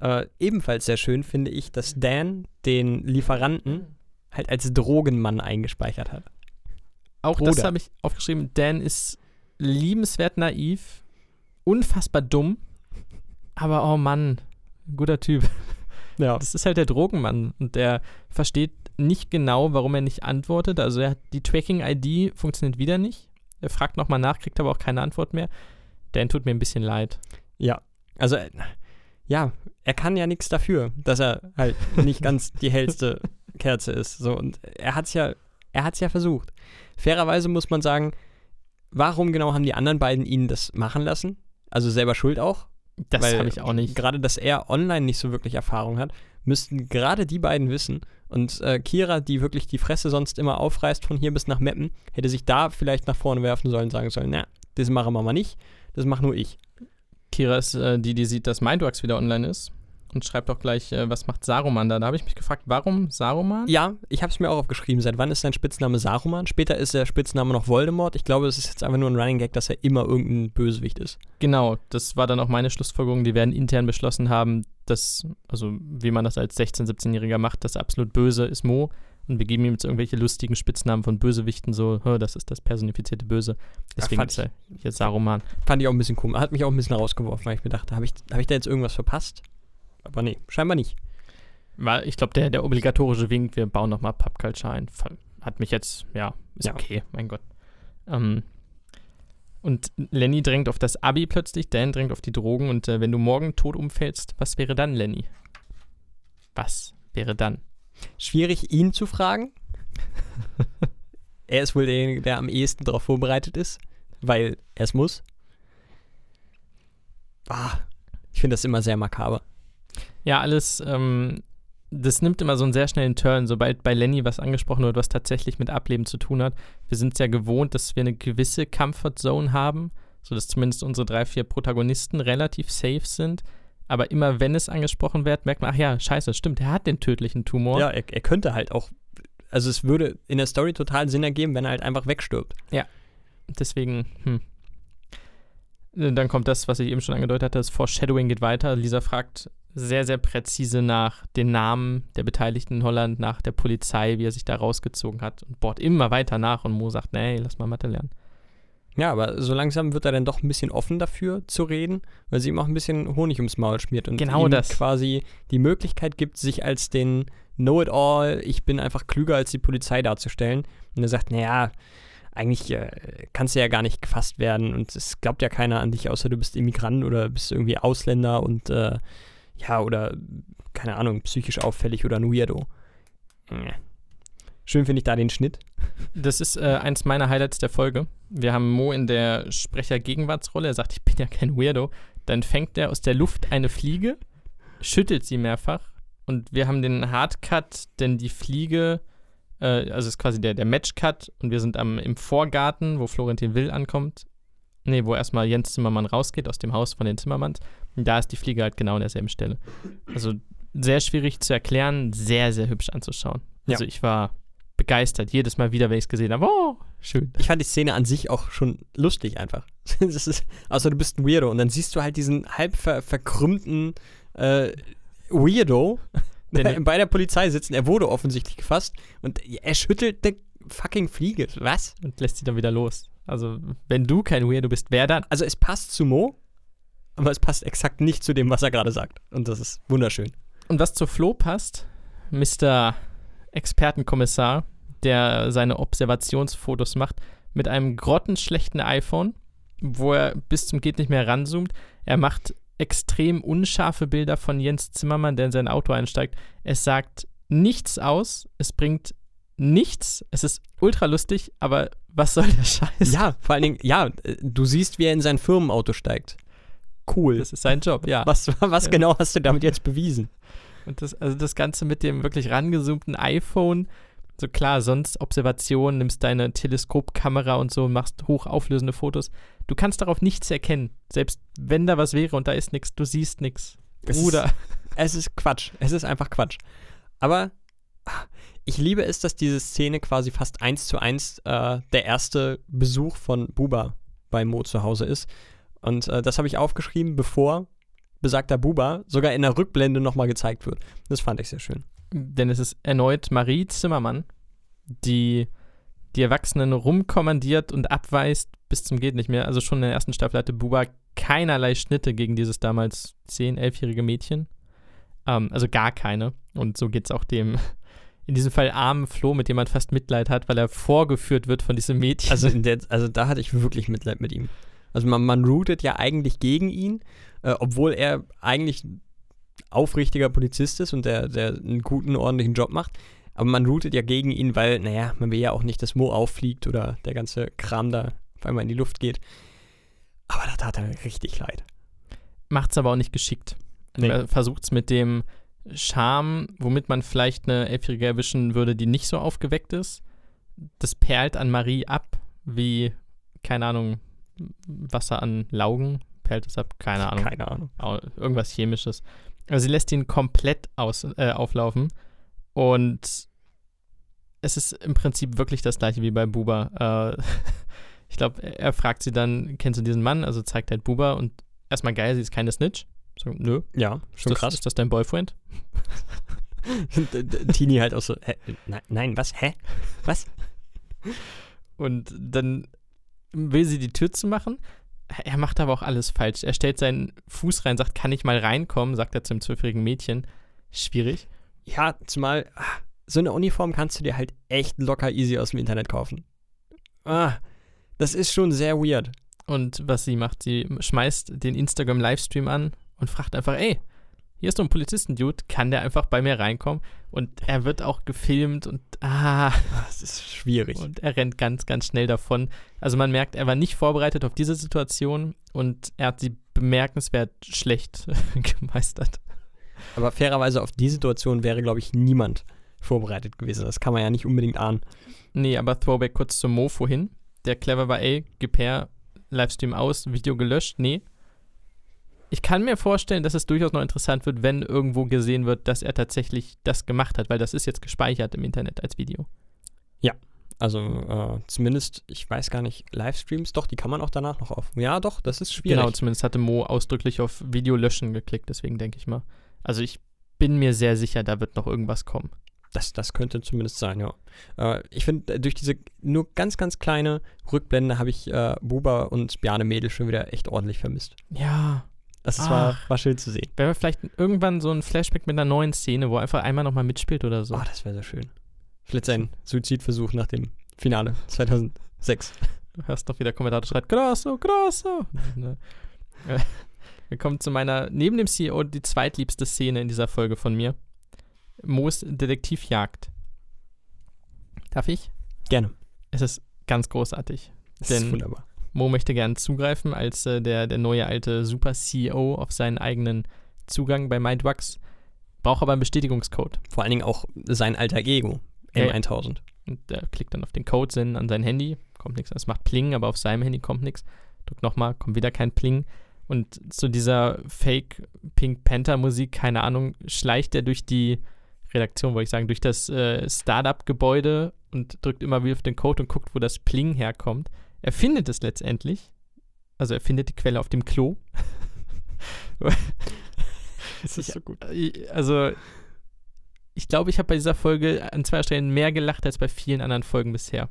Äh, ebenfalls sehr schön finde ich, dass Dan den Lieferanten halt als Drogenmann eingespeichert hat. Auch das Bruder. habe ich aufgeschrieben. Dan ist liebenswert naiv, unfassbar dumm, aber oh Mann, guter Typ. Ja. Das ist halt der Drogenmann und der versteht nicht genau, warum er nicht antwortet. Also er hat die Tracking-ID funktioniert wieder nicht. Er fragt nochmal nach, kriegt aber auch keine Antwort mehr. Dan tut mir ein bisschen leid. Ja. Also, äh, ja, er kann ja nichts dafür, dass er halt nicht ganz die hellste Kerze ist. So, und er hat's ja, er hat's ja versucht. Fairerweise muss man sagen, warum genau haben die anderen beiden ihn das machen lassen? Also selber schuld auch. Das habe ich auch nicht. Gerade, dass er online nicht so wirklich Erfahrung hat, müssten gerade die beiden wissen. Und äh, Kira, die wirklich die Fresse sonst immer aufreißt von hier bis nach Meppen, hätte sich da vielleicht nach vorne werfen sollen und sagen sollen, na, das machen wir mal nicht, das mache nur ich. Kira ist äh, die, die sieht, dass Mindworks wieder online ist und schreibt auch gleich, äh, was macht Saruman da? Da habe ich mich gefragt, warum Saruman? Ja, ich habe es mir auch aufgeschrieben. Seit wann ist sein Spitzname Saruman? Später ist der Spitzname noch Voldemort. Ich glaube, es ist jetzt einfach nur ein Running Gag, dass er immer irgendein Bösewicht ist. Genau, das war dann auch meine Schlussfolgerung. Die werden intern beschlossen haben, dass, also wie man das als 16-, 17-Jähriger macht, das absolut Böse ist Mo. Und wir geben ihm jetzt irgendwelche lustigen Spitznamen von Bösewichten, so, "Hö, das ist das personifizierte Böse. Deswegen ist er hier Saruman. Fand ich auch ein bisschen komisch. Hat mich auch ein bisschen rausgeworfen, weil ich mir dachte, habe ich, hab ich da jetzt irgendwas verpasst? Aber nee, scheinbar nicht. War, ich glaube, der, der obligatorische Wink, wir bauen nochmal Pubculture ein, hat mich jetzt, ja, ist Ja. okay, mein Gott. Ähm, und Lenny drängt auf das Abi plötzlich, Dan drängt auf die Drogen und äh, wenn du morgen tot umfällst, was wäre dann, Lenny? Was wäre dann? Schwierig, ihn zu fragen. er ist wohl derjenige, der am ehesten darauf vorbereitet ist, weil er es muss. Ah, ich finde das immer sehr makaber. Ja, alles, ähm, das nimmt immer so einen sehr schnellen Turn, sobald bei Lenny was angesprochen wird, was tatsächlich mit Ableben zu tun hat. Wir sind es ja gewohnt, dass wir eine gewisse Comfort Zone haben, sodass zumindest unsere drei, vier Protagonisten relativ safe sind. Aber immer wenn es angesprochen wird, merkt man, ach ja, scheiße, stimmt, er hat den tödlichen Tumor. Ja, er, er könnte halt auch. Also, es würde in der Story total Sinn ergeben, wenn er halt einfach wegstirbt. Deswegen, hm. Äh, Dann kommt das, was ich eben schon angedeutet hatte, das Foreshadowing geht weiter. Lisa fragt sehr, sehr präzise nach den Namen der Beteiligten in Holland, nach der Polizei, wie er sich da rausgezogen hat und bohrt immer weiter nach und Mo sagt, nee, lass mal Mathe lernen. Ja, aber so langsam wird er dann doch ein bisschen offen dafür zu reden, weil sie ihm auch ein bisschen Honig ums Maul schmiert und Genau ihm das. quasi die Möglichkeit gibt, sich als den Know-it-all, ich bin einfach klüger als die Polizei darzustellen. Und er sagt, naja, eigentlich äh, kannst du ja gar nicht gefasst werden und es glaubt ja keiner an dich, außer du bist Immigrant oder bist irgendwie Ausländer und äh, ja, oder keine Ahnung, psychisch auffällig oder ein Weirdo. Äh. Schön finde ich da den Schnitt. Das ist äh, eins meiner Highlights der Folge. Wir haben Mo in der Sprecher-Gegenwartsrolle. Er sagt, ich bin ja kein Weirdo. Dann fängt er aus der Luft eine Fliege, schüttelt sie mehrfach und wir haben den Hardcut, denn die Fliege, äh, also ist quasi der, der Matchcut und wir sind am, im Vorgarten, wo Florentin Will ankommt. Nee, wo erstmal Jens Zimmermann rausgeht aus dem Haus von den Zimmermanns. Und da ist die Fliege halt genau an derselben Stelle. Also sehr schwierig zu erklären, sehr, sehr hübsch anzuschauen. Also ich war begeistert, jedes Mal wieder, wenn ich es gesehen habe. Oh, schön. Ich fand die Szene an sich auch schon lustig einfach. Ist, außer du bist ein Weirdo und dann siehst du halt diesen halb ver verkrümmten äh, Weirdo Der ne- bei der Polizei sitzen. Er wurde offensichtlich gefasst und er schüttelt eine fucking Fliege. Was? Und lässt sie dann wieder los. Also, wenn du kein Weirdo bist, wer dann? Also es passt zu Mo, aber es passt exakt nicht zu dem, was er gerade sagt. Und das ist wunderschön. Und was zu Flo passt, Mr. Expertenkommissar, der seine Observationsfotos macht, mit einem grottenschlechten iPhone, wo er bis zum geht nicht mehr ranzoomt. Er macht extrem unscharfe Bilder von Jens Zimmermann, der in sein Auto einsteigt. Es sagt nichts aus, es bringt nichts, es ist ultra lustig, aber was soll der Scheiß? Ja, vor allen Dingen, ja, du siehst, wie er in sein Firmenauto steigt. Cool. Das ist sein Job, ja. Was, was Ja. genau hast du damit jetzt bewiesen? Und das, also das Ganze mit dem wirklich rangezoomten iPhone, so klar, sonst Observation, nimmst deine Teleskopkamera und so, machst hochauflösende Fotos. Du kannst darauf nichts erkennen. Selbst wenn da was wäre und da ist nichts, du siehst nichts. Es ist- Bruder. Es ist Quatsch. Es ist einfach Quatsch. Aber ich liebe es, dass diese Szene quasi fast eins zu eins äh, der erste Besuch von Buba bei Mo zu Hause ist. Und äh, das habe ich aufgeschrieben, bevor besagter Buba sogar in der Rückblende nochmal gezeigt wird. Das fand ich sehr schön. Denn es ist erneut Marie Zimmermann, die die Erwachsenen rumkommandiert und abweist bis zum geht nicht mehr. Also schon in der ersten Staffel hatte Buba keinerlei Schnitte gegen dieses damals 10-, 11-jährige Mädchen. Ähm, also gar keine. Und so geht es auch dem, in diesem Fall armen Flo, mit dem man fast Mitleid hat, weil er vorgeführt wird von diesem Mädchen. Also, der, also da hatte ich wirklich Mitleid mit ihm. Also man, man routet ja eigentlich gegen ihn, äh, obwohl er eigentlich ein aufrichtiger Polizist ist und der, der einen guten, ordentlichen Job macht. Aber man routet ja gegen ihn, weil, naja, man will ja auch nicht, dass Mo auffliegt oder der ganze Kram da auf einmal in die Luft geht. Aber da tat er mir richtig leid. macht es aber auch nicht geschickt. Nee. Er versucht es mit dem Charme, womit man vielleicht eine Elfjährige erwischen würde, die nicht so aufgeweckt ist. Das perlt an Marie ab, wie, keine Ahnung, Wasser an Laugen. Perlt es ab, keine Ahnung. Keine Ahnung. Irgendwas Chemisches. Also sie lässt ihn komplett aus, äh, auflaufen. Und es ist im Prinzip wirklich das gleiche wie bei Buba. Äh, ich glaube, er fragt sie dann, kennst du diesen Mann? Also zeigt halt Buba und erstmal geil, sie ist keine Snitch. So, nö. Ja, schon ist das, krass. Ist das dein Boyfriend? Tini halt auch so, hä, nein, nein, was, hä? Was? Und dann will sie die Tür zu machen. Er macht aber auch alles falsch. Er stellt seinen Fuß rein, sagt, kann ich mal reinkommen, sagt er zum zwölfjährigen Mädchen. Schwierig. Ja, zumal ah, so eine Uniform kannst du dir halt echt locker easy aus dem Internet kaufen. Ah, das ist schon sehr weird. Und was sie macht, sie schmeißt den Instagram-Livestream an und fragt einfach, ey, hier ist so ein Polizisten-Dude, kann der einfach bei mir reinkommen? Und er wird auch gefilmt und ah, Ah, Das ist schwierig. und er rennt ganz, ganz schnell davon. Also man merkt, er war nicht vorbereitet auf diese Situation und er hat sie bemerkenswert schlecht gemeistert. Aber fairerweise auf die Situation wäre, glaube ich, niemand vorbereitet gewesen. Das kann man ja nicht unbedingt ahnen. Nee, aber Throwback kurz zum Mo vorhin. Der clever war, ey, gib her, Livestream aus, Video gelöscht. Nee. Ich kann mir vorstellen, dass es durchaus noch interessant wird, wenn irgendwo gesehen wird, dass er tatsächlich das gemacht hat, weil das ist jetzt gespeichert im Internet als Video. Also äh, zumindest, ich weiß gar nicht, Livestreams, doch, die kann man auch danach noch auf. Ja, doch, das ist schwierig. Genau, zumindest hatte Mo ausdrücklich auf Video löschen geklickt, deswegen denke ich mal. Also ich bin mir sehr sicher, da wird noch irgendwas kommen. Das, das könnte zumindest sein, ja. Äh, ich finde, äh, durch diese nur ganz, ganz kleine Rückblende habe ich äh, Buba und Bjarne Mädel schon wieder echt ordentlich vermisst. Ja, Das war, war schön zu sehen. Wäre vielleicht irgendwann so ein Flashback mit einer neuen Szene, wo er einfach einmal nochmal mitspielt oder so. Oh, das wäre so schön. Vielleicht sein Suizidversuch nach dem Finale 2006. Du hörst noch wieder Kommentator schreit, grosso, grosso. Ne. Äh, Wir kommen zu meiner, neben dem CEO, die zweitliebste Szene in dieser Folge von mir. Moos Detektivjagd. Darf ich? Gerne. Es ist ganz großartig. Das Denn- ist wunderbar. Mo möchte gern zugreifen als äh, der, der neue alte Super-CEO auf seinen eigenen Zugang bei MyDrugs. Braucht aber einen Bestätigungscode. Vor allen Dingen auch sein alter Ego, Ja, ja. M1000. Und er klickt dann auf den Code senden an sein Handy, kommt nichts. Es macht Pling, aber auf seinem Handy kommt nichts. Drückt nochmal, kommt wieder kein Pling. Und zu dieser Fake Pink Panther Musik, keine Ahnung, schleicht er durch die Redaktion, wollte ich sagen, durch das äh, Startup-Gebäude und drückt immer wieder auf den Code und guckt, wo das Pling herkommt. Er findet es letztendlich. Also er findet die Quelle auf dem Klo. Das ist so gut. Also, ich glaube, ich habe bei dieser Folge an zwei Stellen mehr gelacht als bei vielen anderen Folgen bisher.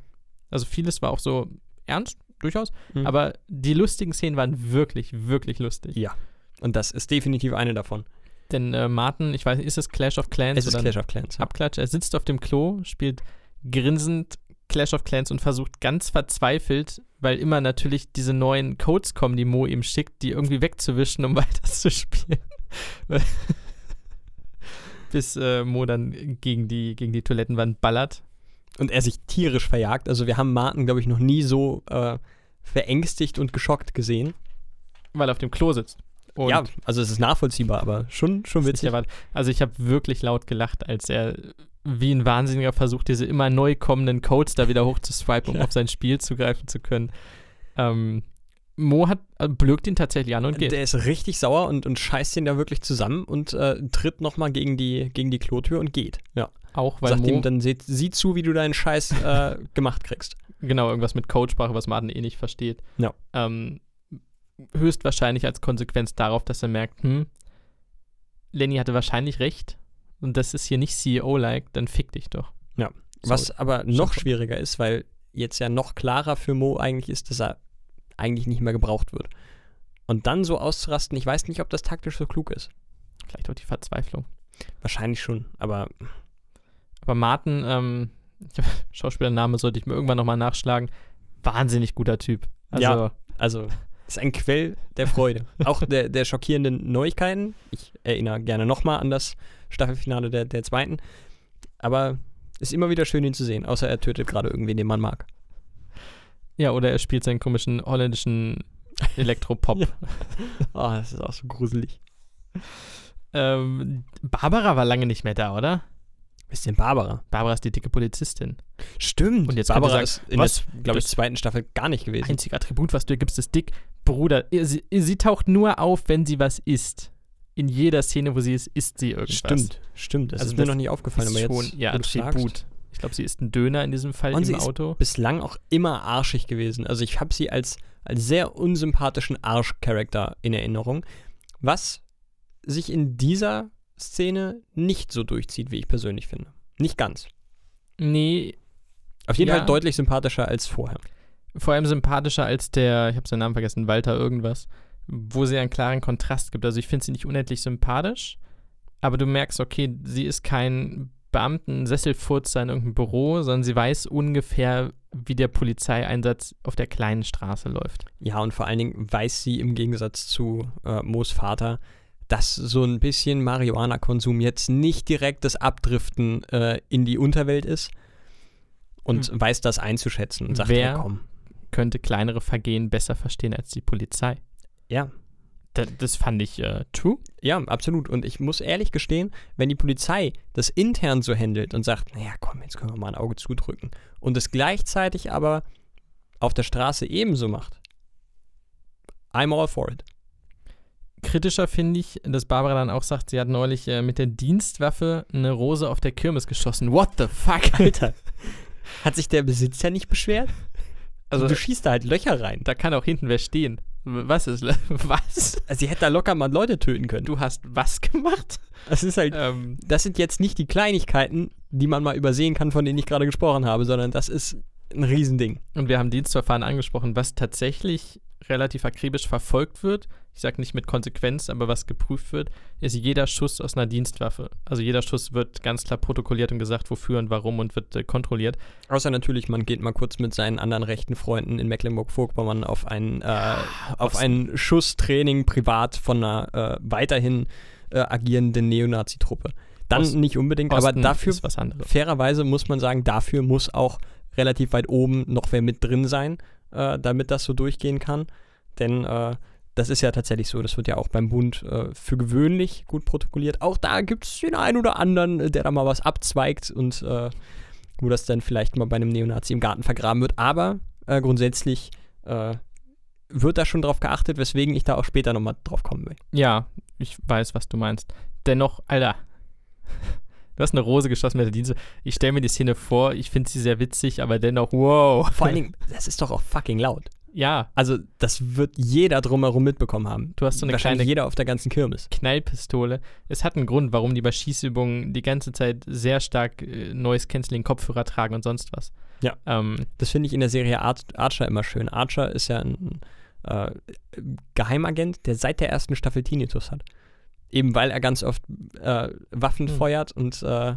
Also, vieles war auch so ernst, durchaus. Mhm. Aber die lustigen Szenen waren wirklich, wirklich lustig. Ja. Und das ist definitiv eine davon. Denn äh, Martin, ich weiß nicht, ist es Clash of Clans Es ist oder Clash of Clans. ja. Abklatsch? Er sitzt auf dem Klo, spielt grinsend Clash of Clans und versucht ganz verzweifelt, weil immer natürlich diese neuen Codes kommen, die Mo ihm schickt, die irgendwie wegzuwischen, um weiterzuspielen. Bis äh, Mo dann gegen die, gegen die Toilettenwand ballert. Und er sich tierisch verjagt. Also wir haben Martin, glaube ich, noch nie so äh, verängstigt und geschockt gesehen. Weil er auf dem Klo sitzt. Und ja, also es ist nachvollziehbar, aber schon, schon witzig. Also ich habe wirklich laut gelacht, als er wie ein Wahnsinniger versucht, diese immer neu kommenden Codes da wieder hoch zu swipen, um auf sein Spiel zugreifen zu können. Ähm, Mo hat, äh, blökt ihn tatsächlich an und geht. Der ist richtig sauer und, und scheißt ihn da wirklich zusammen und äh, tritt nochmal gegen die, gegen die Klotür und geht. Ja. auch weil Sagt Mo, ihm dann, sieh, sieh zu, wie du deinen Scheiß äh, gemacht kriegst. genau, irgendwas mit Codesprache, was Martin eh nicht versteht. Ja. Ähm, höchstwahrscheinlich als Konsequenz darauf, dass er merkt, hm, Lenny hatte wahrscheinlich recht und das ist hier nicht CEO-like, dann fick dich doch. Ja. So, Was aber noch schwieriger ist, weil jetzt ja noch klarer für Mo eigentlich ist, dass er eigentlich nicht mehr gebraucht wird. Und dann so auszurasten, ich weiß nicht, ob das taktisch so klug ist. vielleicht auch die Verzweiflung. Wahrscheinlich schon, aber Aber Martin, ähm, Schauspielername sollte ich mir irgendwann nochmal nachschlagen. Wahnsinnig guter Typ. Also, Ja. also ist ein Quell der Freude. Auch der, der schockierenden Neuigkeiten. Ich erinnere gerne nochmal an das Staffelfinale der, der zweiten. Aber ist immer wieder schön, ihn zu sehen, außer er tötet gerade irgendwen, den man mag. ja, oder er spielt seinen komischen holländischen Elektropop. Ja. Oh, das ist auch so gruselig. ähm, Barbara war lange nicht mehr da, oder? Bisschen Barbara. Barbara ist die dicke Polizistin. Stimmt. Und jetzt Barbara könnte ist in was? der, glaube ich, zweiten Staffel gar nicht gewesen. Einzig Attribut, was du ihr gibst, ist dick. Bruder, sie, sie taucht nur auf, wenn sie was isst. In jeder Szene, wo sie ist, isst sie irgendwas. Stimmt, stimmt. Das Also ist mir noch nicht aufgefallen, Ist aber jetzt schon sagst. Attribut. Ich glaube, sie isst einen Döner in diesem Fall Und sie im ist Auto. bislang auch immer arschig gewesen. Also ich habe sie als, als sehr unsympathischen Arsch-Charakter in Erinnerung, was sich in dieser Szene nicht so durchzieht, wie ich persönlich finde. Nicht ganz. Nee, Auf jeden Ja. Fall deutlich sympathischer als vorher. Vor allem sympathischer als der, ich habe seinen Namen vergessen, Walter irgendwas, wo sie einen klaren Kontrast gibt. Also ich finde sie nicht unendlich sympathisch, aber du merkst, okay, sie ist kein Beamten-Sesselfurzer in irgendeinem Büro, sondern sie weiß ungefähr, wie der Polizeieinsatz auf der kleinen Straße läuft. Ja, und vor allen Dingen weiß sie im Gegensatz zu äh, Moos Vater, dass so ein bisschen Marihuana-Konsum jetzt nicht direkt das Abdriften äh, in die Unterwelt ist und weiß das einzuschätzen und sagt, Wer- ja, komm. Könnte kleinere Vergehen besser verstehen als die Polizei. Ja, Da, das fand ich äh, true. Ja, absolut. Und ich muss ehrlich gestehen, wenn die Polizei das intern so handelt und sagt, naja, komm, jetzt können wir mal ein Auge zudrücken und es gleichzeitig aber auf der Straße ebenso macht, I'm all for it. Kritischer finde ich, dass Barbara dann auch sagt, sie hat neulich äh, mit der Dienstwaffe eine Rose auf der Kirmes geschossen. What the fuck? Alter, hat sich der Besitzer nicht beschwert? Also du schießt da halt Löcher rein. da kann auch hinten wer stehen. Was ist? Was? Also sie hätte da locker mal Leute töten können. Du hast was gemacht? Das ist halt, Ähm, das sind jetzt nicht die Kleinigkeiten, die man mal übersehen kann, von denen ich gerade gesprochen habe, sondern das ist ein Riesending. und wir haben Dienstverfahren angesprochen, was tatsächlich relativ akribisch verfolgt wird. Ich sage nicht mit Konsequenz, aber was geprüft wird, ist jeder Schuss aus einer Dienstwaffe. Also jeder Schuss wird ganz klar protokolliert und gesagt, wofür und warum und wird äh, kontrolliert. Außer natürlich, man geht mal kurz mit seinen anderen rechten Freunden in Mecklenburg-Vorpommern auf ein, äh, auf Osten. ein Schusstraining privat von einer äh, weiterhin äh, agierenden Neonazi-Truppe. Dann Osten- nicht unbedingt, Osten aber dafür, ist was anderes. fairerweise muss man sagen, dafür muss auch relativ weit oben noch wer mit drin sein, äh, damit das so durchgehen kann. Denn äh, das ist ja tatsächlich so, das wird ja auch beim Bund äh, für gewöhnlich gut protokolliert. Auch da gibt es den einen oder anderen, äh, der da mal was abzweigt und äh, wo das dann vielleicht mal bei einem Neonazi im Garten vergraben wird. Aber äh, grundsätzlich äh, wird da schon drauf geachtet, weswegen ich da auch später nochmal drauf kommen will. Ja, ich weiß, was du meinst. Dennoch, Alter, du hast eine Rose geschossen mit der Dienste. Ich stelle mir die Szene vor, ich finde sie sehr witzig, aber dennoch, wow. Vor allen Dingen, das ist doch auch fucking laut. Ja, Also, das wird jeder drumherum mitbekommen haben. du hast so eine Wahrscheinlich kleine jeder auf der ganzen Kirmes. Knallpistole. Es hat einen Grund, warum die bei Schießübungen die ganze Zeit sehr stark äh, Noise Cancelling Kopfhörer tragen und sonst was. Ja. Ähm, Das finde ich in der Serie Ar Archer immer schön. Archer ist ja ein äh, Geheimagent, der seit der ersten Staffel Tinnitus hat. Eben weil er ganz oft äh, Waffen Hm. feuert und äh,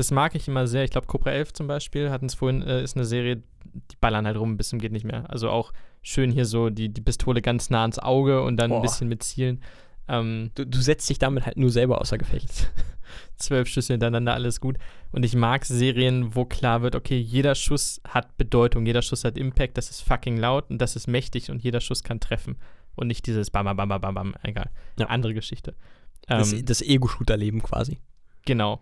das Das mag ich immer sehr. Ich glaube, Cobra 11 zum Beispiel, hatten es vorhin, äh, ist eine Serie, die ballern halt rum, bis zum geht nicht mehr. Also auch schön hier so die, die Pistole ganz nah ans Auge und dann ein Boah. bisschen mit Zielen. Ähm, Du, du setzt dich damit halt nur selber außer Gefecht. zwölf Schüsse hintereinander, alles gut. Und ich mag Serien, wo klar wird, okay, jeder Schuss hat Bedeutung, jeder Schuss hat Impact, das ist fucking laut und das ist mächtig und jeder Schuss kann treffen. Und nicht dieses Bam, Bam, Bam, Bam, Bam, Bam, egal. Ja. Andere Geschichte. Das, Ähm, das Ego-Shooter-Leben quasi. Genau.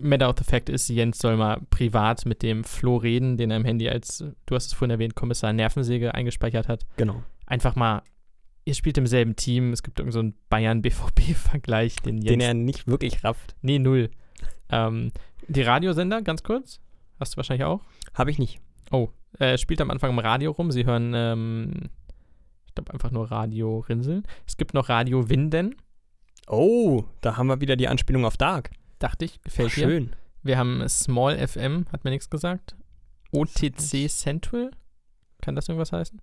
Matter of the Fact ist, Jens soll mal privat mit dem Flo reden, den er im Handy als, du hast es vorhin erwähnt, Kommissar Nervensäge eingespeichert hat. Genau. Einfach mal, ihr spielt im selben Team, es gibt irgend so einen Bayern-BVB-Vergleich, den Jens. Den er nicht wirklich rafft. nee, null. Ähm, die Radiosender, ganz kurz, hast du wahrscheinlich auch. Habe ich nicht. Oh, er spielt am Anfang im Radio rum, sie hören, ähm, ich glaube einfach nur Radio Rinseln. Es gibt noch Radio Winden, Oh, da haben wir wieder die Anspielung auf Dark. Dachte ich, gefällt Ach, dir. schön. Wir haben Small FM, hat mir nichts gesagt. OTC Central, kann das irgendwas heißen?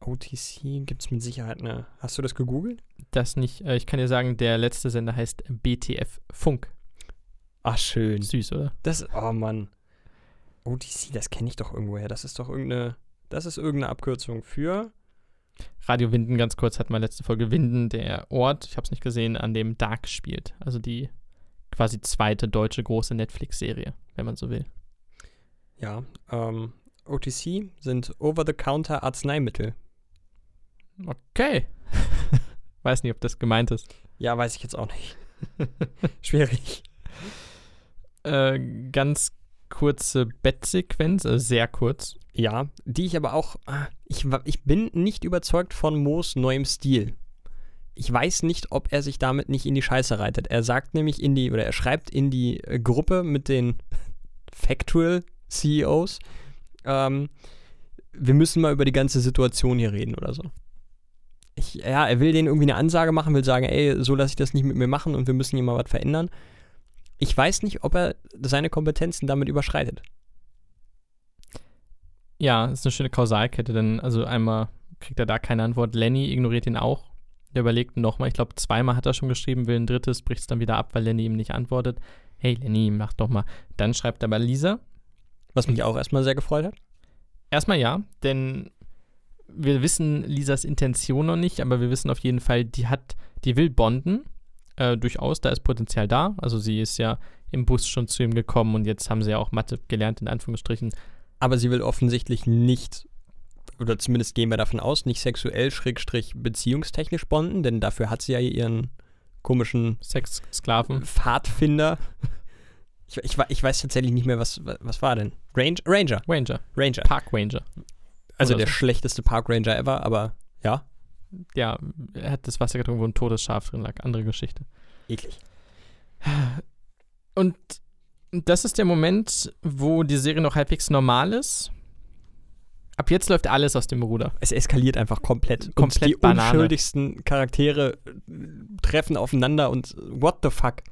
OTC gibt es mit Sicherheit eine. Hast du das gegoogelt? Das nicht. Äh, ich kann dir sagen, der letzte Sender heißt BTF Funk. Ach, schön. Süß, oder? Das, oh Mann. OTC, das kenne ich doch irgendwoher. Das ist doch irgendeine, das ist irgendeine Abkürzung für. Radio Winden, ganz kurz, hat mal letzte Folge Winden, der Ort, ich habe es nicht gesehen, an dem Dark spielt. Also die quasi zweite deutsche große Netflix-Serie, wenn man so will. Ja, ähm, OTC sind Over-the-Counter Arzneimittel. Okay. Weiß nicht, ob das gemeint ist. Ja, weiß ich jetzt auch nicht. Schwierig. Äh, ganz kurze Bettsequenz, also sehr kurz. Ja, die ich aber auch. ah, Ich, ich bin nicht überzeugt von Moos neuem Stil. Ich weiß nicht, ob er sich damit nicht in die Scheiße reitet. Er sagt nämlich in die, oder er schreibt in die äh, Gruppe mit den Factual CEOs, ähm, wir müssen mal über die ganze Situation hier reden oder so. Ich, ja, er will denen irgendwie eine Ansage machen, will sagen, ey, so lasse ich das nicht mit mir machen und wir müssen hier mal was verändern. Ich weiß nicht, ob er seine Kompetenzen damit überschreitet. Ja, ist eine schöne Kausalkette, denn also einmal kriegt er da keine Antwort. Lenny ignoriert ihn auch. Der überlegt nochmal, ich glaube, zweimal hat er schon geschrieben, will ein drittes, bricht es dann wieder ab, weil Lenny ihm nicht antwortet. Hey Lenny, mach doch mal. Dann schreibt er bei Lisa. Was mich auch erstmal sehr gefreut hat. Erstmal ja, denn wir wissen Lisas Intention noch nicht, aber wir wissen auf jeden Fall, die hat, die will bonden. Äh, durchaus, da ist Potenzial da. Also sie ist ja im Bus schon zu ihm gekommen und jetzt haben sie ja auch Mathe gelernt, in Anführungsstrichen. Aber sie will offensichtlich nicht, oder zumindest gehen wir davon aus, nicht sexuell, schrägstrich beziehungstechnisch bonden, denn dafür hat sie ja ihren komischen Sexsklaven. Pfadfinder. Ich, ich, ich weiß tatsächlich nicht mehr, was, was war denn? Range, Ranger. Ranger, Ranger. Park Ranger. Also oder der so. schlechteste Park Ranger ever, aber ja, Ja, er hat das Wasser getrunken, wo ein totes Schaf drin lag. Andere Geschichte. eklig. Und das ist der Moment, wo die Serie noch halbwegs normal ist. Ab jetzt läuft alles aus dem Ruder. Es eskaliert einfach komplett. Komplett und die Banane. unschuldigsten Charaktere äh, treffen aufeinander und what the fuck?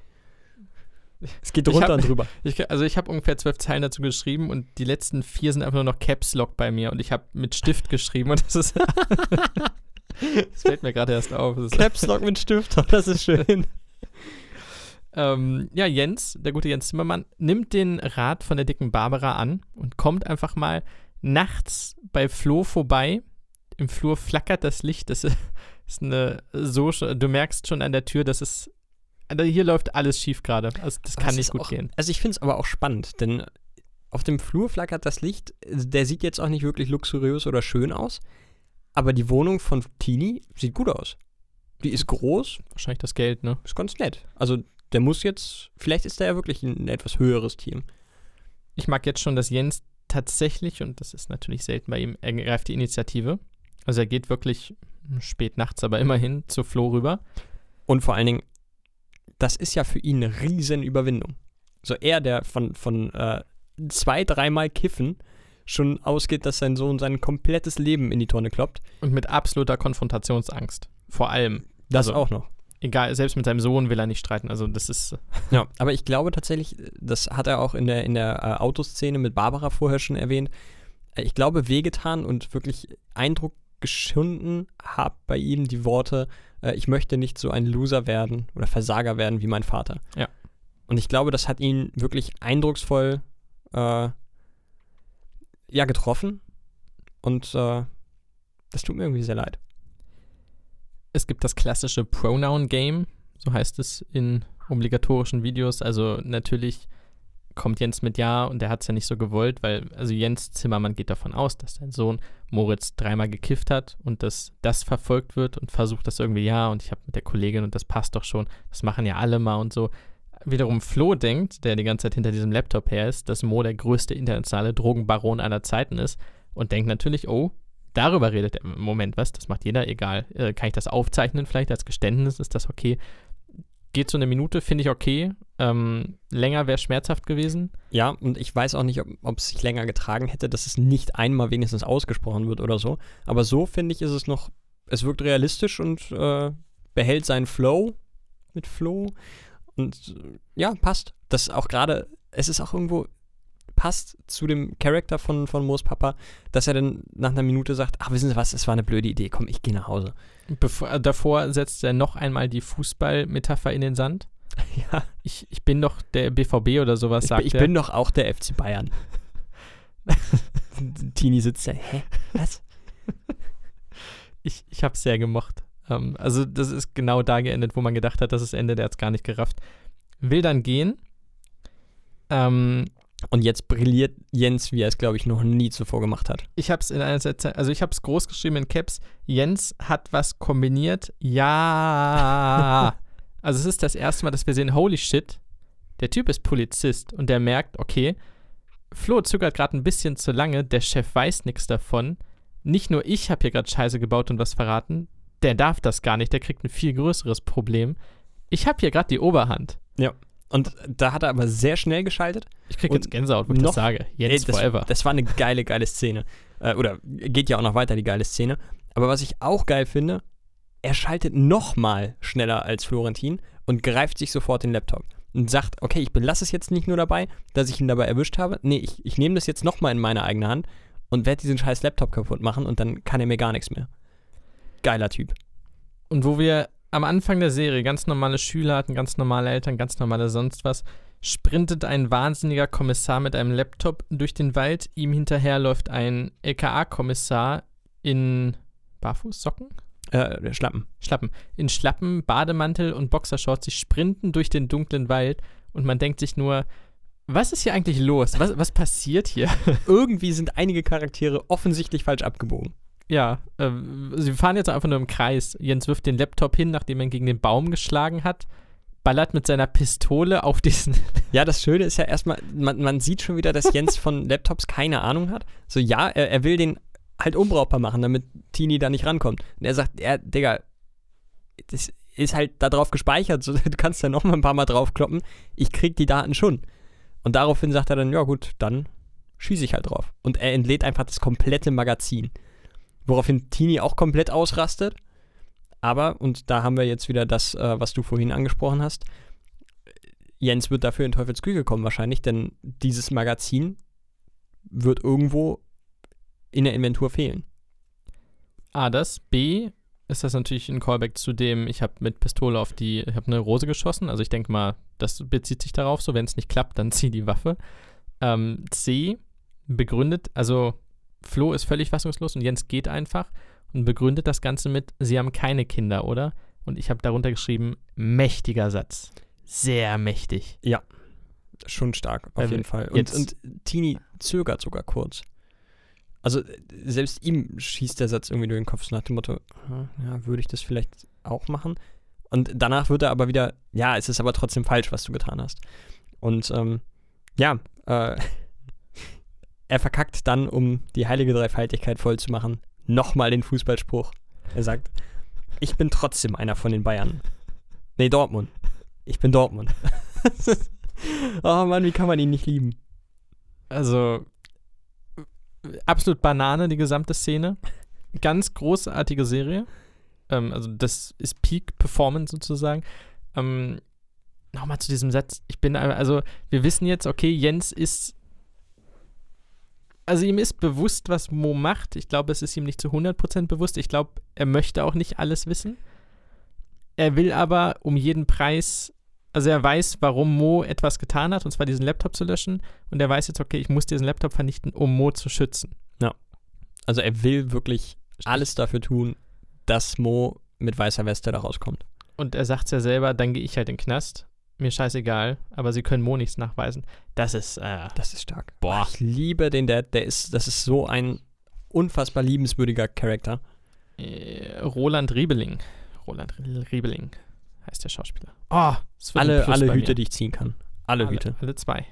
Es geht hab- und drüber. Ich, also ich habe ungefähr zwölf Zeilen dazu geschrieben und die letzten vier sind einfach nur noch Caps Lock bei mir und ich habe mit Stift geschrieben und das ist. das fällt mir gerade erst auf. Caps Lock mit Stift, das ist schön. ähm, ja, Jens, der gute Jens Zimmermann, nimmt den Rat von der dicken Barbara an und kommt einfach mal nachts bei Flo vorbei. Im Flur flackert das Licht. Das ist eine so du merkst schon an der Tür, dass es hier läuft alles schief gerade. Also das kann Das nicht gut auch, gehen. Also ich finde es aber auch spannend, denn auf dem Flur flackert das Licht. Der sieht jetzt auch nicht wirklich luxuriös oder schön aus, aber die Wohnung von Tini sieht gut aus. Die ist groß, Wahrscheinlich das Geld, ne? ist ganz nett. Also der muss jetzt, vielleicht ist er ja wirklich ein etwas höheres Team. Ich mag jetzt schon, dass Jens tatsächlich, und das ist natürlich selten bei ihm, er greift die Initiative. Also er geht wirklich spät nachts, aber immerhin zu Flo rüber. Und vor allen Dingen, das ist ja für ihn eine riesen Überwindung. So er, der von, von äh, zwei, dreimal Kiffen schon ausgeht, dass sein Sohn sein komplettes Leben in die Tonne kloppt. Und mit absoluter Konfrontationsangst. Vor allem. Das Also- auch noch. Egal, selbst mit seinem Sohn will er nicht streiten. Also das ist. Ja, aber ich glaube tatsächlich, das hat er auch in der, in der äh, Autoszene mit Barbara vorher schon erwähnt. Äh, ich glaube, wehgetan und wirklich Eindruck geschunden hat bei ihm die Worte, äh, ich möchte nicht so ein Loser werden oder Versager werden wie mein Vater. Ja. Und ich glaube, das hat ihn wirklich eindrucksvoll äh, ja, getroffen. Und äh, das tut mir irgendwie sehr leid. Es gibt das klassische Pronoun-Game, so heißt es in obligatorischen Videos. Also natürlich kommt Jens mit Ja und der hat es ja nicht so gewollt, weil, also Jens Zimmermann geht davon aus, dass sein Sohn Moritz dreimal gekifft hat und dass das verfolgt wird und versucht das irgendwie, ja, und ich habe mit der Kollegin und das passt doch schon, das machen ja alle mal und so. Wiederum Flo denkt, der die ganze Zeit hinter diesem Laptop her ist, dass Mo der größte internationale Drogenbaron aller Zeiten ist und denkt natürlich, oh, darüber redet er. Moment, was? Das macht jeder, egal. Äh, kann ich das aufzeichnen vielleicht als Geständnis? Ist das okay? Geht so eine Minute, finde ich okay. Ähm, länger wäre schmerzhaft gewesen. Ja, und ich weiß auch nicht, ob es sich länger getragen hätte, dass es nicht einmal wenigstens ausgesprochen wird oder so. Aber so finde ich, ist es noch, es wirkt realistisch und äh, behält seinen Flow mit Flow. Und äh, ja, passt. Das auch gerade, es ist auch irgendwo, passt zu dem Charakter von, von Moos Papa, dass er dann nach einer Minute sagt, ach, wissen Sie was, es war eine blöde Idee, komm, ich gehe nach Hause. Bevor, äh, davor setzt er noch einmal die Fußballmetapher in den Sand. Ja, Ich, ich bin doch der BVB oder sowas, ich, sagt bin- ich er. bin doch auch der FC Bayern. Tini sitzt da, hä, was? ich, ich habe es sehr gemocht. Ähm, also das ist genau da geendet, wo man gedacht hat, das ist Ende, der hat es gar nicht gerafft. Will dann gehen. Ähm, Und jetzt brilliert Jens, wie er es, glaube ich, noch nie zuvor gemacht hat. ich habe es in einer Sätze, also ich habe es groß geschrieben in Caps. Jens hat was kombiniert. Ja. also es ist das erste Mal, dass wir sehen, holy shit, der Typ ist Polizist und der merkt, okay, Flo zögert gerade ein bisschen zu lange, der Chef weiß nichts davon. Nicht nur ich habe hier gerade Scheiße gebaut und was verraten, der darf das gar nicht, der kriegt ein viel größeres Problem. Ich habe hier gerade die Oberhand. Und da hat er aber sehr schnell geschaltet. Ich kriege Und jetzt Gänsehaut, wo ich noch- das sage. Ey, Jens das, forever. Das war eine geile, geile Szene. Äh, oder geht ja auch noch weiter, die geile Szene. Aber was ich auch geil finde, er schaltet noch mal schneller als Florentin und greift sich sofort den Laptop. Und sagt, okay, ich belasse es jetzt nicht nur dabei, dass ich ihn dabei erwischt habe. Nee, ich, ich nehme das jetzt noch mal in meine eigene Hand und werde diesen scheiß Laptop kaputt machen und dann kann er mir gar nichts mehr. Geiler Typ. Und wo wir am Anfang der Serie ganz normale Schüler hatten, ganz normale Eltern, ganz normale sonst was, sprintet ein wahnsinniger Kommissar mit einem Laptop durch den Wald. Ihm hinterher läuft ein LKA-Kommissar in Barfußsocken? Äh, Schlappen. Schlappen. In Schlappen, Bademantel und Boxershorts. Sie sprinten durch den dunklen Wald und man denkt sich nur, was ist hier eigentlich los? Was, was passiert hier? Irgendwie sind einige Charaktere offensichtlich falsch abgebogen. Ja, äh, sie fahren jetzt einfach nur im Kreis. Jens wirft den Laptop hin, nachdem er ihn gegen den Baum geschlagen hat, ballert mit seiner Pistole auf diesen. Ja, das Schöne ist ja erstmal, man, man sieht schon wieder, dass Jens von Laptops keine Ahnung hat. So, ja, er, er will den halt unbrauchbar machen, damit Tini da nicht rankommt. Und er sagt, ja, Digga, das ist halt da drauf gespeichert, so, du kannst da noch mal ein paar Mal draufkloppen. Ich krieg die Daten schon. Und daraufhin sagt er dann, ja gut, dann schieße ich halt drauf. Und er entlädt einfach das komplette Magazin. Woraufhin Tini auch komplett ausrastet. Aber, und da haben wir jetzt wieder das, äh, was du vorhin angesprochen hast, Jens wird dafür in Teufelsküche kommen wahrscheinlich, denn dieses Magazin wird irgendwo in der Inventur fehlen. A, das. B, ist das natürlich ein Callback zu dem, ich habe mit Pistole auf die, ich habe eine Rose geschossen. Also ich denke mal, das bezieht sich darauf. So, wenn es nicht klappt, dann zieh die Waffe. Ähm, C, begründet, also Flo ist völlig fassungslos und Jens geht einfach und begründet das Ganze mit, sie haben keine Kinder, oder? Und ich habe darunter geschrieben, mächtiger Satz. Sehr mächtig. Schon stark, auf Weil jeden Fall. Und, und Tini zögert sogar kurz. Also äh, selbst ihm schießt der Satz irgendwie durch den Kopf so nach dem Motto, "Hm, ja, würde ich das vielleicht auch machen? Und danach wird er aber wieder, ja, es ist aber trotzdem falsch, was du getan hast. Und ähm, ja, äh, er verkackt dann, um die heilige Dreifaltigkeit voll zu machen, nochmal den Fußballspruch. Er sagt, ich bin trotzdem einer von den Bayern. Nee, Dortmund. Ich bin Dortmund. oh Mann, wie kann man ihn nicht lieben? Also absolut Banane, die gesamte Szene. Ganz großartige Serie. Ähm, also das ist Peak Performance sozusagen. Ähm, Nochmal zu diesem Satz. Ich bin, also wir wissen jetzt, okay, Jens ist, also ihm ist bewusst, was Mo macht. Ich glaube, es ist ihm nicht zu 100% bewusst. Ich glaube, er möchte auch nicht alles wissen. Er will aber um jeden Preis Also er weiß, warum Mo etwas getan hat, und zwar diesen Laptop zu löschen. Und er weiß jetzt, okay, ich muss diesen Laptop vernichten, um Mo zu schützen. Also er will wirklich alles dafür tun, dass Mo mit weißer Weste da rauskommt. Und er sagt es ja selber, dann gehe ich halt in den Knast. Mir scheißegal, aber sie können Mo nichts nachweisen. Das ist, äh, Das ist stark. Boah, ich liebe den Dad. Der ist, das ist so ein unfassbar liebenswürdiger Charakter. äh, Roland Riebeling. Roland Riebeling heißt der Schauspieler. Oh, Alle, alle Hüte, mir. die ich ziehen kann. Alle, alle, Hüte. Alle zwei.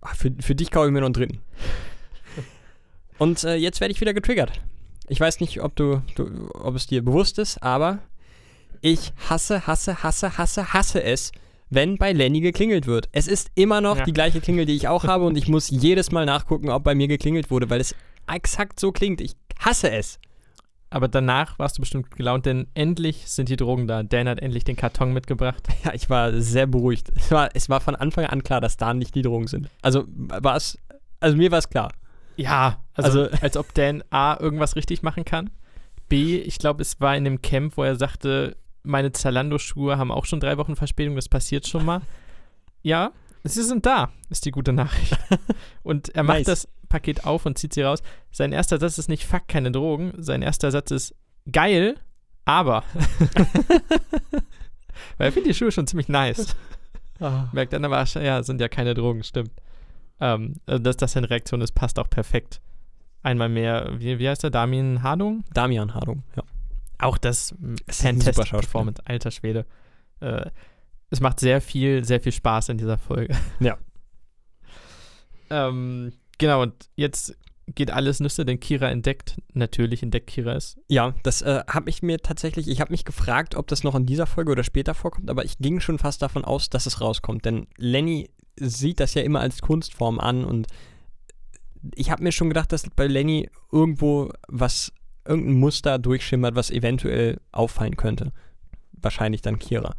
Ach, für, für dich kaufe ich mir noch einen dritten. Und äh, jetzt werde ich wieder getriggert. Ich weiß nicht, ob du, du, ob es dir bewusst ist, aber ich hasse, hasse, hasse, hasse, hasse es, wenn bei Lenny geklingelt wird. Es ist immer noch Ja. die gleiche Klingel, die ich auch habe und ich muss jedes Mal nachgucken, ob bei mir geklingelt wurde, weil es exakt so klingt. Ich hasse es. Aber danach warst du bestimmt gelaunt, denn endlich sind die Drogen da. Dan hat endlich den Karton mitgebracht. Ja, ich war sehr beruhigt. Es war, es war von Anfang an klar, dass da nicht die Drogen sind. Also war es, also mir war es klar. Ja, also, Also- als ob Dan A irgendwas richtig machen kann. B, ich glaube, es war in dem Camp, wo er sagte, meine Zalando-Schuhe haben auch schon drei Wochen Verspätung, das passiert schon mal. Ja, sie sind da, ist die gute Nachricht. Und er macht Nice. das Paket auf und zieht sie raus. Sein erster Satz ist nicht, fuck, keine Drogen. Sein erster Satz ist, geil, aber. Weil er findet die Schuhe schon ziemlich nice. Merkt dann aber, ja, sind ja keine Drogen, stimmt. Ähm, also dass das seine Reaktion ist, passt auch perfekt. Einmal mehr, wie, wie heißt der? Damien Hardung? Damian Hardung, ja. Auch das m, Es ist ein super fantastic Schauspieler. Performance, alter Schwede. Äh, es macht sehr viel, sehr viel Spaß in dieser Folge. Ja. ähm, genau, und jetzt geht alles Nüsse, denn Kira entdeckt, natürlich entdeckt Kira es. Ja, das äh, habe ich mir tatsächlich, ich habe mich gefragt, ob das noch in dieser Folge oder später vorkommt, aber ich ging schon fast davon aus, dass es rauskommt, denn Lenny sieht das ja immer als Kunstform an und ich habe mir schon gedacht, dass bei Lenny irgendwo was, irgendein Muster durchschimmert, was eventuell auffallen könnte. Wahrscheinlich dann Kira.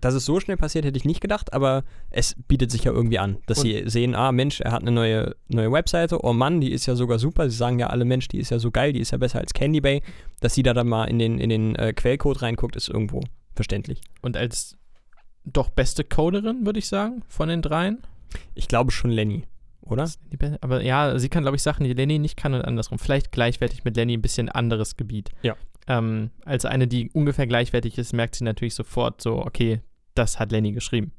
Dass es so schnell passiert, hätte ich nicht gedacht, aber es bietet sich ja irgendwie an, dass Und- sie sehen, ah Mensch, er hat eine neue, neue Webseite, oh Mann, die ist ja sogar super. Sie sagen ja alle, Mensch, die ist ja so geil, die ist ja besser als Candy Bay. Dass sie da dann mal in den, in den äh, Quellcode reinguckt, ist irgendwo verständlich. Und als doch beste Coderin, würde ich sagen, von den dreien. Ich glaube schon Lenny, oder? Aber ja, sie kann, glaube ich, Sachen, die Lenny nicht kann und andersrum. Vielleicht gleichwertig mit Lenny ein bisschen anderes Gebiet. Ja. Ähm, als eine, die ungefähr gleichwertig ist, merkt sie natürlich sofort so, okay, das hat Lenny geschrieben.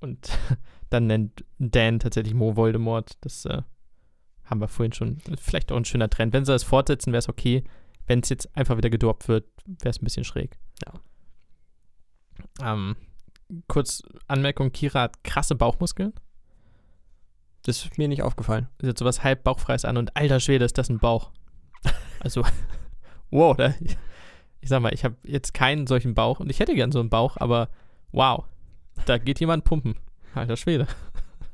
Und dann nennt Dan tatsächlich Mo Voldemort. Das äh, haben wir vorhin schon. Vielleicht auch ein schöner Trend. Wenn sie das fortsetzen, wäre es okay. Wenn es jetzt einfach wieder gedroppt wird, wäre es ein bisschen schräg. Ja. Ähm, kurz Anmerkung: Kira hat krasse Bauchmuskeln. Das ist mir nicht aufgefallen. Sie hat sowas halb Bauchfreies an und alter Schwede, ist das ein Bauch. Also, wow, da, ich sag mal, ich habe jetzt keinen solchen Bauch und ich hätte gern so einen Bauch, aber wow, da geht jemand pumpen. Alter Schwede.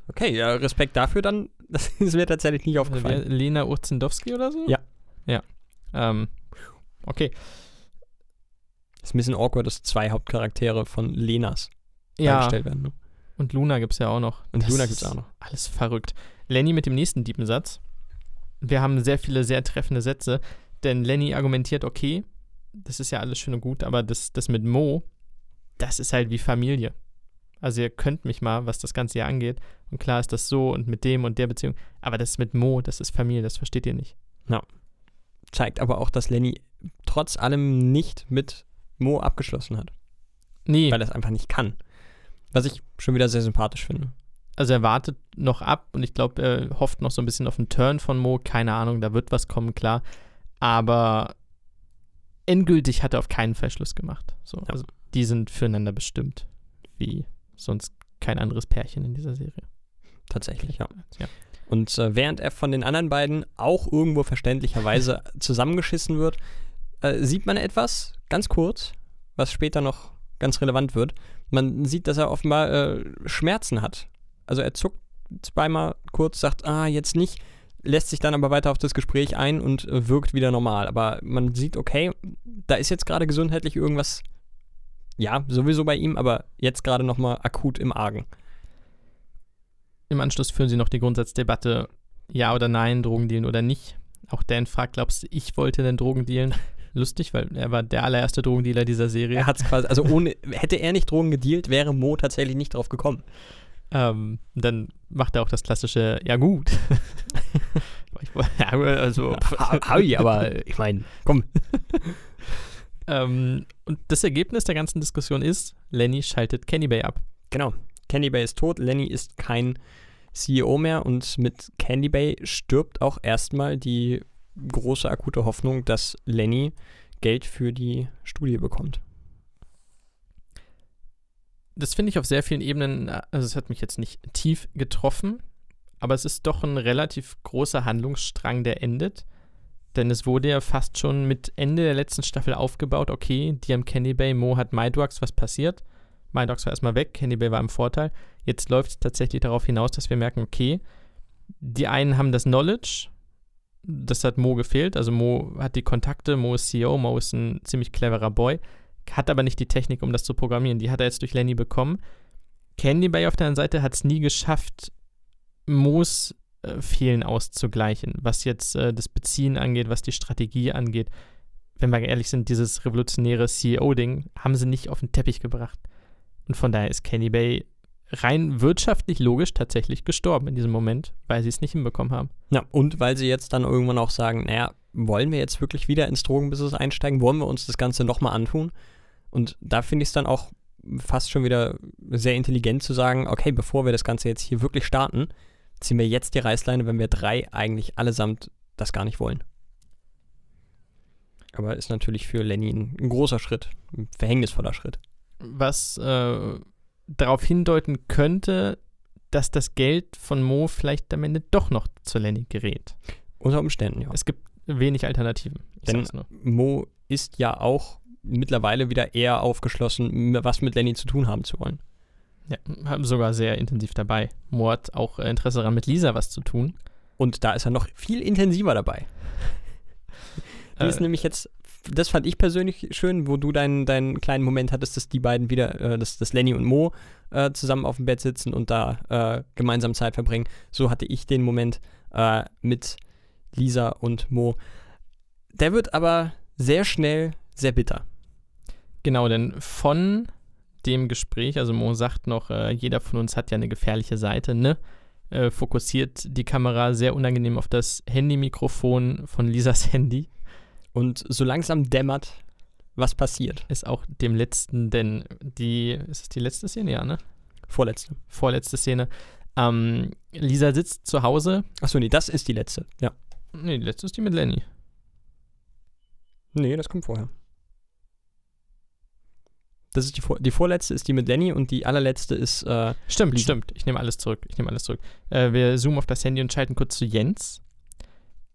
Okay, ja, Respekt dafür dann. Das ist mir tatsächlich nicht aufgefallen. Lena Urzendowski oder so? Ja. Ja. Ähm, okay. Ist ein bisschen awkward, dass zwei Hauptcharaktere von Lenas Ja, dargestellt werden. Ne? Und Luna gibt es ja auch noch. Und Das Luna ist gibt's auch noch. Alles verrückt. Lenny mit dem nächsten Diebensatz. Wir haben sehr viele sehr treffende Sätze, denn Lenny argumentiert, okay, das ist ja alles schön und gut, aber das, das mit Mo, das ist halt wie Familie. Also ihr könnt mich mal, was das Ganze hier angeht. Und klar ist das so und mit dem und der Beziehung. Aber das mit Mo, das ist Familie, das versteht ihr nicht. Zeigt aber auch, dass Lenny trotz allem nicht mit Mo abgeschlossen hat. Nee, Weil er es einfach nicht kann. Was ich schon wieder sehr sympathisch finde. also er wartet noch ab und ich glaube, er hofft noch so ein bisschen auf einen Turn von Mo. Keine Ahnung, da wird was kommen, klar. Aber endgültig hat er auf keinen Fall Schluss gemacht. So, Ja. Also die sind füreinander bestimmt, wie sonst kein anderes Pärchen in dieser Serie. Tatsächlich, ja. Ja. Und äh, während er von den anderen beiden auch irgendwo verständlicherweise zusammengeschissen wird, äh, sieht man etwas, ganz kurz, was später noch ganz relevant wird. Man sieht, dass er offenbar äh, Schmerzen hat. Also er zuckt zweimal kurz, sagt, ah, jetzt nicht, lässt sich dann aber weiter auf das Gespräch ein und äh, wirkt wieder normal. Aber man sieht, okay, da ist jetzt gerade gesundheitlich irgendwas, ja, sowieso bei ihm, aber jetzt gerade nochmal akut im Argen. Im Anschluss führen sie noch die Grundsatzdebatte, ja oder nein, Drogen dealen oder nicht. Auch Dan fragt, glaubst du, ich wollte denn Drogen dealen? lustig, weil er war der allererste Drogendealer dieser Serie. Er hat es quasi, also ohne, hätte er nicht Drogen gedealt, wäre Mo tatsächlich nicht drauf gekommen. Ähm, dann macht er auch das klassische, ja gut. Ich also, Hoi, aber ich meine, komm. ähm, und das Ergebnis der ganzen Diskussion ist, Lenny schaltet Kenny Bay ab. Genau. Candy Bay ist tot, Lenny ist kein CEO mehr und mit Candy Bay stirbt auch erstmal die große akute Hoffnung, dass Lenny Geld für die Studie bekommt. Das finde ich auf sehr vielen Ebenen, also es hat mich jetzt nicht tief getroffen, aber es ist doch ein relativ großer Handlungsstrang, der endet. Denn es wurde ja fast schon mit Ende der letzten Staffel aufgebaut, okay, die haben Candy Bay, Mo hat MyDogs, was passiert? MyDogs war erstmal weg, Candy Bay war im Vorteil. Jetzt läuft es tatsächlich darauf hinaus, dass wir merken, okay, die einen haben das Knowledge, das hat Mo gefehlt. Also Mo hat die Kontakte, Mo ist CEO, Mo ist ein ziemlich cleverer Boy, hat aber nicht die Technik, um das zu programmieren. Die hat er jetzt durch Lenny bekommen. Candy Bay auf der anderen Seite hat es nie geschafft, Mo's äh, Fehlen auszugleichen, was jetzt äh, das Beziehen angeht, was die Strategie angeht. Wenn wir ehrlich sind, dieses revolutionäre CEO-Ding haben sie nicht auf den Teppich gebracht. Und von daher ist Kenny Bay rein wirtschaftlich logisch tatsächlich gestorben in diesem Moment, weil sie es nicht hinbekommen haben. Ja, und weil sie jetzt dann irgendwann auch sagen, naja, wollen wir jetzt wirklich wieder ins Drogenbusiness einsteigen? Wollen wir uns das Ganze nochmal antun? Und da finde ich es dann auch fast schon wieder sehr intelligent zu sagen, okay, bevor wir das Ganze jetzt hier wirklich starten, ziehen wir jetzt die Reißleine, wenn wir drei eigentlich allesamt das gar nicht wollen. Aber ist natürlich für Lenny ein, großer Schritt, ein verhängnisvoller Schritt. Was äh, darauf hindeuten könnte, dass das Geld von Mo vielleicht am Ende doch noch zu Lenny gerät. Unter Umständen, ja. Es gibt wenig Alternativen. Denn-. Mo ist ja auch mittlerweile wieder eher aufgeschlossen, was mit Lenny zu tun haben zu wollen. Ja, haben sogar sehr intensiv dabei. Mo hat auch Interesse daran, mit Lisa was zu tun. Und da ist er noch viel intensiver dabei. Die ist Äh, nämlich jetzt, das fand ich persönlich schön, wo du deinen, deinen kleinen Moment hattest, dass die beiden wieder, äh, dass, dass Lenny und Mo äh, zusammen auf dem Bett sitzen und da äh, gemeinsam Zeit verbringen. So hatte ich den Moment äh, mit Lisa und Mo. Der wird aber sehr schnell sehr bitter. Genau, denn von dem Gespräch, also Mo sagt noch, äh, jeder von uns hat ja eine gefährliche Seite, ne? Äh, fokussiert die Kamera sehr unangenehm auf das Handy-Mikrofon von Lisas Handy. Und so langsam dämmert, was passiert. Ist auch dem letzten, denn die, ist es die letzte Szene, ja, ne? Vorletzte. Vorletzte Szene. Ähm, Lisa sitzt zu Hause. Achso, nee, das ist die letzte. Ja. Nee, die letzte ist die mit Lenny. Nee, das kommt vorher. Das ist die, vor die vorletzte ist die mit Lenny und die allerletzte ist, äh, Stimmt, Lisa. stimmt. Ich nehme alles zurück. Ich nehme alles zurück. Äh, wir zoomen auf das Handy und schalten kurz zu Jens.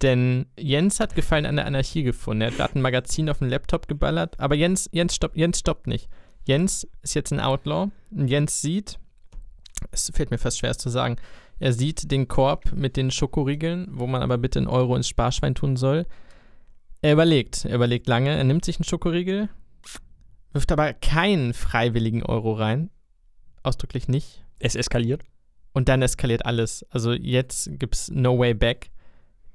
Denn Jens hat Gefallen an der Anarchie gefunden. Er hat ein Magazin auf dem Laptop geballert. Aber Jens, Jens, stoppt, Jens stoppt nicht. Jens ist jetzt ein Outlaw. Und Jens sieht, es fällt mir fast schwer es zu sagen, er sieht den Korb mit den Schokoriegeln, wo man aber bitte einen Euro ins Sparschwein tun soll. Er überlegt, er überlegt lange, er nimmt sich einen Schokoriegel, wirft aber keinen freiwilligen Euro rein. Ausdrücklich nicht. es eskaliert. Und dann eskaliert alles. Also jetzt gibt's No Way Back.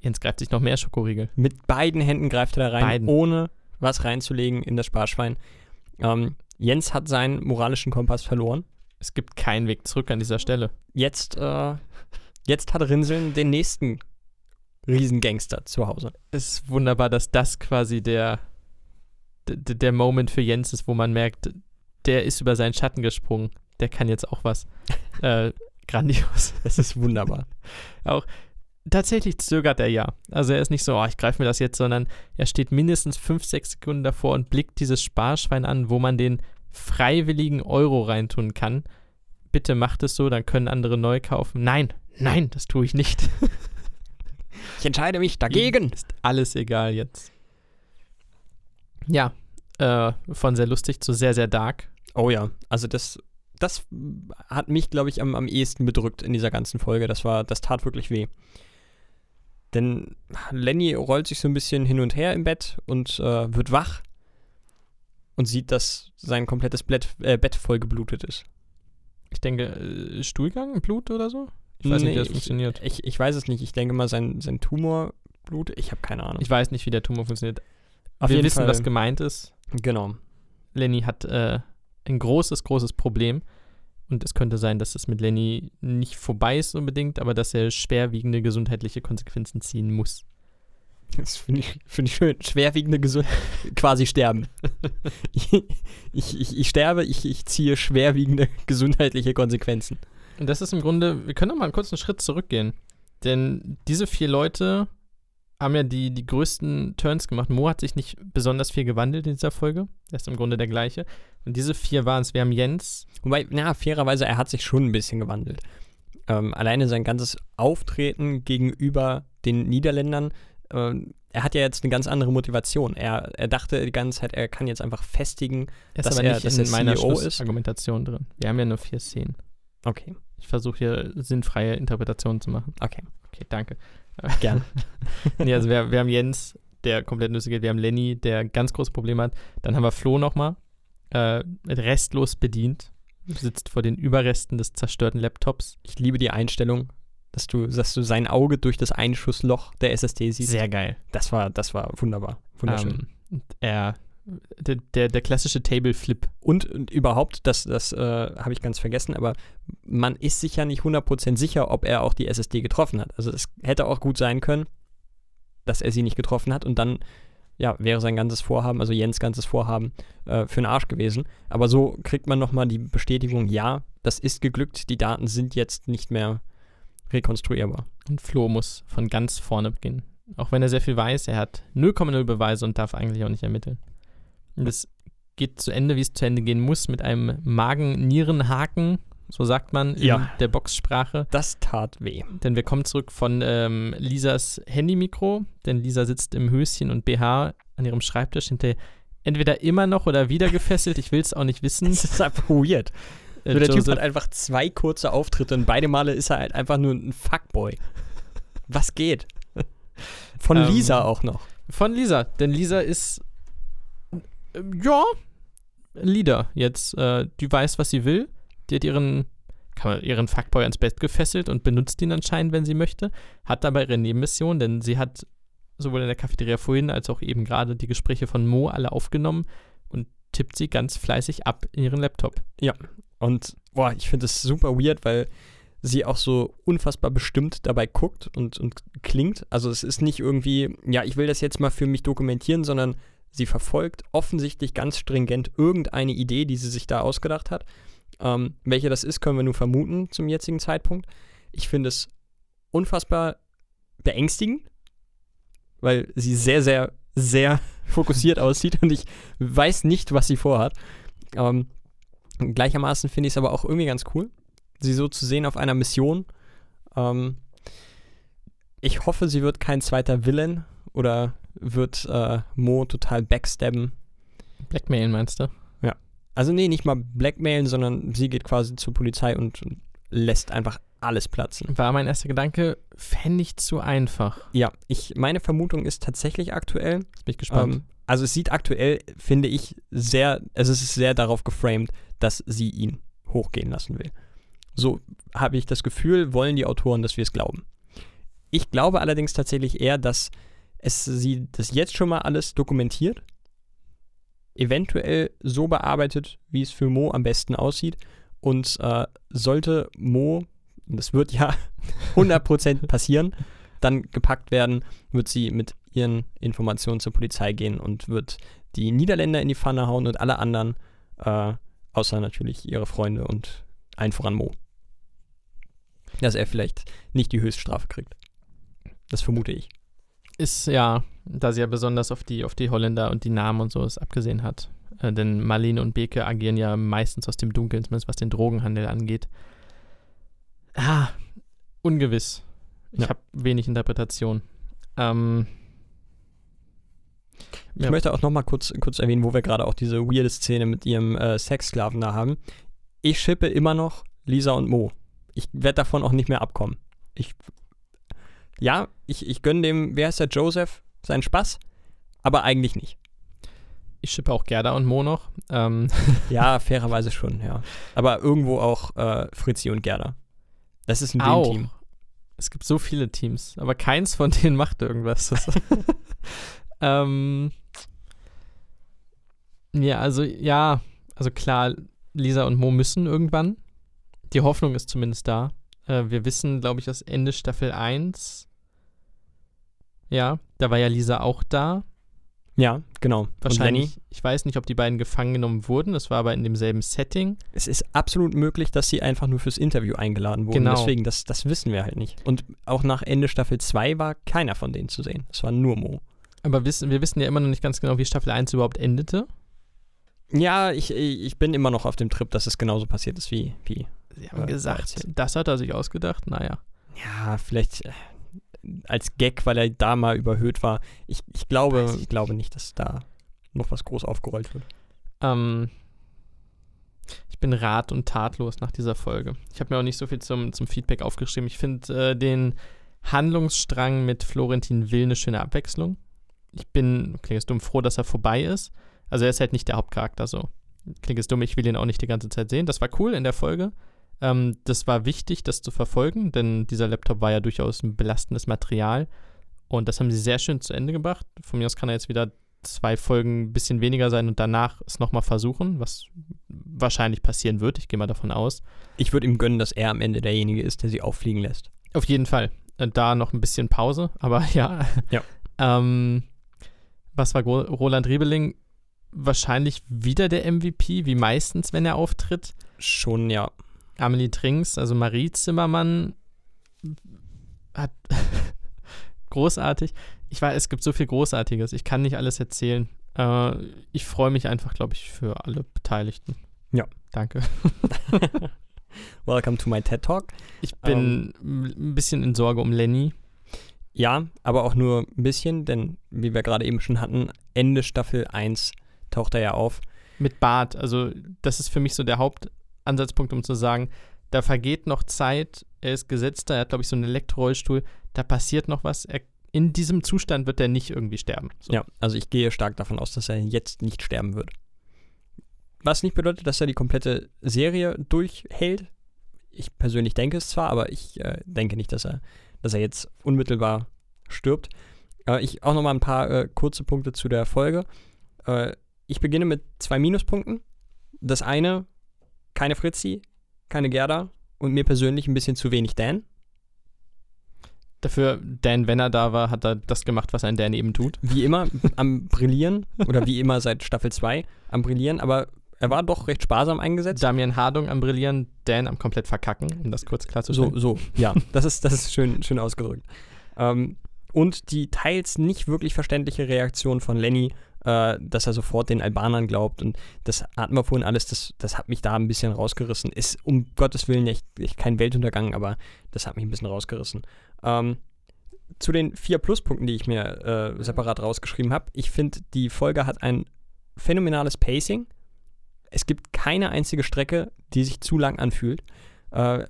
Jens greift sich noch mehr Schokoriegel. Mit beiden Händen greift er da rein, Beiden. ohne was reinzulegen in das Sparschwein. Ähm, Jens hat seinen moralischen Kompass verloren. Es gibt keinen Weg zurück an dieser Stelle. Jetzt, äh, jetzt hat Rinseln den nächsten Riesengangster zu Hause. Es ist wunderbar, dass das quasi der, der, der Moment für Jens ist, wo man merkt, der ist über seinen Schatten gesprungen. Der kann jetzt auch was. äh, grandios. Es ist wunderbar. Tatsächlich zögert er ja. Also er ist nicht so, oh, ich greife mir das jetzt, sondern er steht mindestens fünf, sechs Sekunden davor und blickt dieses Sparschwein an, wo man den freiwilligen Euro reintun kann. Bitte macht es so, dann können andere neu kaufen. Nein, nein, das tue ich nicht. Ich entscheide mich dagegen. Ist alles egal jetzt. Ja, äh, von sehr lustig zu sehr, sehr dark. Oh ja, also das, das hat mich, glaube ich, am, am ehesten bedrückt in dieser ganzen Folge. Das war, das tat wirklich weh. Denn Lenny rollt sich so ein bisschen hin und her im Bett und äh, wird wach und sieht, dass sein komplettes Bett, äh, Bett voll geblutet ist. Ich denke, äh, Stuhlgang, Blut oder so? Ich weiß nicht, wie das ich, funktioniert. Ich, ich weiß es nicht. Ich denke mal, sein, sein Tumorblut, ich habe keine Ahnung. Ich weiß nicht, wie der Tumor funktioniert. Auf wir wissen, Fall. was gemeint ist. Genau. Lenny hat äh, ein großes, großes Problem. Und es könnte sein, dass es mit Lenny nicht vorbei ist unbedingt, aber dass er schwerwiegende gesundheitliche Konsequenzen ziehen muss. Das finde ich, find ich schön. Schwerwiegende Gesundheit. quasi sterben. ich, ich, ich, ich sterbe, ich, ich ziehe schwerwiegende gesundheitliche Konsequenzen. Und das ist im Grunde, wir können noch mal einen kurzen Schritt zurückgehen. Denn diese vier Leute haben ja die, die größten Turns gemacht. Mo hat sich nicht besonders viel gewandelt in dieser Folge. Er ist im Grunde der gleiche. Und diese vier waren es. Wir haben Jens. Wobei, na, fairerweise, er hat sich schon ein bisschen gewandelt. Ähm, alleine sein ganzes Auftreten gegenüber den Niederländern, ähm, er hat ja jetzt eine ganz andere Motivation. Er, er dachte die ganze Zeit, er kann jetzt einfach festigen. Er ist Dass er- nicht dass in er meiner CEO ist? Schlussargumentation drin. Wir haben ja nur vier Szenen. Okay, Ich versuche hier sinnfreie Interpretationen zu machen. okay, Okay, danke. Gern. nee, also wir, wir haben Jens, der komplett Nüsse geht. Wir haben Lenny, der ganz große Probleme hat. Dann haben wir Flo nochmal, äh, restlos bedient. Sitzt vor den Überresten des zerstörten Laptops. Ich liebe die Einstellung, dass du, dass du sein Auge durch das Einschussloch der SSD siehst. Sehr geil. Das war, das war wunderbar. Wunderschön. Ähm, er, der, der, der klassische Table Flip. Und, und überhaupt, das, das äh, habe ich ganz vergessen, aber man ist sich ja nicht 100% sicher, ob er auch die SSD getroffen hat. Also es hätte auch gut sein können, dass er sie nicht getroffen hat und dann ja, wäre sein ganzes Vorhaben, also Jens ganzes Vorhaben, äh, für den Arsch gewesen. Aber so kriegt man nochmal die Bestätigung, ja, das ist geglückt, die Daten sind jetzt nicht mehr rekonstruierbar. Und Flo muss von ganz vorne beginnen. Auch wenn er sehr viel weiß, er hat 0,0 Beweise und darf eigentlich auch nicht ermitteln. Es geht zu Ende, wie es zu Ende gehen muss, mit einem Magen-Nieren-Haken, so sagt man in Ja. der Boxsprache. Das tat weh. Denn wir kommen zurück von ähm, Lisas Handymikro, denn Lisa sitzt im Höschen und BH an ihrem Schreibtisch hinter entweder immer noch oder wieder gefesselt. Ich will es auch nicht wissen. Das ist einfach weird. Äh, So, der Typ Joseph- hat einfach zwei kurze Auftritte und beide Male ist er halt einfach nur ein Fuckboy. Was geht? Von Ähm, Lisa auch noch. Von Lisa, denn Lisa ist ja ein Leader jetzt. Äh, die weiß, was sie will. Die hat ihren, man, ihren Fuckboy ans Bett gefesselt und benutzt ihn anscheinend, wenn sie möchte. Hat dabei ihre Nebenmission, denn sie hat sowohl in der Cafeteria vorhin als auch eben gerade die Gespräche von Mo alle aufgenommen und tippt sie ganz fleißig ab in ihren Laptop. Und boah, ich finde es super weird, weil sie auch so unfassbar bestimmt dabei guckt und, und klingt. Also es ist nicht irgendwie, ja, ich will das jetzt mal für mich dokumentieren, sondern sie verfolgt offensichtlich ganz stringent irgendeine Idee, die sie sich da ausgedacht hat. Ähm, welche das ist, können wir nur vermuten zum jetzigen Zeitpunkt. Ich finde es unfassbar beängstigend, weil sie sehr, sehr, sehr fokussiert aussieht und ich weiß nicht, was sie vorhat. Ähm, Gleichermaßen finde ich es aber auch irgendwie ganz cool, sie so zu sehen auf einer Mission. Ähm, ich hoffe, sie wird kein zweiter Villain oder wird äh, Mo total backstabben. Blackmail meinst du? Also nee, nicht mal blackmailen, sondern sie geht quasi zur Polizei und, und lässt einfach alles platzen. War mein erster Gedanke, fände ich zu einfach. Ja, ich, meine Vermutung ist tatsächlich aktuell, Jetzt bin ich gespannt. Ähm, also es sieht aktuell, finde ich, sehr, also es ist sehr darauf geframed, dass sie ihn hochgehen lassen will. So habe ich das Gefühl, wollen die Autoren, dass wir es glauben. Ich glaube allerdings tatsächlich eher, dass es sie das jetzt schon mal alles dokumentiert, eventuell so bearbeitet, wie es für Mo am besten aussieht. Und äh, sollte Mo, das wird ja 100% passieren, dann gepackt werden, wird sie mit ihren Informationen zur Polizei gehen und wird die Niederländer in die Pfanne hauen und alle anderen, äh, außer natürlich ihre Freunde und allen voran Mo. Dass er vielleicht nicht die Höchststrafe kriegt. Das vermute ich. Ist ja, da sie ja besonders auf die, auf die Holländer und die Namen und so es abgesehen hat. Äh, denn Marlene und Beke agieren ja meistens aus dem Dunkeln, zumindest was den Drogenhandel angeht. Ah, ungewiss. Ich Ja. habe wenig Interpretation. Ähm, Ich Ja. möchte auch noch mal kurz, kurz erwähnen, wo wir gerade auch diese weirde Szene mit ihrem äh, Sexsklaven da haben. Ich schippe immer noch Lisa und Mo. Ich werde davon auch nicht mehr abkommen. Ich, ja, ich, ich gönne dem, wer heißt der, Joseph, seinen Spaß, aber eigentlich nicht. ich schippe auch Gerda und Mo noch. Ähm, Ja, fairerweise schon, ja. Aber irgendwo auch äh, Fritzi und Gerda. Das ist ein Auch. Dream-Team. Es gibt so viele Teams, aber keins von denen macht irgendwas. Das- ähm, Ja, also ja, also klar, Lisa und Mo müssen irgendwann. Die Hoffnung ist zumindest da. Äh, wir wissen, glaube ich, dass Ende Staffel 1. Ja, da war ja Lisa auch da. Ja, genau. Wahrscheinlich. Ich weiß nicht, ob die beiden gefangen genommen wurden. Das war aber in demselben Setting. es ist absolut möglich, dass sie einfach nur fürs Interview eingeladen wurden. Genau. Deswegen, das, das wissen wir halt nicht. Und auch nach Ende Staffel 2 war keiner von denen zu sehen. Es war nur Mo. Aber wissen, wir wissen ja immer noch nicht ganz genau, wie Staffel 1 überhaupt endete. Ja, ich, ich bin immer noch auf dem Trip, dass es genauso passiert ist wie, wie. Sie haben Äh, gesagt, das hat er sich ausgedacht. Naja. Ja, vielleicht äh, als Gag, weil er da mal überhöht war. Ich, ich glaube, ich ich glaube nicht, dass da noch was groß aufgerollt wird. Ähm, ich bin rat- und tatlos nach dieser Folge. Ich habe mir auch nicht so viel zum, zum Feedback aufgeschrieben. Ich finde äh, den Handlungsstrang mit Florentin Will eine schöne Abwechslung. Ich bin, klingt jetzt dumm, froh, dass er vorbei ist. Also er ist halt nicht der Hauptcharakter so. Klingt jetzt dumm, ich will ihn auch nicht die ganze Zeit sehen. Das war cool in der Folge. Ähm, das war wichtig, das zu verfolgen, denn dieser Laptop war ja durchaus ein belastendes Material. Und das haben sie sehr schön zu Ende gebracht. Von mir aus kann er jetzt wieder zwei Folgen ein bisschen weniger sein und danach es nochmal versuchen, was wahrscheinlich passieren wird. Ich gehe mal davon aus. Ich würde ihm gönnen, dass er am Ende derjenige ist, der sie auffliegen lässt. Auf jeden Fall. Äh, Da noch ein bisschen Pause, aber ja. Ja. ähm, was war Roland Riebeling? Wahrscheinlich wieder der MVP, wie meistens, wenn er auftritt. Schon, ja. Amelie Trinks, also Marie Zimmermann, hat großartig. Ich weiß, es gibt so viel Großartiges. Ich kann nicht alles erzählen. Äh, ich freue mich einfach, glaube ich, für alle Beteiligten. Ja. Danke. Welcome to my TED Talk. Ich bin ein bisschen in Sorge um Lenny. Ja, aber auch nur ein bisschen, denn wie wir gerade eben schon hatten, Ende Staffel 1 taucht er ja auf. mit Bart. Also, das ist für mich so der Hauptansatzpunkt, um zu sagen, da vergeht noch Zeit. Er ist Gesetzter, er hat, glaube ich, so einen Elektrorollstuhl. Da passiert noch was. Er, in diesem Zustand wird er nicht irgendwie sterben. So. Ja, also ich gehe stark davon aus, dass er jetzt nicht sterben wird. Was nicht bedeutet, dass er die komplette Serie durchhält. Ich persönlich denke es zwar, aber ich äh, denke nicht, dass er, dass er jetzt unmittelbar stirbt. Äh, ich auch nochmal ein paar äh, kurze Punkte zu der Folge. Äh, ich beginne mit zwei Minuspunkten. Das eine, keine Fritzi, keine Gerda und mir persönlich ein bisschen zu wenig Dan. Dafür, Dan, wenn er da war, hat er das gemacht, was ein Dan eben tut. Wie immer am Brillieren oder wie immer seit Staffel 2 am Brillieren, aber er war doch recht sparsam eingesetzt. Damian Hardung am Brillieren, Dan am komplett verkacken, um das kurz So, klarzustellen. so, ja, das ist, das ist schön, schön ausgedrückt. Ähm, und die teils nicht wirklich verständliche Reaktion von Lenny, äh, dass er sofort den Albanern glaubt. Und das hatten wir vorhin alles, das, das hat mich da ein bisschen rausgerissen. Ist um Gottes Willen echt, echt kein Weltuntergang, aber das hat mich ein bisschen rausgerissen. Ähm, zu den vier Pluspunkten, die ich mir äh, separat rausgeschrieben habe. Ich finde, die Folge hat ein phänomenales Pacing. Es gibt keine einzige Strecke, die sich zu lang anfühlt. Äh,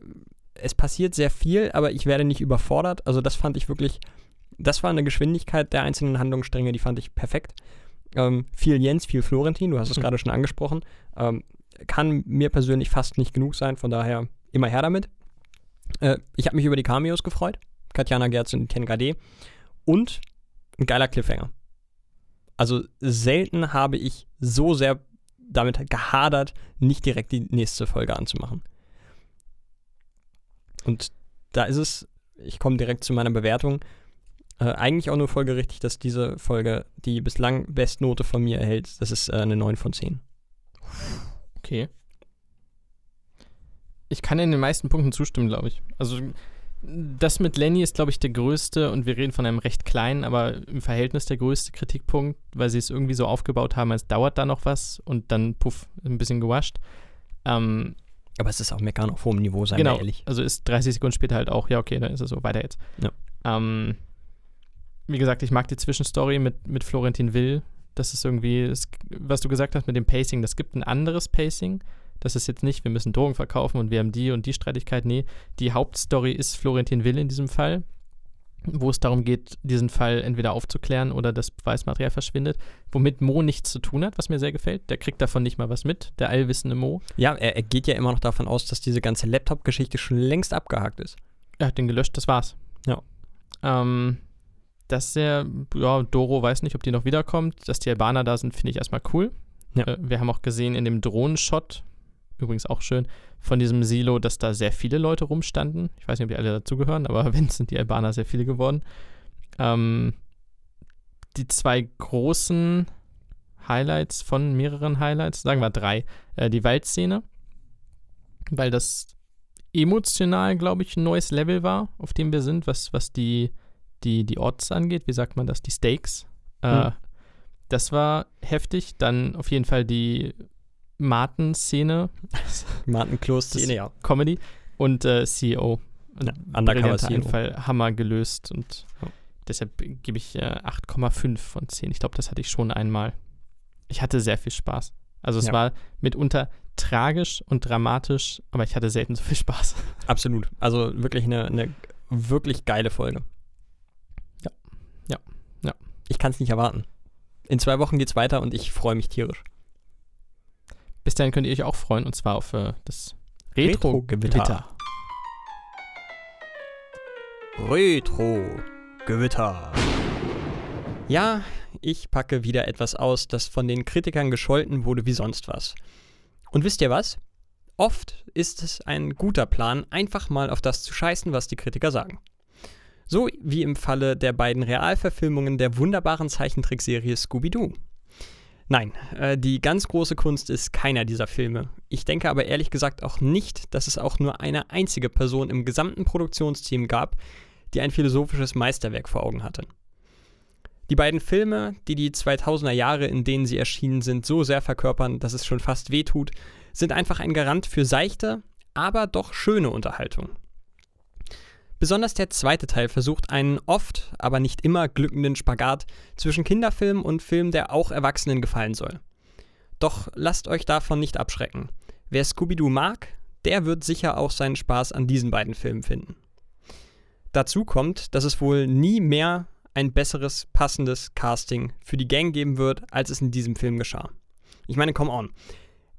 es passiert sehr viel, aber ich werde nicht überfordert. Also das fand ich wirklich, das war eine Geschwindigkeit der einzelnen Handlungsstränge, die fand ich perfekt. Ähm, viel Jens, viel Florentin, du hast es Mhm. gerade schon angesprochen. Ähm, kann mir persönlich fast nicht genug sein, von daher immer her damit. Äh, ich habe mich über die Cameos gefreut. Katjana Gerz und Ken Gade. Und ein geiler Cliffhanger. Also selten habe ich so sehr damit gehadert, nicht direkt die nächste Folge anzumachen. Und da ist es, ich komme direkt zu meiner Bewertung, äh, eigentlich auch nur folgerichtig, dass diese Folge die bislang Bestnote von mir erhält. Das ist äh, eine 9 von 10. Okay. Ich kann in den meisten Punkten zustimmen, glaube ich. Also das mit Lenny ist, glaube ich, der größte, und wir reden von einem recht kleinen, aber im Verhältnis der größte Kritikpunkt, weil sie es irgendwie so aufgebaut haben, als dauert da noch was und dann, puff, ein bisschen gewascht. Ähm, Aber es ist auch Meckern auf hohem Niveau, seien genau, wir ehrlich. also ist 30 Sekunden später halt auch, ja, okay, dann ist es so, weiter jetzt. Ja. Ähm, wie gesagt, ich mag die Zwischenstory mit, mit Florentin Will. Das ist irgendwie, es, was du gesagt hast mit dem Pacing, das gibt ein anderes Pacing. Das ist jetzt nicht, wir müssen Drogen verkaufen und wir haben die und die Streitigkeit. Nee, die Hauptstory ist Florentin Will in diesem Fall, wo es darum geht, diesen Fall entweder aufzuklären oder das Beweismaterial verschwindet, womit Mo nichts zu tun hat, was mir sehr gefällt. Der kriegt davon nicht mal was mit, der allwissende Mo. Ja, er, er geht ja immer noch davon aus, dass diese ganze Laptop-Geschichte schon längst abgehakt ist. Er hat den gelöscht, das war's. Ja. Ähm, dass der, ja, Doro weiß nicht, ob die noch wiederkommt. Dass die Albaner da sind, finde ich erstmal cool. Ja. Äh, wir haben auch gesehen in dem Drohnenshot, übrigens auch schön, von diesem Silo, dass da sehr viele Leute rumstanden. Ich weiß nicht, ob die alle dazugehören, aber wenn, sind die Albaner sehr viele geworden. Ähm, die zwei großen Highlights von mehreren Highlights, sagen wir drei. Äh, die Waldszene, weil das emotional, glaube ich, ein neues Level war, auf dem wir sind, was, was die, die, die Odds angeht. Wie sagt man das? Die Stakes. Äh, Hm. Das war heftig. Dann auf jeden Fall die Martin-Szene, Martin Klos-Szene, ja. Comedy und äh, CEO. Ja, Undercover CEO. Einfall, Hammer gelöst und Ja. deshalb gebe ich äh, 8,5 von 10. Ich glaube, das hatte ich schon einmal. Ich hatte sehr viel Spaß. Also es Ja. war mitunter tragisch und dramatisch, aber ich hatte selten so viel Spaß. Absolut. Also wirklich eine, eine wirklich geile Folge. Ich kann es nicht erwarten. In zwei Wochen geht's weiter und ich freue mich tierisch. Bis dahin könnt ihr euch auch freuen und zwar auf äh, das. Retro-Gewitter. Retro-Gewitter. Ja, ich packe wieder etwas aus, das von den Kritikern gescholten wurde wie sonst was. Und wisst ihr was? Oft ist es ein guter Plan, einfach mal auf das zu scheißen, was die Kritiker sagen. So wie im Falle der beiden Realverfilmungen der wunderbaren Zeichentrickserie Scooby-Doo. Nein, äh, die ganz große Kunst ist keiner dieser Filme. Ich denke aber ehrlich gesagt auch nicht, dass es auch nur eine einzige Person im gesamten Produktionsteam gab, die ein philosophisches Meisterwerk vor Augen hatte. Die beiden Filme, die die 2000er Jahre, in denen sie erschienen sind, so sehr verkörpern, dass es schon fast wehtut, sind einfach ein Garant für seichte, aber doch schöne Unterhaltung. Besonders der zweite Teil versucht einen oft, aber nicht immer glückenden Spagat zwischen Kinderfilm und Film, der auch Erwachsenen gefallen soll. Doch lasst euch davon nicht abschrecken. Wer Scooby-Doo mag, der wird sicher auch seinen Spaß an diesen beiden Filmen finden. Dazu kommt, dass es wohl nie mehr ein besseres, passendes Casting für die Gang geben wird, als es in diesem Film geschah. Ich meine, come on.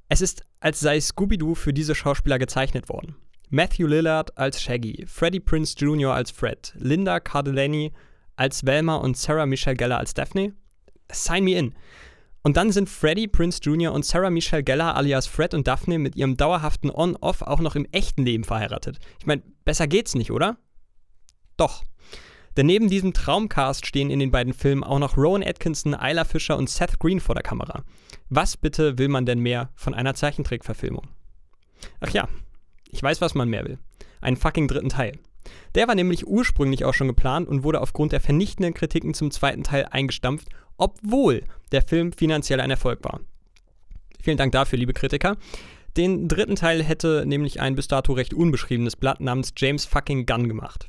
Es ist, als sei Scooby-Doo für diese Schauspieler gezeichnet worden. Matthew Lillard als Shaggy, Freddie Prince Jr. als Fred, Linda Cardellini als Velma und Sarah Michelle Gellar als Daphne. Sign me in. Und dann sind Freddie Prince Jr. und Sarah Michelle Gellar alias Fred und Daphne mit ihrem dauerhaften On-Off auch noch im echten Leben verheiratet. Ich meine, besser geht's nicht, oder? Doch. Denn neben diesem Traumcast stehen in den beiden Filmen auch noch Rowan Atkinson, Isla Fisher und Seth Green vor der Kamera. Was bitte will man denn mehr von einer Zeichentrickverfilmung? Ach ja, ich weiß, was man mehr will. Einen fucking dritten Teil. Der war nämlich ursprünglich auch schon geplant und wurde aufgrund der vernichtenden Kritiken zum zweiten Teil eingestampft, obwohl der Film finanziell ein Erfolg war. Vielen Dank dafür, liebe Kritiker. Den dritten Teil hätte nämlich ein bis dato recht unbeschriebenes Blatt namens James fucking Gunn gemacht.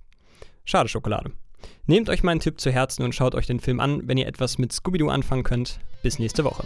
Schade Schokolade. Nehmt euch meinen Tipp zu Herzen und schaut euch den Film an, wenn ihr etwas mit Scooby-Doo anfangen könnt. Bis nächste Woche.